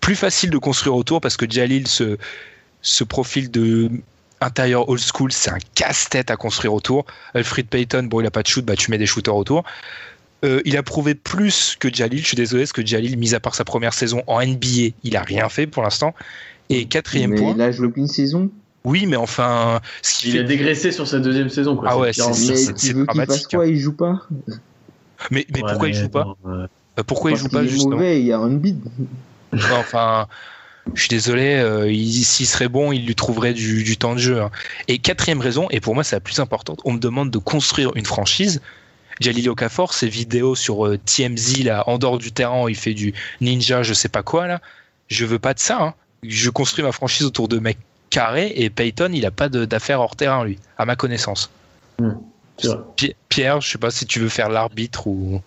Plus facile de construire autour parce que Jalil, ce, ce profil de intérieur old school, c'est un casse-tête à construire autour. Elfried Payton, bon, il a pas de shoot, bah, tu mets des shooters autour. Euh, il a prouvé plus que Jalil. Je suis désolé, parce que Jalil, mis à part sa première saison en NBA, il a rien fait pour l'instant. Et quatrième mais point. il a joué qu'une saison. Oui, mais enfin, ce Il fait a dégraissé sur sa deuxième saison. Quoi. Ah ouais, c'est- en c'est- Mais pire. tu veux qu'il fasse dramatique, quoi Il joue pas? Mais, mais Ouais, pourquoi il mais joue pas euh, Pourquoi il Parce joue qu'il pas est justement mauvais, il y a un bid. Enfin, je suis désolé, euh, il- s'il serait bon, il lui trouverait du, du temps de jeu. hein. Et quatrième raison, et pour moi c'est la plus importante, on me demande de construire une franchise. Jalil Okafor, ses vidéos sur euh, TMZ, là, en dehors du terrain, il fait du ninja, je sais pas quoi, là. Je veux pas de ça. hein. Je construis ma franchise autour de mecs carrés, et Peyton, il a pas de- d'affaires hors terrain, lui, à ma connaissance. Pi- Pierre, je sais pas si tu veux faire l'arbitre ou.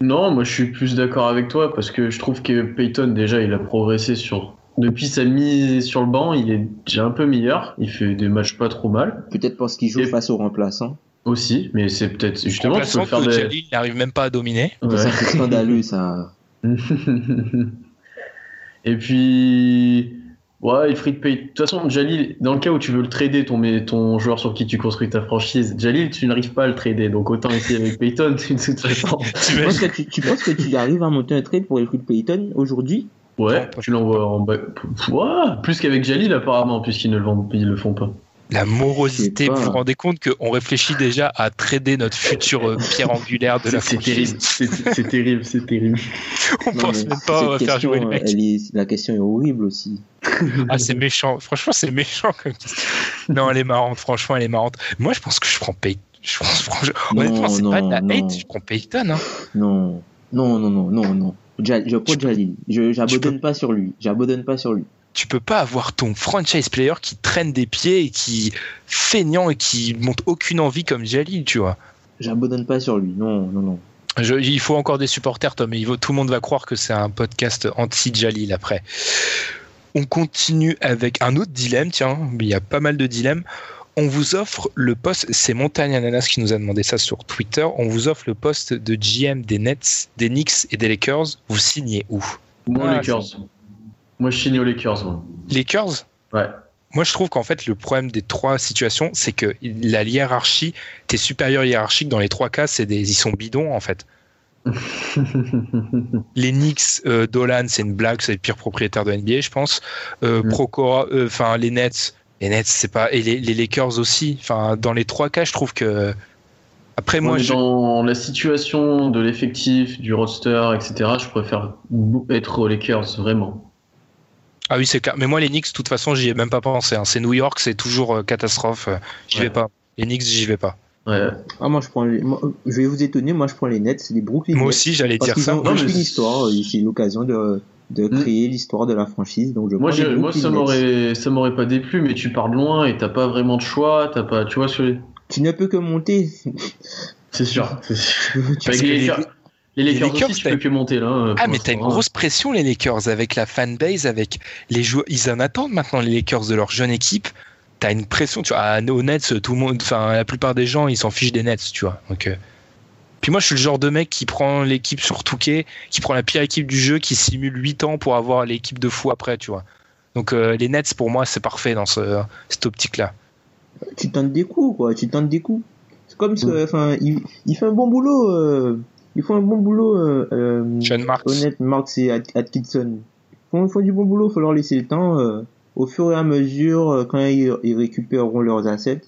Non, moi je suis plus d'accord avec toi parce que je trouve que Peyton déjà il a progressé sur depuis sa mise sur le banc, il est déjà un peu meilleur. Il fait des matchs pas trop mal Peut-être parce qu'il joue Et- face aux remplaçants. aussi, mais c'est peut-être justement tu peux Remplaçant faire que des. Jalil n'arrive même pas à dominer. Ouais. C'est scandaleux, ça. Et puis, ouais, Elfried Payton. De toute façon, Jalil, dans le cas où tu veux le trader, ton, joueur sur qui tu construis ta franchise, Jalil, tu n'arrives pas à le trader. Donc autant essayer avec Payton, de toute façon. Tu penses, que tu, tu penses que tu arrives à monter un trade pour Elfried Payton aujourd'hui? Ouais, tu l'envoies en bas. Ouais, plus qu'avec Jalil apparemment, puisqu'ils ne le, vendent, ils le font pas. La morosité, vous vous rendez compte qu'on réfléchit déjà à trader notre futur euh, pierre angulaire de la C'est franchise. terrible, c'est terrible, c'est terrible. On Non, pense même pas à faire jouer mecs. elle est- la question est horrible aussi. Ah, c'est méchant. Franchement, c'est méchant comme question. Non, elle est marrante. Franchement, elle est marrante. Moi, je pense que je prends Payton. Je pense, honnêtement, c'est pas de la non, hate. Je prends Payton. Hein. Non, non, non, non, non, non. Je prends Jalil. Je j'abandonne peux- pas sur lui. J'abandonne pas sur lui. Tu peux pas avoir ton franchise player qui traîne des pieds et qui feignant et qui montre aucune envie comme Jalil, tu vois. j'abandonne pas sur lui. Non, non, non. Je- il faut encore des supporters, Tom, et il faut- tout le monde va croire que c'est un podcast anti-Jalil après. On continue avec un autre dilemme, tiens, il y a pas mal de dilemmes. On vous offre le poste, c'est Montagne Ananas qui nous a demandé ça sur Twitter, on vous offre le poste de GM des Nets, des Knicks et des Lakers. Vous signez où? Moi, Ah, Lakers. Moi, je signe aux Lakers, moi. Lakers? Ouais. Moi, je trouve qu'en fait, le problème des trois situations, c'est que la hiérarchie, tes supérieurs hiérarchiques dans les trois cas, c'est des, ils sont bidons en fait. les Knicks, euh, Dolan, c'est une blague, c'est le pire propriétaire de NBA, je pense. Euh, Mm. Procora, euh, enfin les Nets, les Nets, c'est pas, et les, les Lakers aussi. Enfin, dans les trois cas, je trouve que. Après, moi, Moi, je... dans la situation de l'effectif, du roster, etc., je préfère être aux Lakers, vraiment. Ah oui, c'est clair. Mais moi, les Knicks, de toute façon, j'y ai même pas pensé. hein. C'est New York, c'est toujours euh, catastrophe. Euh, J'y Ouais. vais pas. Les Knicks, j'y vais pas. Ouais. Ah, moi, je prends les- moi, je vais vous étonner, moi, je prends les Nets, les Brooklyn Moi Nets. aussi, j'allais dire ça. ont Non, mais écrit c'est- l'histoire, c'est l'occasion de, de Mm. créer l'histoire de la franchise. Donc, je Moi, moi ça m'aurait, ça m'aurait pas déplu, mais tu pars de loin et t'as pas vraiment de choix, t'as pas, tu vois, sur les- Tu ne peux que monter. c'est sûr. c'est sûr. Tu- les les- Lakers, les Lakers aussi, tu peux que monter là. hein, Ah mais t'as une grosse pression les Lakers avec la fanbase, avec les joueurs, ils en attendent maintenant les Lakers de leur jeune équipe. T'as une pression, tu vois. à- Aux Nets, tout le monde, enfin la plupart des gens, ils s'en fichent des Nets, tu vois. Donc, euh, puis moi, je suis le genre de mec qui prend l'équipe sur Touquet, qui prend la pire équipe du jeu, qui simule 8 ans pour avoir l'équipe de fou après, tu vois. Donc euh, les Nets pour moi c'est parfait dans ce, cette optique-là. tu tentes des coups, quoi. Tu tentes des coups. C'est comme Mm. ça, enfin, il, il fait un bon boulot. Euh, il fait un bon boulot. Euh, euh, Sean Marks. Honnête, Marks et At- Atkinson. Ils font, ils font du bon boulot. Faut leur laisser le temps. euh, au fur et à mesure, euh, quand ils, ils récupéreront leurs assets.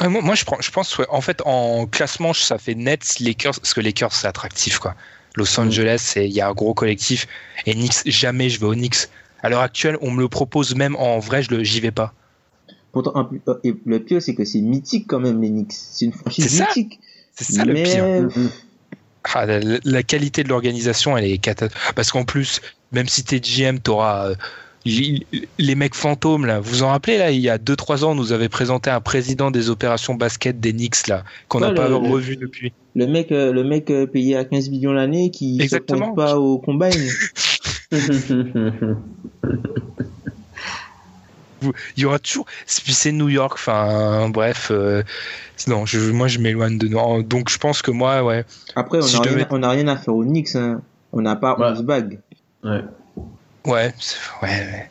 Moi, moi, je, prends, je pense, ouais, en fait, en classement, ça fait Nets, Lakers, parce que Lakers, c'est attractif, quoi. Los Angeles, il y a un gros collectif. Et Knicks, jamais je vais aux Knicks. À l'heure actuelle, on me le propose même en vrai, je j'y vais pas. Pourtant, euh, et le pire, c'est que c'est mythique quand même, les Knicks. C'est une franchise mythique. C'est ça le pire. Ah, la, la qualité de l'organisation, elle est cata. Parce qu'en plus, même si t'es GM, t'auras euh, les, les mecs fantômes là. Vous en rappelez là, il y a 2-3 ans, on nous avait présenté un président des opérations basket des Knicks là, qu'on n'a Ouais, pas le- revu depuis. Le mec, euh, le mec euh, payé à 15 millions l'année qui Exactement. pointe pas au combine. Il y aura toujours. Puis c'est New York, enfin bref. euh, non, je, moi je m'éloigne de non. Donc je pense que moi, ouais. Après, on Si n'a rien, devais- on a rien à faire aux Knicks. Hein. On n'a pas Ouais. 11 bagues. Ouais. Ouais, ouais, ouais.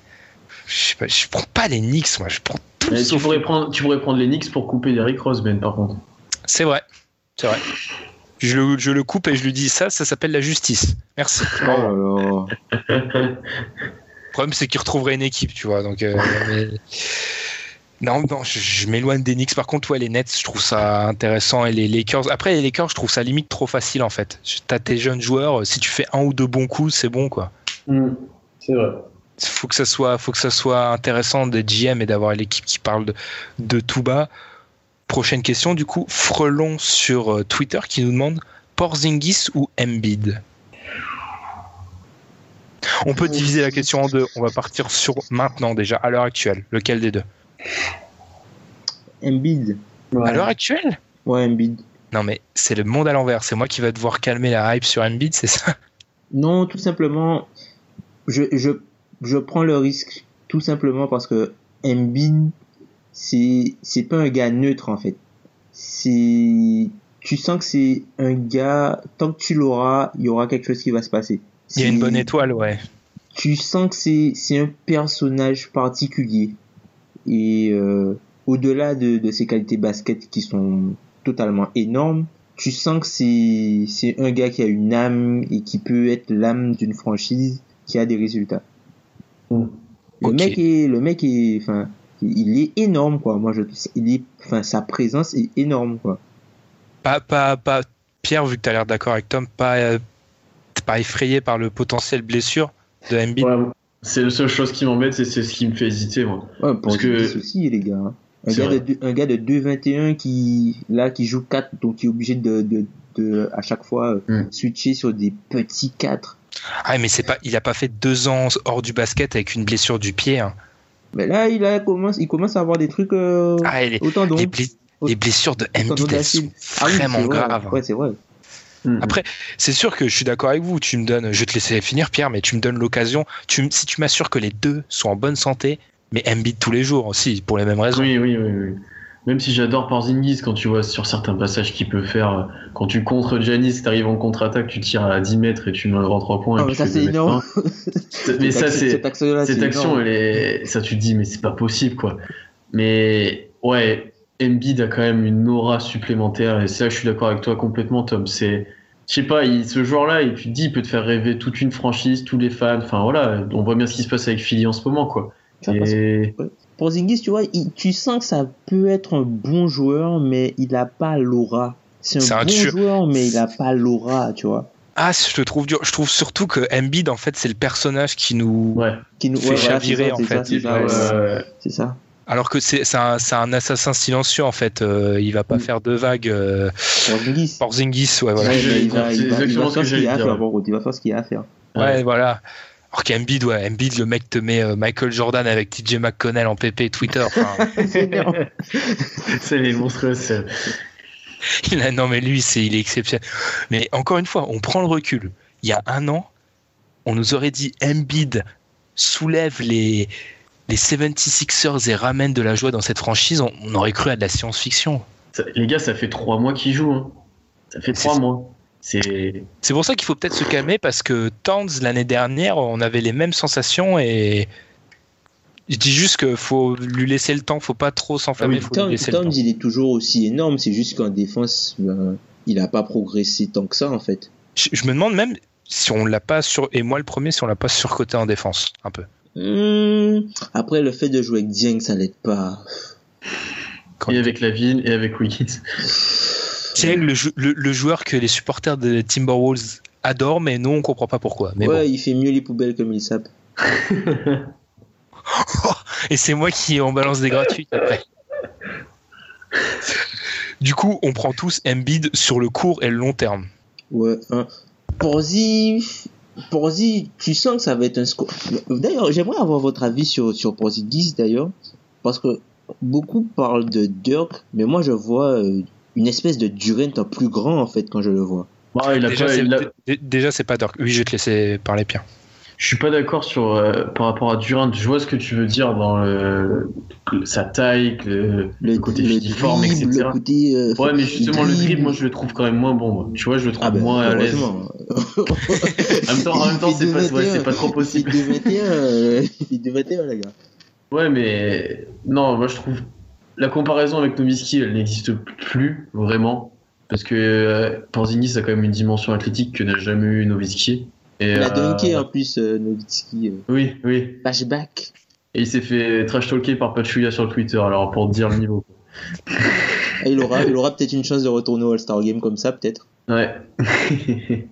Je sais pas, je prends pas les Knicks, moi, je prends tout Mais tu pourrais prendre, tu pourrais prendre les Knicks pour couper Derrick Rose, Ben, par contre. C'est vrai, c'est vrai. Je le, je le coupe et je lui dis ça, ça s'appelle la justice. Merci. Oh là là. Le problème, c'est qu'il retrouverait une équipe, tu vois. Donc, euh, mais- Non, non, je, je m'éloigne des Knicks. Par contre, ouais, les Nets, je trouve ça intéressant. Et les Lakers, après, les Lakers, je trouve ça limite trop facile, en fait. T'as tes jeunes joueurs, si tu fais un ou deux bons coups, c'est bon, quoi. C'est vrai. faut que ça soit faut que ça soit intéressant d'être GM et d'avoir l'équipe qui parle de, de tout bas. Prochaine question du coup, Frelon sur euh, Twitter qui nous demande Porzingis ou Embiid? On peut diviser la question en deux. On va partir sur maintenant déjà à l'heure actuelle. Lequel des deux? Embiid. À l'heure actuelle? Ouais, Embiid. Non mais c'est le monde à l'envers. C'est moi qui va devoir calmer la hype sur Embiid, c'est ça? Non, tout simplement, je, je, je prends le risque tout simplement parce que Embiid, c'est, c'est pas un gars neutre en fait. C'est, tu sens que c'est un gars, tant que tu l'auras, il y aura quelque chose qui va se passer. Il y a une bonne étoile, ouais. tu sens que c'est c'est un personnage particulier et euh, au-delà de, de ses qualités basket qui sont totalement énormes tu sens que c'est c'est un gars qui a une âme et qui peut être l'âme d'une franchise qui a des résultats. Mm. le mec est le mec est enfin il est énorme quoi. Moi je il est enfin sa présence est énorme quoi. Pas, pas, pas, Pierre, vu que tu as l'air d'accord avec Tom, pas, euh, pas effrayé par le potentiel blessure de Embiid? Ouais, c'est la seule chose qui m'embête, et c'est ce qui me fait hésiter, moi. Ouais, pour Parce que- aussi, les gars. Un gars, de, un gars de 2-21 qui, là, qui joue 4, donc qui est obligé de, de, de à chaque fois, Mm. switcher sur des petits 4. Ah, mais c'est pas, il a pas fait deux ans hors du basket avec une blessure du pied. hein. Mais là, il a commence, il commence à avoir des trucs, euh, Ah, les, au tendon. les, blessures de Embiid elles sont. Ah oui, vraiment vrai. graves. Ouais, c'est vrai. Mm. Après, c'est sûr que je suis d'accord avec vous. Tu me donnes, je vais te laisser finir, Pierre, mais tu me donnes l'occasion. Tu, si tu m'assures que les deux sont en bonne santé, mais Embiid tous les jours aussi, pour les mêmes raisons. Oui, oui, oui, oui. Même si j'adore Porzingis, quand tu vois sur certains passages qu'il peut faire, euh, quand tu contres Janis, t'arrives en contre-attaque, tu tires à 10 mètres et tu mets un grand 3 points. Ah, et mais tu ça, c'est énorme. Mais Cette ça, action- c'est. cette action, elle est. Ça, tu te dis, mais c'est pas possible, quoi. Mais ouais, Embiid a quand même une aura supplémentaire, et ça, je suis d'accord avec toi complètement, Tom. C'est. Je sais pas, il- ce joueur-là, et tu te dis, il peut te faire rêver toute une franchise, tous les fans. Enfin voilà, on voit bien ce qui se passe avec Philly en ce moment, quoi. Et... Porzingis, tu vois, il- tu sens que ça peut être un bon joueur, mais il a pas l'aura. C'est un un bon tueur. joueur, mais il a pas l'aura, tu vois. Ah, je te trouve dur. Je trouve surtout que Embiid, en fait, c'est le personnage qui nous. Ouais. Qui nous Fait ouais, chavirer, ça, en fait. ça, c'est ça, Ouais, ouais, ouais, ouais. c'est ça. Alors que c'est c'est un, un assassin silencieux, en fait. Euh, il va pas Mm. faire de vagues. Euh, Porzingis. Porzingis, ouais, voilà. Ouais, il va, c'est il va, il va exactement ce faire ce qu'il y a à faire, dire. par contre. Il va faire ce qu'il y a à faire. Ouais, voilà. Alors qu'Embiid, ouais, Embiid, le mec te met euh, Michael Jordan avec TJ McConnell en PP Twitter. C'est énorme. C'est les monstrueux. il a, non, mais lui, c'est, il est exceptionnel. Mais encore une fois, on prend le recul. Il y a un an, on nous aurait dit Embiid soulève les, les 76ers et ramène de la joie dans cette franchise. On, on aurait cru à de la science-fiction. Les gars, ça fait trois mois qu'ils jouent. Hein. Ça fait trois mois. C'est. C'est pour ça qu'il faut peut-être se calmer parce que Towns, l'année dernière, on avait les mêmes sensations et. Je dis juste qu'il faut lui laisser le temps, faut pas trop s'enflammer, Ah oui, Towns, il est toujours aussi énorme. C'est juste qu'en défense, ben, il a pas progressé tant que ça, en fait. Je, je me demande même si on l'a pas sur et moi le premier si on l'a pas surcoté en défense un peu. Hmm, Après, le fait de jouer avec Dieng, ça l'aide pas. Et avec la ville et avec Wiggins. Tiens, le, jou- le- le joueur que les supporters de Timberwolves adorent, mais nous on comprend pas pourquoi. Mais ouais, bon. il fait mieux les poubelles comme il sape. Et c'est moi qui en balance des gratuites après. Du coup, on prend tous Embiid sur le court et le long terme. Ouais. Hein. Porzi, Porzi, tu sens que ça va être un score. D'ailleurs, j'aimerais avoir votre avis sur, sur Porzingis, d'ailleurs. Parce que beaucoup parlent de Dirk, mais moi, je vois euh, une espèce de Durant en plus grand, en fait, quand je le vois. Ouais, il a Déjà, pas- c'est, il a- dé- déjà, c'est pas Dirk. Oui, je vais te laisser parler, Pierre. Je suis pas d'accord sur euh, par rapport à Durant. Je vois ce que tu veux dire dans le, sa taille, le, le côté filiforme, dribble, etc. le côté, euh, ouais, mais justement le dribble. moi je le trouve quand même moins bon. moi. Tu vois, je le trouve Ah ben, moins à l'aise. En même temps, en même temps, c'est pas, ouais, c'est pas trop possible. Il 2,21, euh, il 2,21, les gars. Ouais, mais non, moi je trouve la comparaison avec Nowitzki, elle n'existe plus vraiment parce que euh, Porzingis a quand même une dimension athlétique que n'a jamais eu Nowitzki. Et, Il a euh, dunké en plus, euh, Nowitzki. euh, Oui, oui. Flashback. Et il s'est fait trash talker par Pachulia sur Twitter, alors pour dire le niveau. Il aura, il aura peut-être une chance de retourner au All-Star Game comme ça, peut-être. Ouais.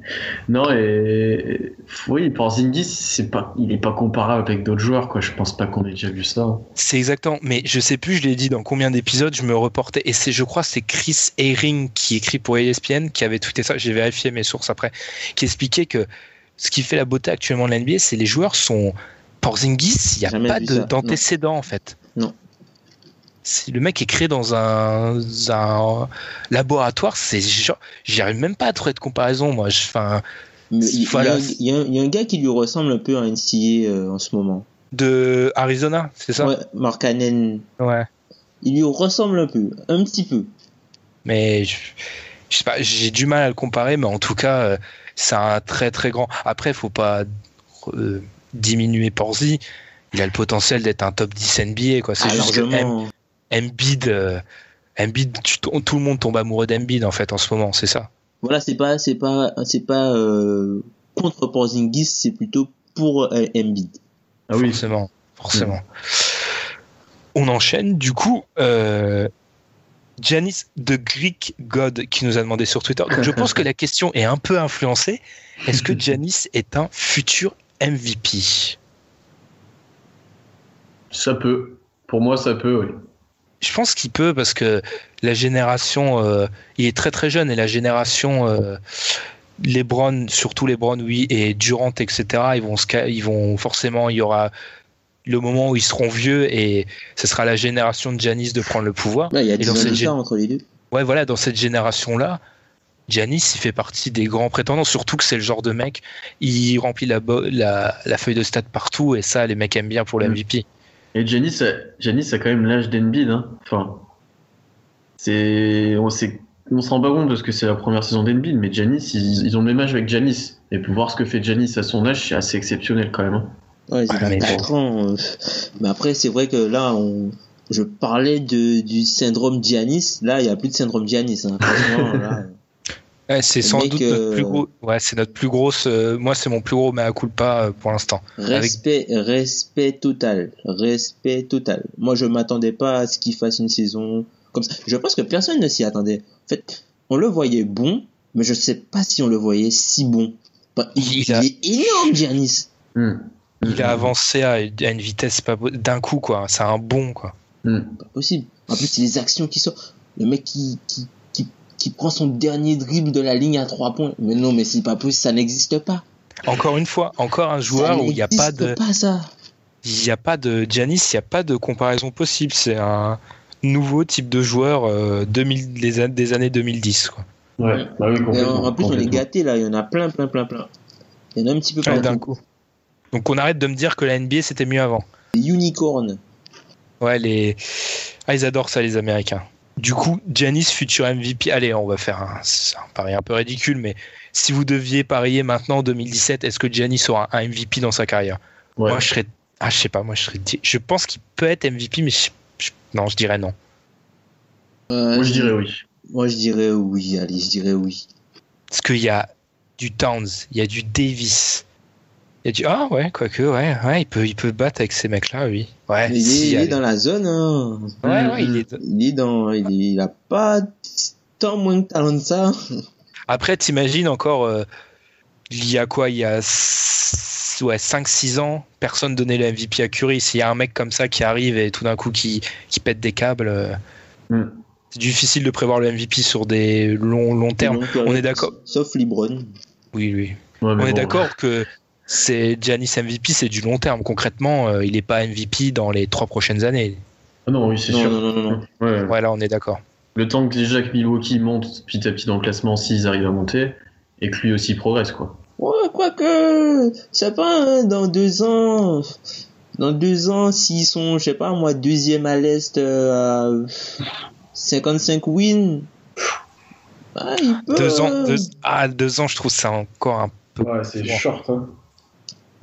non, et oui, Porzingis, c'est pas, il est pas comparable avec d'autres joueurs, quoi. Je pense pas qu'on ait déjà vu ça. hein. C'est exactement. Mais je sais plus, je l'ai dit dans combien d'épisodes, je me reportais. Et c'est, je crois, c'est Chris Herring qui écrit pour ESPN qui avait tweeté ça. J'ai vérifié mes sources après, qui expliquait que ce qui fait la beauté actuellement de l'NBA, c'est les joueurs sont. Porzingis, il n'y a pas d'antécédent en fait. Non. Si le mec est créé dans un, un laboratoire, c'est genre, j'y arrive même pas à trouver de comparaison, moi. Enfin, il, y a un- y, y a gars qui lui ressemble un peu à NCA euh, en ce moment. de Arizona, c'est ça? Ouais, Mark Cannon. Ouais. Il lui ressemble un peu, un petit peu. Mais je, je sais pas, j'ai du mal à le comparer, mais en tout cas, euh, c'est un très très grand. Après, faut pas euh, diminuer Porzi. Il a le potentiel d'être un top 10 NBA, quoi. C'est Ah, juste que. Em- Embiid, euh, Embiid, tu- tout le monde tombe amoureux d'Embiid en fait en ce moment, c'est ça. Voilà, c'est pas, c'est pas, c'est pas euh, contre Porzingis, c'est plutôt pour euh, Embiid. Ah oui. Forcément, forcément. On enchaîne, du coup, euh, Janice the Greek God qui nous a demandé sur Twitter. Donc je pense que la question est un peu influencée. Est-ce que Janice est un futur MVP Ça peut. Pour moi, ça peut, oui. Je pense qu'il peut parce que la génération, euh, il est très très jeune et la génération euh, LeBron, surtout LeBron, oui, et Durant, etc. Ils vont, ils vont forcément, il y aura le moment où ils seront vieux et ce sera la génération de Giannis de prendre le pouvoir. Ouais, il y a Et 10 dans cette entre les deux. Ouais, voilà, dans cette génération-là, Giannis, il fait partie des grands prétendants, surtout que c'est le genre de mec, il remplit la, bo- la, la feuille de stats partout, et ça, les mecs aiment bien pour le Mm. MVP. Et Giannis, a- Giannis a quand même l'âge d'Embiid. Hein. Enfin, c'est, on, on se rend pas compte parce que c'est la première saison d'Embiid, mais Giannis, ils, ils ont le même âge avec Giannis. Et pour voir ce que fait Giannis à son âge, c'est assez exceptionnel quand même. hein. Ouais, c'est Ah, mais 4 ans. euh, Mais après, c'est vrai que là, on... je parlais de, du syndrome Giannis. Là, il n'y a plus de syndrome Giannis. Hein. Ouais, c'est sans doute notre euh, plus gros. Ouais, c'est notre plus grosse. euh, moi, c'est mon plus gros mea culpa pour l'instant. respect, respect total. Respect total. Moi, je m'attendais pas à ce qu'il fasse une saison comme ça. Je pense que personne ne s'y attendait. En fait, on le voyait bon, mais je sais pas si on le voyait si bon. Bah, il, Il il a- est énorme, Giannis. Hmm. Il a avancé à, à une vitesse pas d'un coup, quoi. C'est un bon, quoi. Hmm. pas possible. En plus, c'est les actions qui sortent. Le mec qui, qui, qui, qui prend son dernier dribble de la ligne à trois points. Mais non, mais c'est pas possible, ça n'existe pas. Encore une fois, encore un joueur ça où il n'y a pas de. n'existe pas ça. Il n'y a pas de Giannis, il n'y a pas de comparaison possible. C'est un nouveau type de joueur euh, 2000, des, an- des années 2010. Quoi. Ouais, bah oui, en, en plus, on est gâtés là. Il y en a plein, plein, plein, plein. Il y en a un petit peu Ouais, d'un partout. coup. Donc on arrête de me dire que la NBA c'était mieux avant. Unicorn. Ouais, les... Ah, ils adorent ça, les Américains. Du coup, Giannis, futur MVP. Allez, on va faire un, un pari un peu ridicule, mais si vous deviez parier maintenant en 2017, est-ce que Giannis aura un MVP dans sa carrière? Ouais. Moi, je serais. Ah, je sais pas, moi, je serais. Je pense qu'il peut être MVP, mais je- je- non, je dirais non. Euh, Moi, je dirais oui. Moi, je dirais oui. Allez, je dirais oui. Parce qu'il y a du Towns, il y a du Davis. Il a du. Ah, ouais, quoique, ouais, ouais, il peut, il peut battre avec ces mecs-là, oui. Ouais, il est, il dans la zone. Hein. Ouais, ouais, il est. Il est dans. Il, est- il a pas tant moins de talent que ça. Après, t'imagines encore, euh, il y a quoi Il y a ouais, 5-6 ans, personne donnait le MVP à Curry. S'il y a un mec comme ça qui arrive et tout d'un coup qui, qui pète des câbles, euh, Mm. c'est difficile de prévoir le MVP sur des longs, longs termes. On est d'accord. Sauf LeBron. Oui, oui. Ouais, On est d'accord que c'est Giannis MVP, c'est du long terme. Concrètement, euh, il n'est pas MVP dans les trois prochaines années. Ah non, oui, c'est sûr. non, non, non. Ouais. Ouais, là, on est d'accord. Le temps que déjà que Milwaukee monte petit à petit dans le classement, s'ils arrivent à monter, et que lui aussi progresse, quoi. Ouais, quoique, je sais pas, hein, dans deux ans, dans deux ans, s'ils sont, je sais pas, moi, deuxième à l'Est euh, à 55 wins, ah, il peut. Deux ans, hein. deux, ah, deux ans, je trouve ça encore un peu. Ouais, c'est short, hein.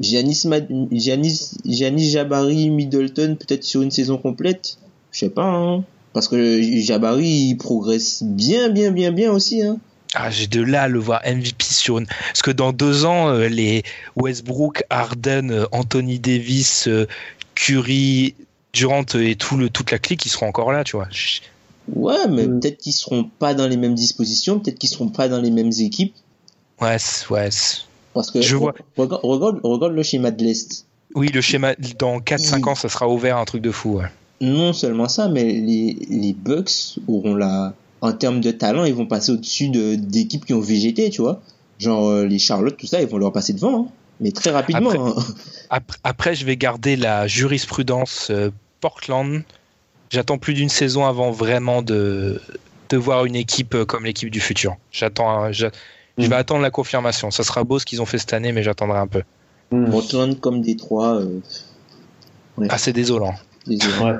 Giannis, Giannis, Giannis Jabari, Middleton, peut-être sur une saison complète, je sais pas, hein. Parce que Jabari, il progresse bien, bien, bien, bien aussi, hein. Ah, j'ai de là à le voir MVP sur une. Parce que dans deux ans, euh, les Westbrook, Harden, euh, Anthony Davis, euh, Curry, Durant euh, et tout le, toute la clique, ils seront encore là, tu vois. Ouais, mais Mm. peut-être qu'ils seront pas dans les mêmes dispositions, peut-être qu'ils seront pas dans les mêmes équipes. Ouais, ouais. Parce que Je vois. Regarde, regarde, regarde le schéma de l'Est. Oui, le schéma, dans 4-5 Il- ans, ça sera ouvert, un truc de fou, ouais. Non seulement ça, mais les, les Bucks auront la. En termes de talent, ils vont passer au-dessus de, d'équipes qui ont végété, tu vois. Genre euh, les Charlotte, tout ça, ils vont leur passer devant. hein. Mais très rapidement. Après- hein. Après, après, je vais garder la jurisprudence euh, Portland. J'attends plus d'une saison avant vraiment de, de voir une équipe euh, comme l'équipe du futur. J'attends, je Mm. vais attendre la confirmation. Ça sera beau ce qu'ils ont fait cette année, mais j'attendrai un peu. Mm. Portland comme Détroit. Euh, Ah, c'est désolant. désolé. Ouais.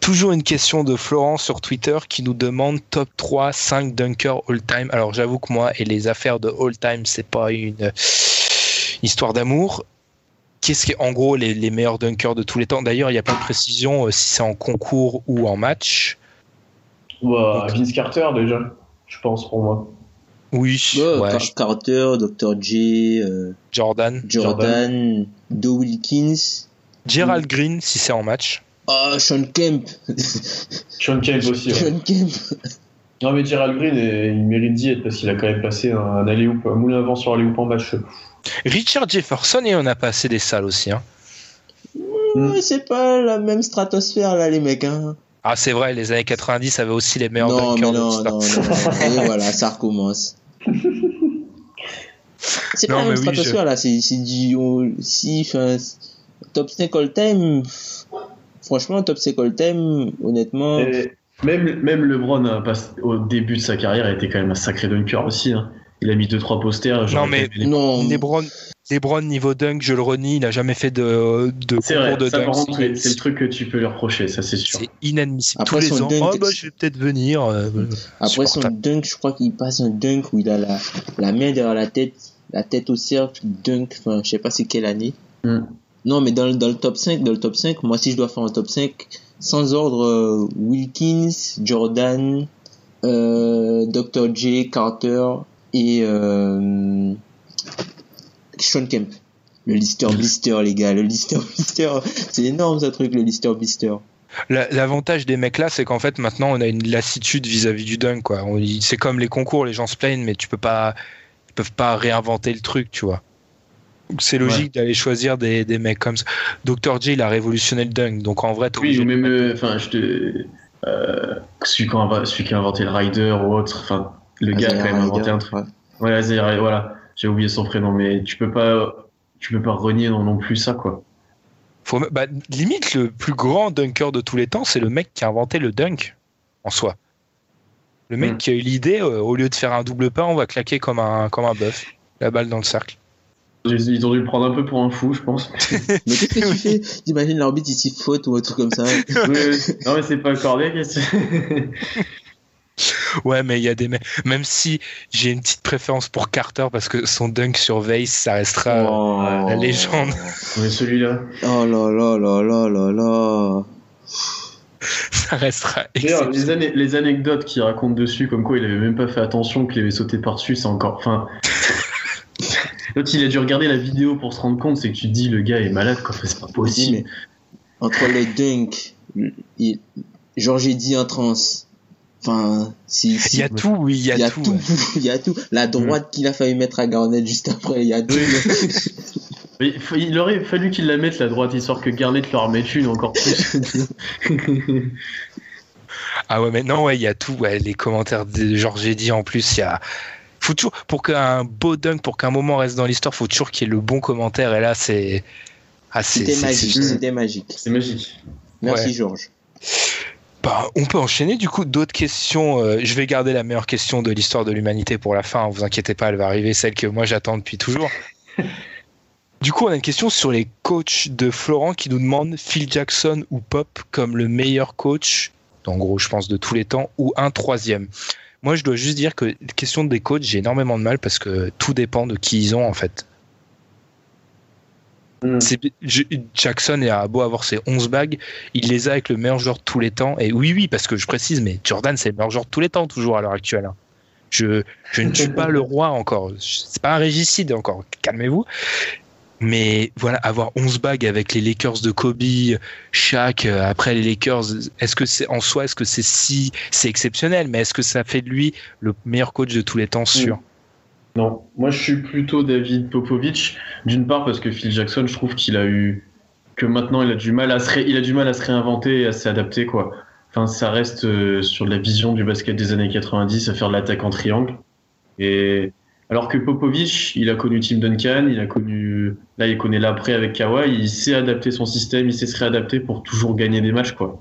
Toujours une question de Florent sur Twitter qui nous demande top 3, 5 dunkers all-time. Alors j'avoue que moi et les affaires de all-time, c'est pas une euh, histoire d'amour. Qu'est-ce qui est en gros les, les meilleurs dunkers de tous les temps? D'ailleurs, il n'y a pas de précision euh, si c'est en concours ou en match. Bah, Vince Carter, déjà, je pense, pour moi. Oui, Ouais, ouais, Car- Carter, Dr. J, euh, Jordan. Jordan, Doe Wilkins. Gerald Green si c'est en match. Oh, Sean Kemp. Sean Kemp aussi, ouais. Sean Kemp. Non, mais Gerald Green, il mérite d'y être parce qu'il a quand même passé un, un un moulin à vent sur alley-oop en match. Richard Jefferson et on a passé des salles aussi. hein. Ouais, c'est pas la même stratosphère là, les mecs. Hein. Ah c'est vrai, les années 90 avaient aussi les meilleurs non, mais dunkers de non, l'histoire. non, non, Et voilà, ça recommence. C'est pas la même mais oui, stratosphère là, c'est c'est du. si, enfin, c'est- top 5 all time, franchement, top 5 all time, honnêtement. Et même, même LeBron, pas- au début de sa carrière, était quand même un sacré dunker aussi. hein. Il a mis 2-3 posters. j'aurais Non, mais aimé les- Non, Lebron, Lebron niveau dunk, je le renie, il a jamais fait de, de concours vrai, de dunk. c'est c'est le truc que tu peux lui reprocher, ça c'est sûr. C'est inadmissible. Après, Tous les son ans, dunk- oh, bah, je vais peut-être venir. euh, Après son dunk, je crois qu'il passe un dunk où il a la, la main derrière la tête, la tête au cercle, dunk, enfin, je sais pas c'est quelle année. Hmm. Non, mais dans, le- dans le top 5, dans le top 5, moi si je dois faire un top 5, sans ordre, euh, Wilkins, Jordan, euh, Dr. J, Carter et euh, Sean Kemp. Le Lister Blister, les gars, le Lister Blister, c'est énorme ce truc, le Lister Blister. La- L'avantage des mecs là, c'est qu'en fait maintenant on a une lassitude vis-à-vis du dunk. quoi. C'est comme les concours, les gens se plaignent, mais tu peux pas, ils peuvent pas réinventer le truc, tu vois. Donc, C'est logique d'aller choisir des, des mecs comme ça. Dr. J, il a révolutionné le dunk, donc en vrai, Oui, ou même, euh, enfin, je te. Euh, celui, qui a, celui qui a inventé le rider ou autre, enfin, le gars a quand même inventé un truc. Ouais. Voilà, j'ai oublié son prénom, mais tu peux pas, tu peux pas renier non, non plus ça, quoi. Faut, bah, limite, le plus grand dunker de tous les temps, c'est le mec qui a inventé le dunk en soi. Le mec Mm. qui a eu l'idée, euh, au lieu de faire un double pas, on va claquer comme un, comme un bœuf. La balle dans le cercle. Ils ont dû le prendre un peu pour un fou, je pense. Mais qu'est-ce que tu fais? T'imagines l'arbitre ici faute ou un truc comme ça? Oui, oui. non, mais c'est pas accordé, qu'est-ce Ouais, mais il y a des mecs. Même si j'ai une petite préférence pour Carter parce que son dunk sur Vase, ça restera Oh. la légende. Mais celui-là. Oh là là là là là là. Ça restera D'ailleurs, les, anecdotes qu'il raconte dessus, comme quoi il avait même pas fait attention qu'il avait sauté par-dessus, c'est encore. Enfin. L'autre, il a dû regarder la vidéo pour se rendre compte, c'est que tu te dis le gars est malade, quoi. Enfin, C'est pas possible. mais entre le dunk, il... Georges dit en trans. Enfin, si, si- Il y a tout, oui, il y a, tout. ouais. il y a tout. La droite qu'il a failli mettre à Garnett juste après, il y a tout. Mais il faut- il aurait fallu qu'il la mette la droite, histoire que Garnett leur mette une encore plus. Ah ouais, mais non, ouais, il y a tout. Ouais, les commentaires de Georges dit en plus, il y a. Faut toujours, pour qu'un beau dunk, pour qu'un moment reste dans l'histoire, faut toujours qu'il y ait le bon commentaire. Et là, c'est. Ah, c'est- C'était magique, c'est- c'était magique. c'est magique. Merci Ouais. Georges. Bah, on peut enchaîner du coup d'autres questions. euh, je vais garder la meilleure question de l'histoire de l'humanité pour la fin. Vous inquiétez pas, elle va arriver, celle que moi j'attends depuis toujours. du coup, on a une question sur les coachs de Florent qui nous demande Phil Jackson ou Pop comme le meilleur coach, en gros, je pense de tous les temps, ou un troisième? Moi, je dois juste dire que question des coachs, j'ai énormément de mal parce que tout dépend de qui ils ont en fait. Mm. Jackson a beau avoir ses 11 bagues, il les a avec le meilleur joueur de tous les temps. Et oui, oui, parce que je précise, mais Jordan, c'est le meilleur joueur de tous les temps, toujours à l'heure actuelle. hein. Je, je ne suis pas le roi encore. C'est pas un régicide encore. Calmez-vous. Mais voilà, avoir 11 bagues avec les Lakers de Kobe, Shaq, euh, après les Lakers, est-ce que c'est en soi, est-ce que c'est si, c'est exceptionnel, mais est-ce que ça fait de lui le meilleur coach de tous les temps sûr? Non, moi je suis plutôt David Popovic. D'une part parce que Phil Jackson, je trouve qu'il a eu que maintenant il a du mal à se il a du mal à se réinventer et à s'adapter quoi. Enfin, ça reste euh, sur la vision du basket des années 90 à faire de l'attaque en triangle. Et alors que Popovic, il a connu Tim Duncan, il a connu là il connaît l'après avec Kawhi, il sait adapter son système, il sait se réadapter pour toujours gagner des matchs quoi.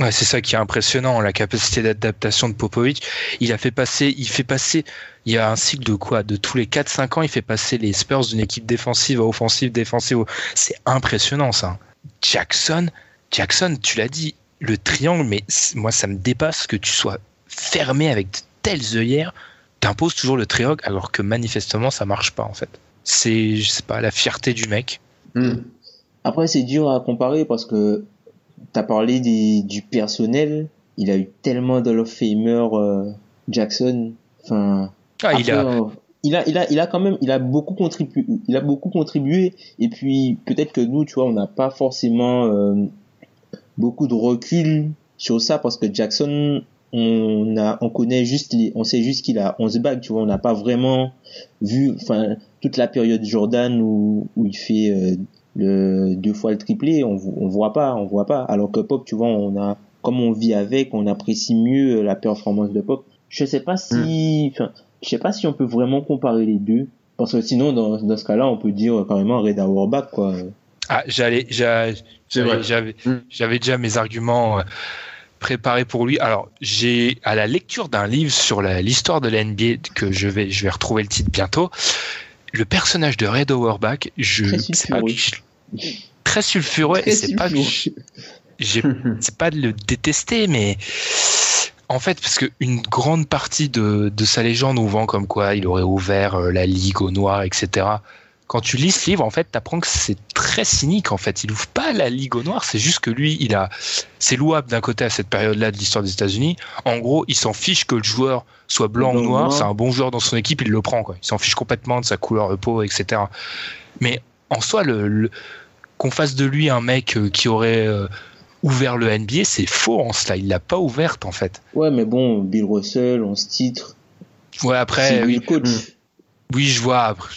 Ouais, c'est ça qui est impressionnant, la capacité d'adaptation de Popovic. Il a fait passer, il fait passer, il y a un cycle de quoi? De tous les 4-5 ans, il fait passer les Spurs d'une équipe défensive à offensive, défensive. C'est impressionnant, ça. Jackson, Jackson, tu l'as dit, le triangle, mais moi, ça me dépasse que tu sois fermé avec de telles œillères. T'imposes toujours le triangle, alors que manifestement, ça marche pas, en fait. C'est, je sais pas, la fierté du mec. Hmm. Après, c'est dur à comparer parce que t'as parlé des, du personnel. Il a eu tellement de Famer euh, Jackson. Enfin, Ah, il a, euh, il a, il a, il a quand même, il a beaucoup contribué. Il a beaucoup contribué. Et puis peut-être que nous, tu vois, on n'a pas forcément euh, beaucoup de recul sur ça parce que Jackson, on a, on connaît juste les, on sait juste qu'il a 11 bagues. Tu vois, on n'a pas vraiment vu, enfin, toute la période Jordan où, où il fait le deux fois le triplé, on, on voit pas, on voit pas. Alors que Pop, tu vois, on a, comme on vit avec, on apprécie mieux la performance de Pop. Je sais pas si, enfin, je sais pas si on peut vraiment comparer les deux, parce que sinon, dans, dans ce cas-là, on peut dire carrément Red Auerbach, quoi. Ah, j'allais, vrai. j'avais, j'avais, j'avais déjà mes arguments euh, préparés pour lui. Alors, j'ai à la lecture d'un livre sur l'histoire de la NBA que je vais, je vais retrouver le titre bientôt. Le personnage de Red Auerbach, je, c'est pas je- très sulfureux Très et c'est pas c'est pas de le détester, mais en fait, parce qu'une grande partie de, de sa légende nous vend comme quoi il aurait ouvert euh, la ligue aux noirs, etc. Quand tu lis ce livre, en fait, t'apprends que c'est très cynique. En fait, il ouvre pas la ligue aux noirs. C'est juste que lui, il a, c'est louable d'un côté à cette période-là de l'histoire des États-Unis. En gros, il s'en fiche que le joueur soit blanc ou noir. noir. C'est un bon joueur dans son équipe, il le prend. Quoi. Il s'en fiche complètement de sa couleur de peau, etc. Mais en soi, le, le- qu'on fasse de lui un mec euh, qui aurait euh, ouvert le NBA, c'est faux en cela. Il l'a pas ouverte en fait. Ouais, mais bon, Bill Russell, on se titre. Ouais, après, lui oui, le coach. oui, je vois. Après,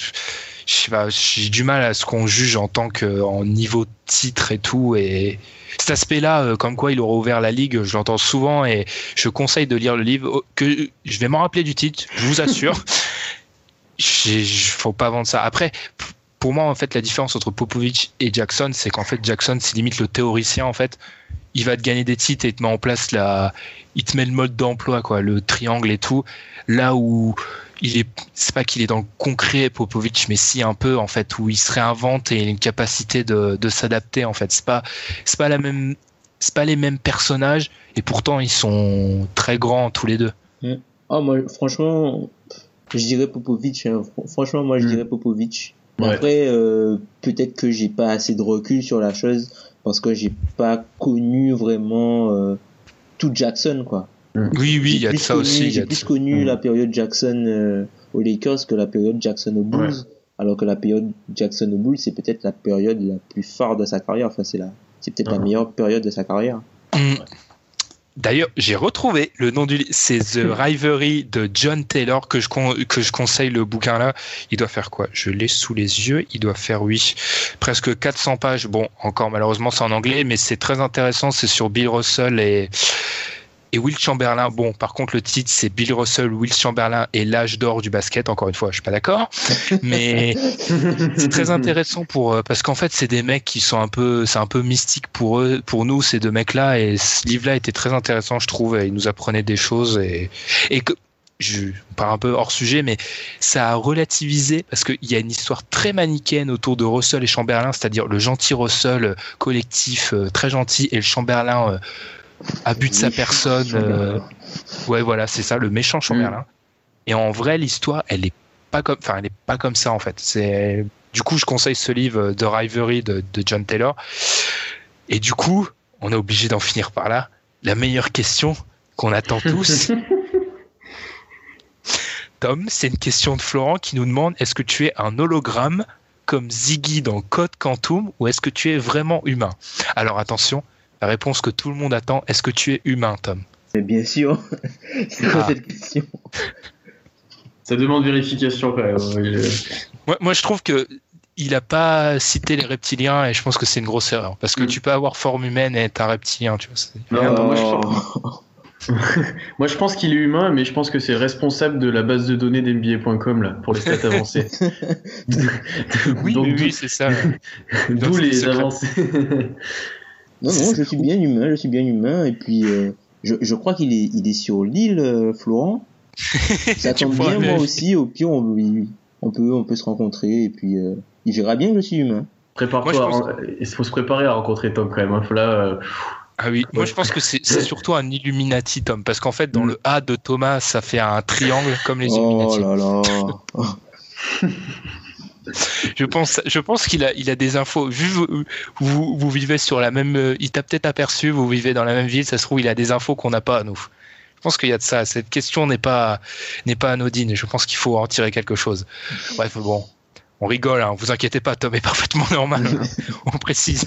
je- sais pas, j'ai du mal à ce qu'on juge en tant que en niveau titre et tout. Et cet aspect-là, euh, comme quoi il aurait ouvert la ligue, je l'entends souvent et je conseille de lire le livre. oh, Que je vais m'en rappeler du titre, je vous assure. Faut pas vendre ça. Après, pour moi, en fait, la différence entre Popovich et Jackson, c'est qu'en fait, Jackson, c'est limite le théoricien. En fait, il va te gagner des titres et il te met en place la, il te met le mode d'emploi, quoi, le triangle et tout. Là où il est, c'est pas qu'il est dans le concret, Popovich, mais si un peu, en fait, où il se réinvente et il a une capacité de, de s'adapter, en fait. C'est pas, c'est pas la même, c'est pas les mêmes personnages et pourtant ils sont très grands tous les deux. Ah, moi, franchement, je dirais Popovic. hein. Fr- Franchement, moi, je Mm. dirais Popovic. Ouais. Après, euh, peut-être que j'ai pas assez de recul sur la chose parce que j'ai pas connu vraiment euh, tout Jackson, quoi. Oui, oui, J'ai il y a de plus ça connu- aussi. J'ai de plus connu Mm. la période Jackson euh, aux Lakers que la période Jackson aux Bulls. Ouais. Alors que la période Jackson aux Bulls, c'est peut-être la période la plus phare de sa carrière. Enfin, c'est la, c'est peut-être la Ah. meilleure période de sa carrière. Mm. D'ailleurs, j'ai retrouvé le nom du livre, c'est The Rivalry de John Taylor que je con- que je conseille le bouquin là. Il doit faire quoi? Je l'ai sous les yeux. Il doit faire oui, presque 400 pages. Bon, encore malheureusement c'est en anglais, mais c'est très intéressant. C'est sur Bill Russell et et Will Chamberlain. Bon, par contre le titre c'est Bill Russell, Will Chamberlain et l'âge d'or du basket. Encore une fois, je suis pas d'accord, mais c'est très intéressant pour euh, parce qu'en fait c'est des mecs qui sont un peu c'est un peu mystique pour eux pour nous ces deux mecs là et ce livre là était très intéressant je trouve et il nous apprenait des choses et et que je pars un peu hors sujet mais ça a relativisé parce qu'il y a une histoire très manichéenne autour de Russell et Chamberlain c'est-à-dire le gentil Russell collectif euh, très gentil et le Chamberlain euh, abus de sa personne euh, ouais voilà c'est ça le méchant Chamberlain et en vrai l'histoire elle est pas comme enfin elle est pas comme ça en fait. C'est du coup je conseille ce livre euh, The Rivalry de, de John Taylor. Et du coup on est obligé d'en finir par là. La meilleure question qu'on attend tous. Tom c'est une question de Florent qui nous demande est-ce que tu es un hologramme comme Ziggy dans Code Quantum ou est-ce que tu es vraiment humain? Alors attention la réponse que tout le monde attend est-ce que tu es humain Tom? Mais bien sûr. c'est quoi Ah. cette question? Ça demande vérification quand même. Moi, moi, je trouve que il a pas cité les reptiliens et je pense que c'est une grosse erreur parce que Mm. tu peux avoir forme humaine et être un reptilien, tu vois. Non, moi, je pense- Moi, je pense qu'il est humain, mais je pense que c'est responsable de la base de données d'NBA.com là pour les stats avancées. Oui, Donc, oui, c'est ça. D'où les secret. avancées. Non, non, je suis bien humain, je suis bien humain. Et puis, euh, je, je crois qu'il est, il est sur l'île, euh, Florent. Ça tombe bien, moi aussi. Au pire, on, on, peut, on peut se rencontrer. Et puis, euh, il verra bien que je suis humain. Prépare-toi. Pense- Il faut se préparer à rencontrer Tom quand même. hein. Là, euh, Ah oui, moi je pense que c'est c'est surtout un Illuminati, Tom, parce qu'en fait dans Mm. le A de Thomas, ça fait un triangle comme les Oh Illuminati. là là. Je pense, je pense qu'il a, il a des infos. Vu vous, vous, vous vivez sur la même, il t'a peut-être aperçu, vous vivez dans la même ville, ça se trouve il a des infos qu'on n'a pas à nous. Je pense qu'il y a de ça. Cette question n'est pas, n'est pas anodine. et Je pense qu'il faut en tirer quelque chose. Bref, bon, on rigole. Hein, vous inquiétez pas, Tom est parfaitement normal. hein, on précise.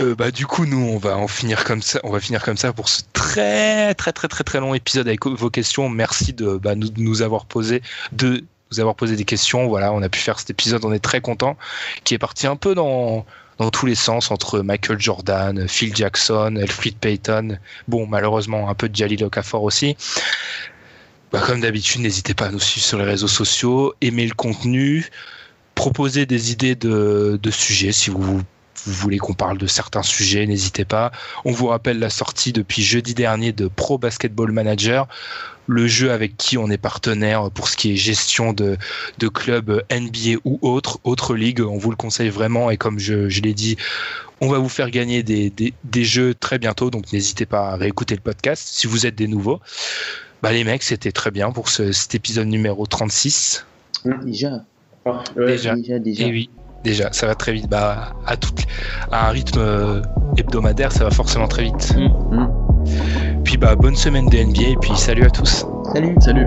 Euh, bah du coup nous on va en finir comme ça on va finir comme ça pour ce très très très très très long épisode avec vos questions merci de bah, nous, de nous avoir posé de nous avoir posé des questions voilà on a pu faire cet épisode on est très content qui est parti un peu dans dans tous les sens entre Michael Jordan Phil Jackson Elfrid Payton bon malheureusement un peu de Jalil Okafor aussi. Bah, comme d'habitude n'hésitez pas à nous suivre sur les réseaux sociaux aimer le contenu proposer des idées de, de sujets si vous vous voulez qu'on parle de certains sujets, n'hésitez pas. On vous rappelle la sortie depuis jeudi dernier de Pro Basketball Manager, le jeu avec qui on est partenaire pour ce qui est gestion de, de clubs NBA ou autres, autres ligues. On vous le conseille vraiment et comme je, je l'ai dit, on va vous faire gagner des, des, des jeux très bientôt, donc n'hésitez pas à réécouter le podcast si vous êtes des nouveaux. Bah les mecs, c'était très bien pour ce, cet épisode numéro 36. Déjà. Ouais. Déjà. Déjà, déjà. Et oui, déjà, ça va très vite. Bah, à, tout, à un rythme euh, hebdomadaire, ça va forcément très vite. Mm. Puis bah, bonne semaine de NBA et puis salut à tous. Salut. Salut.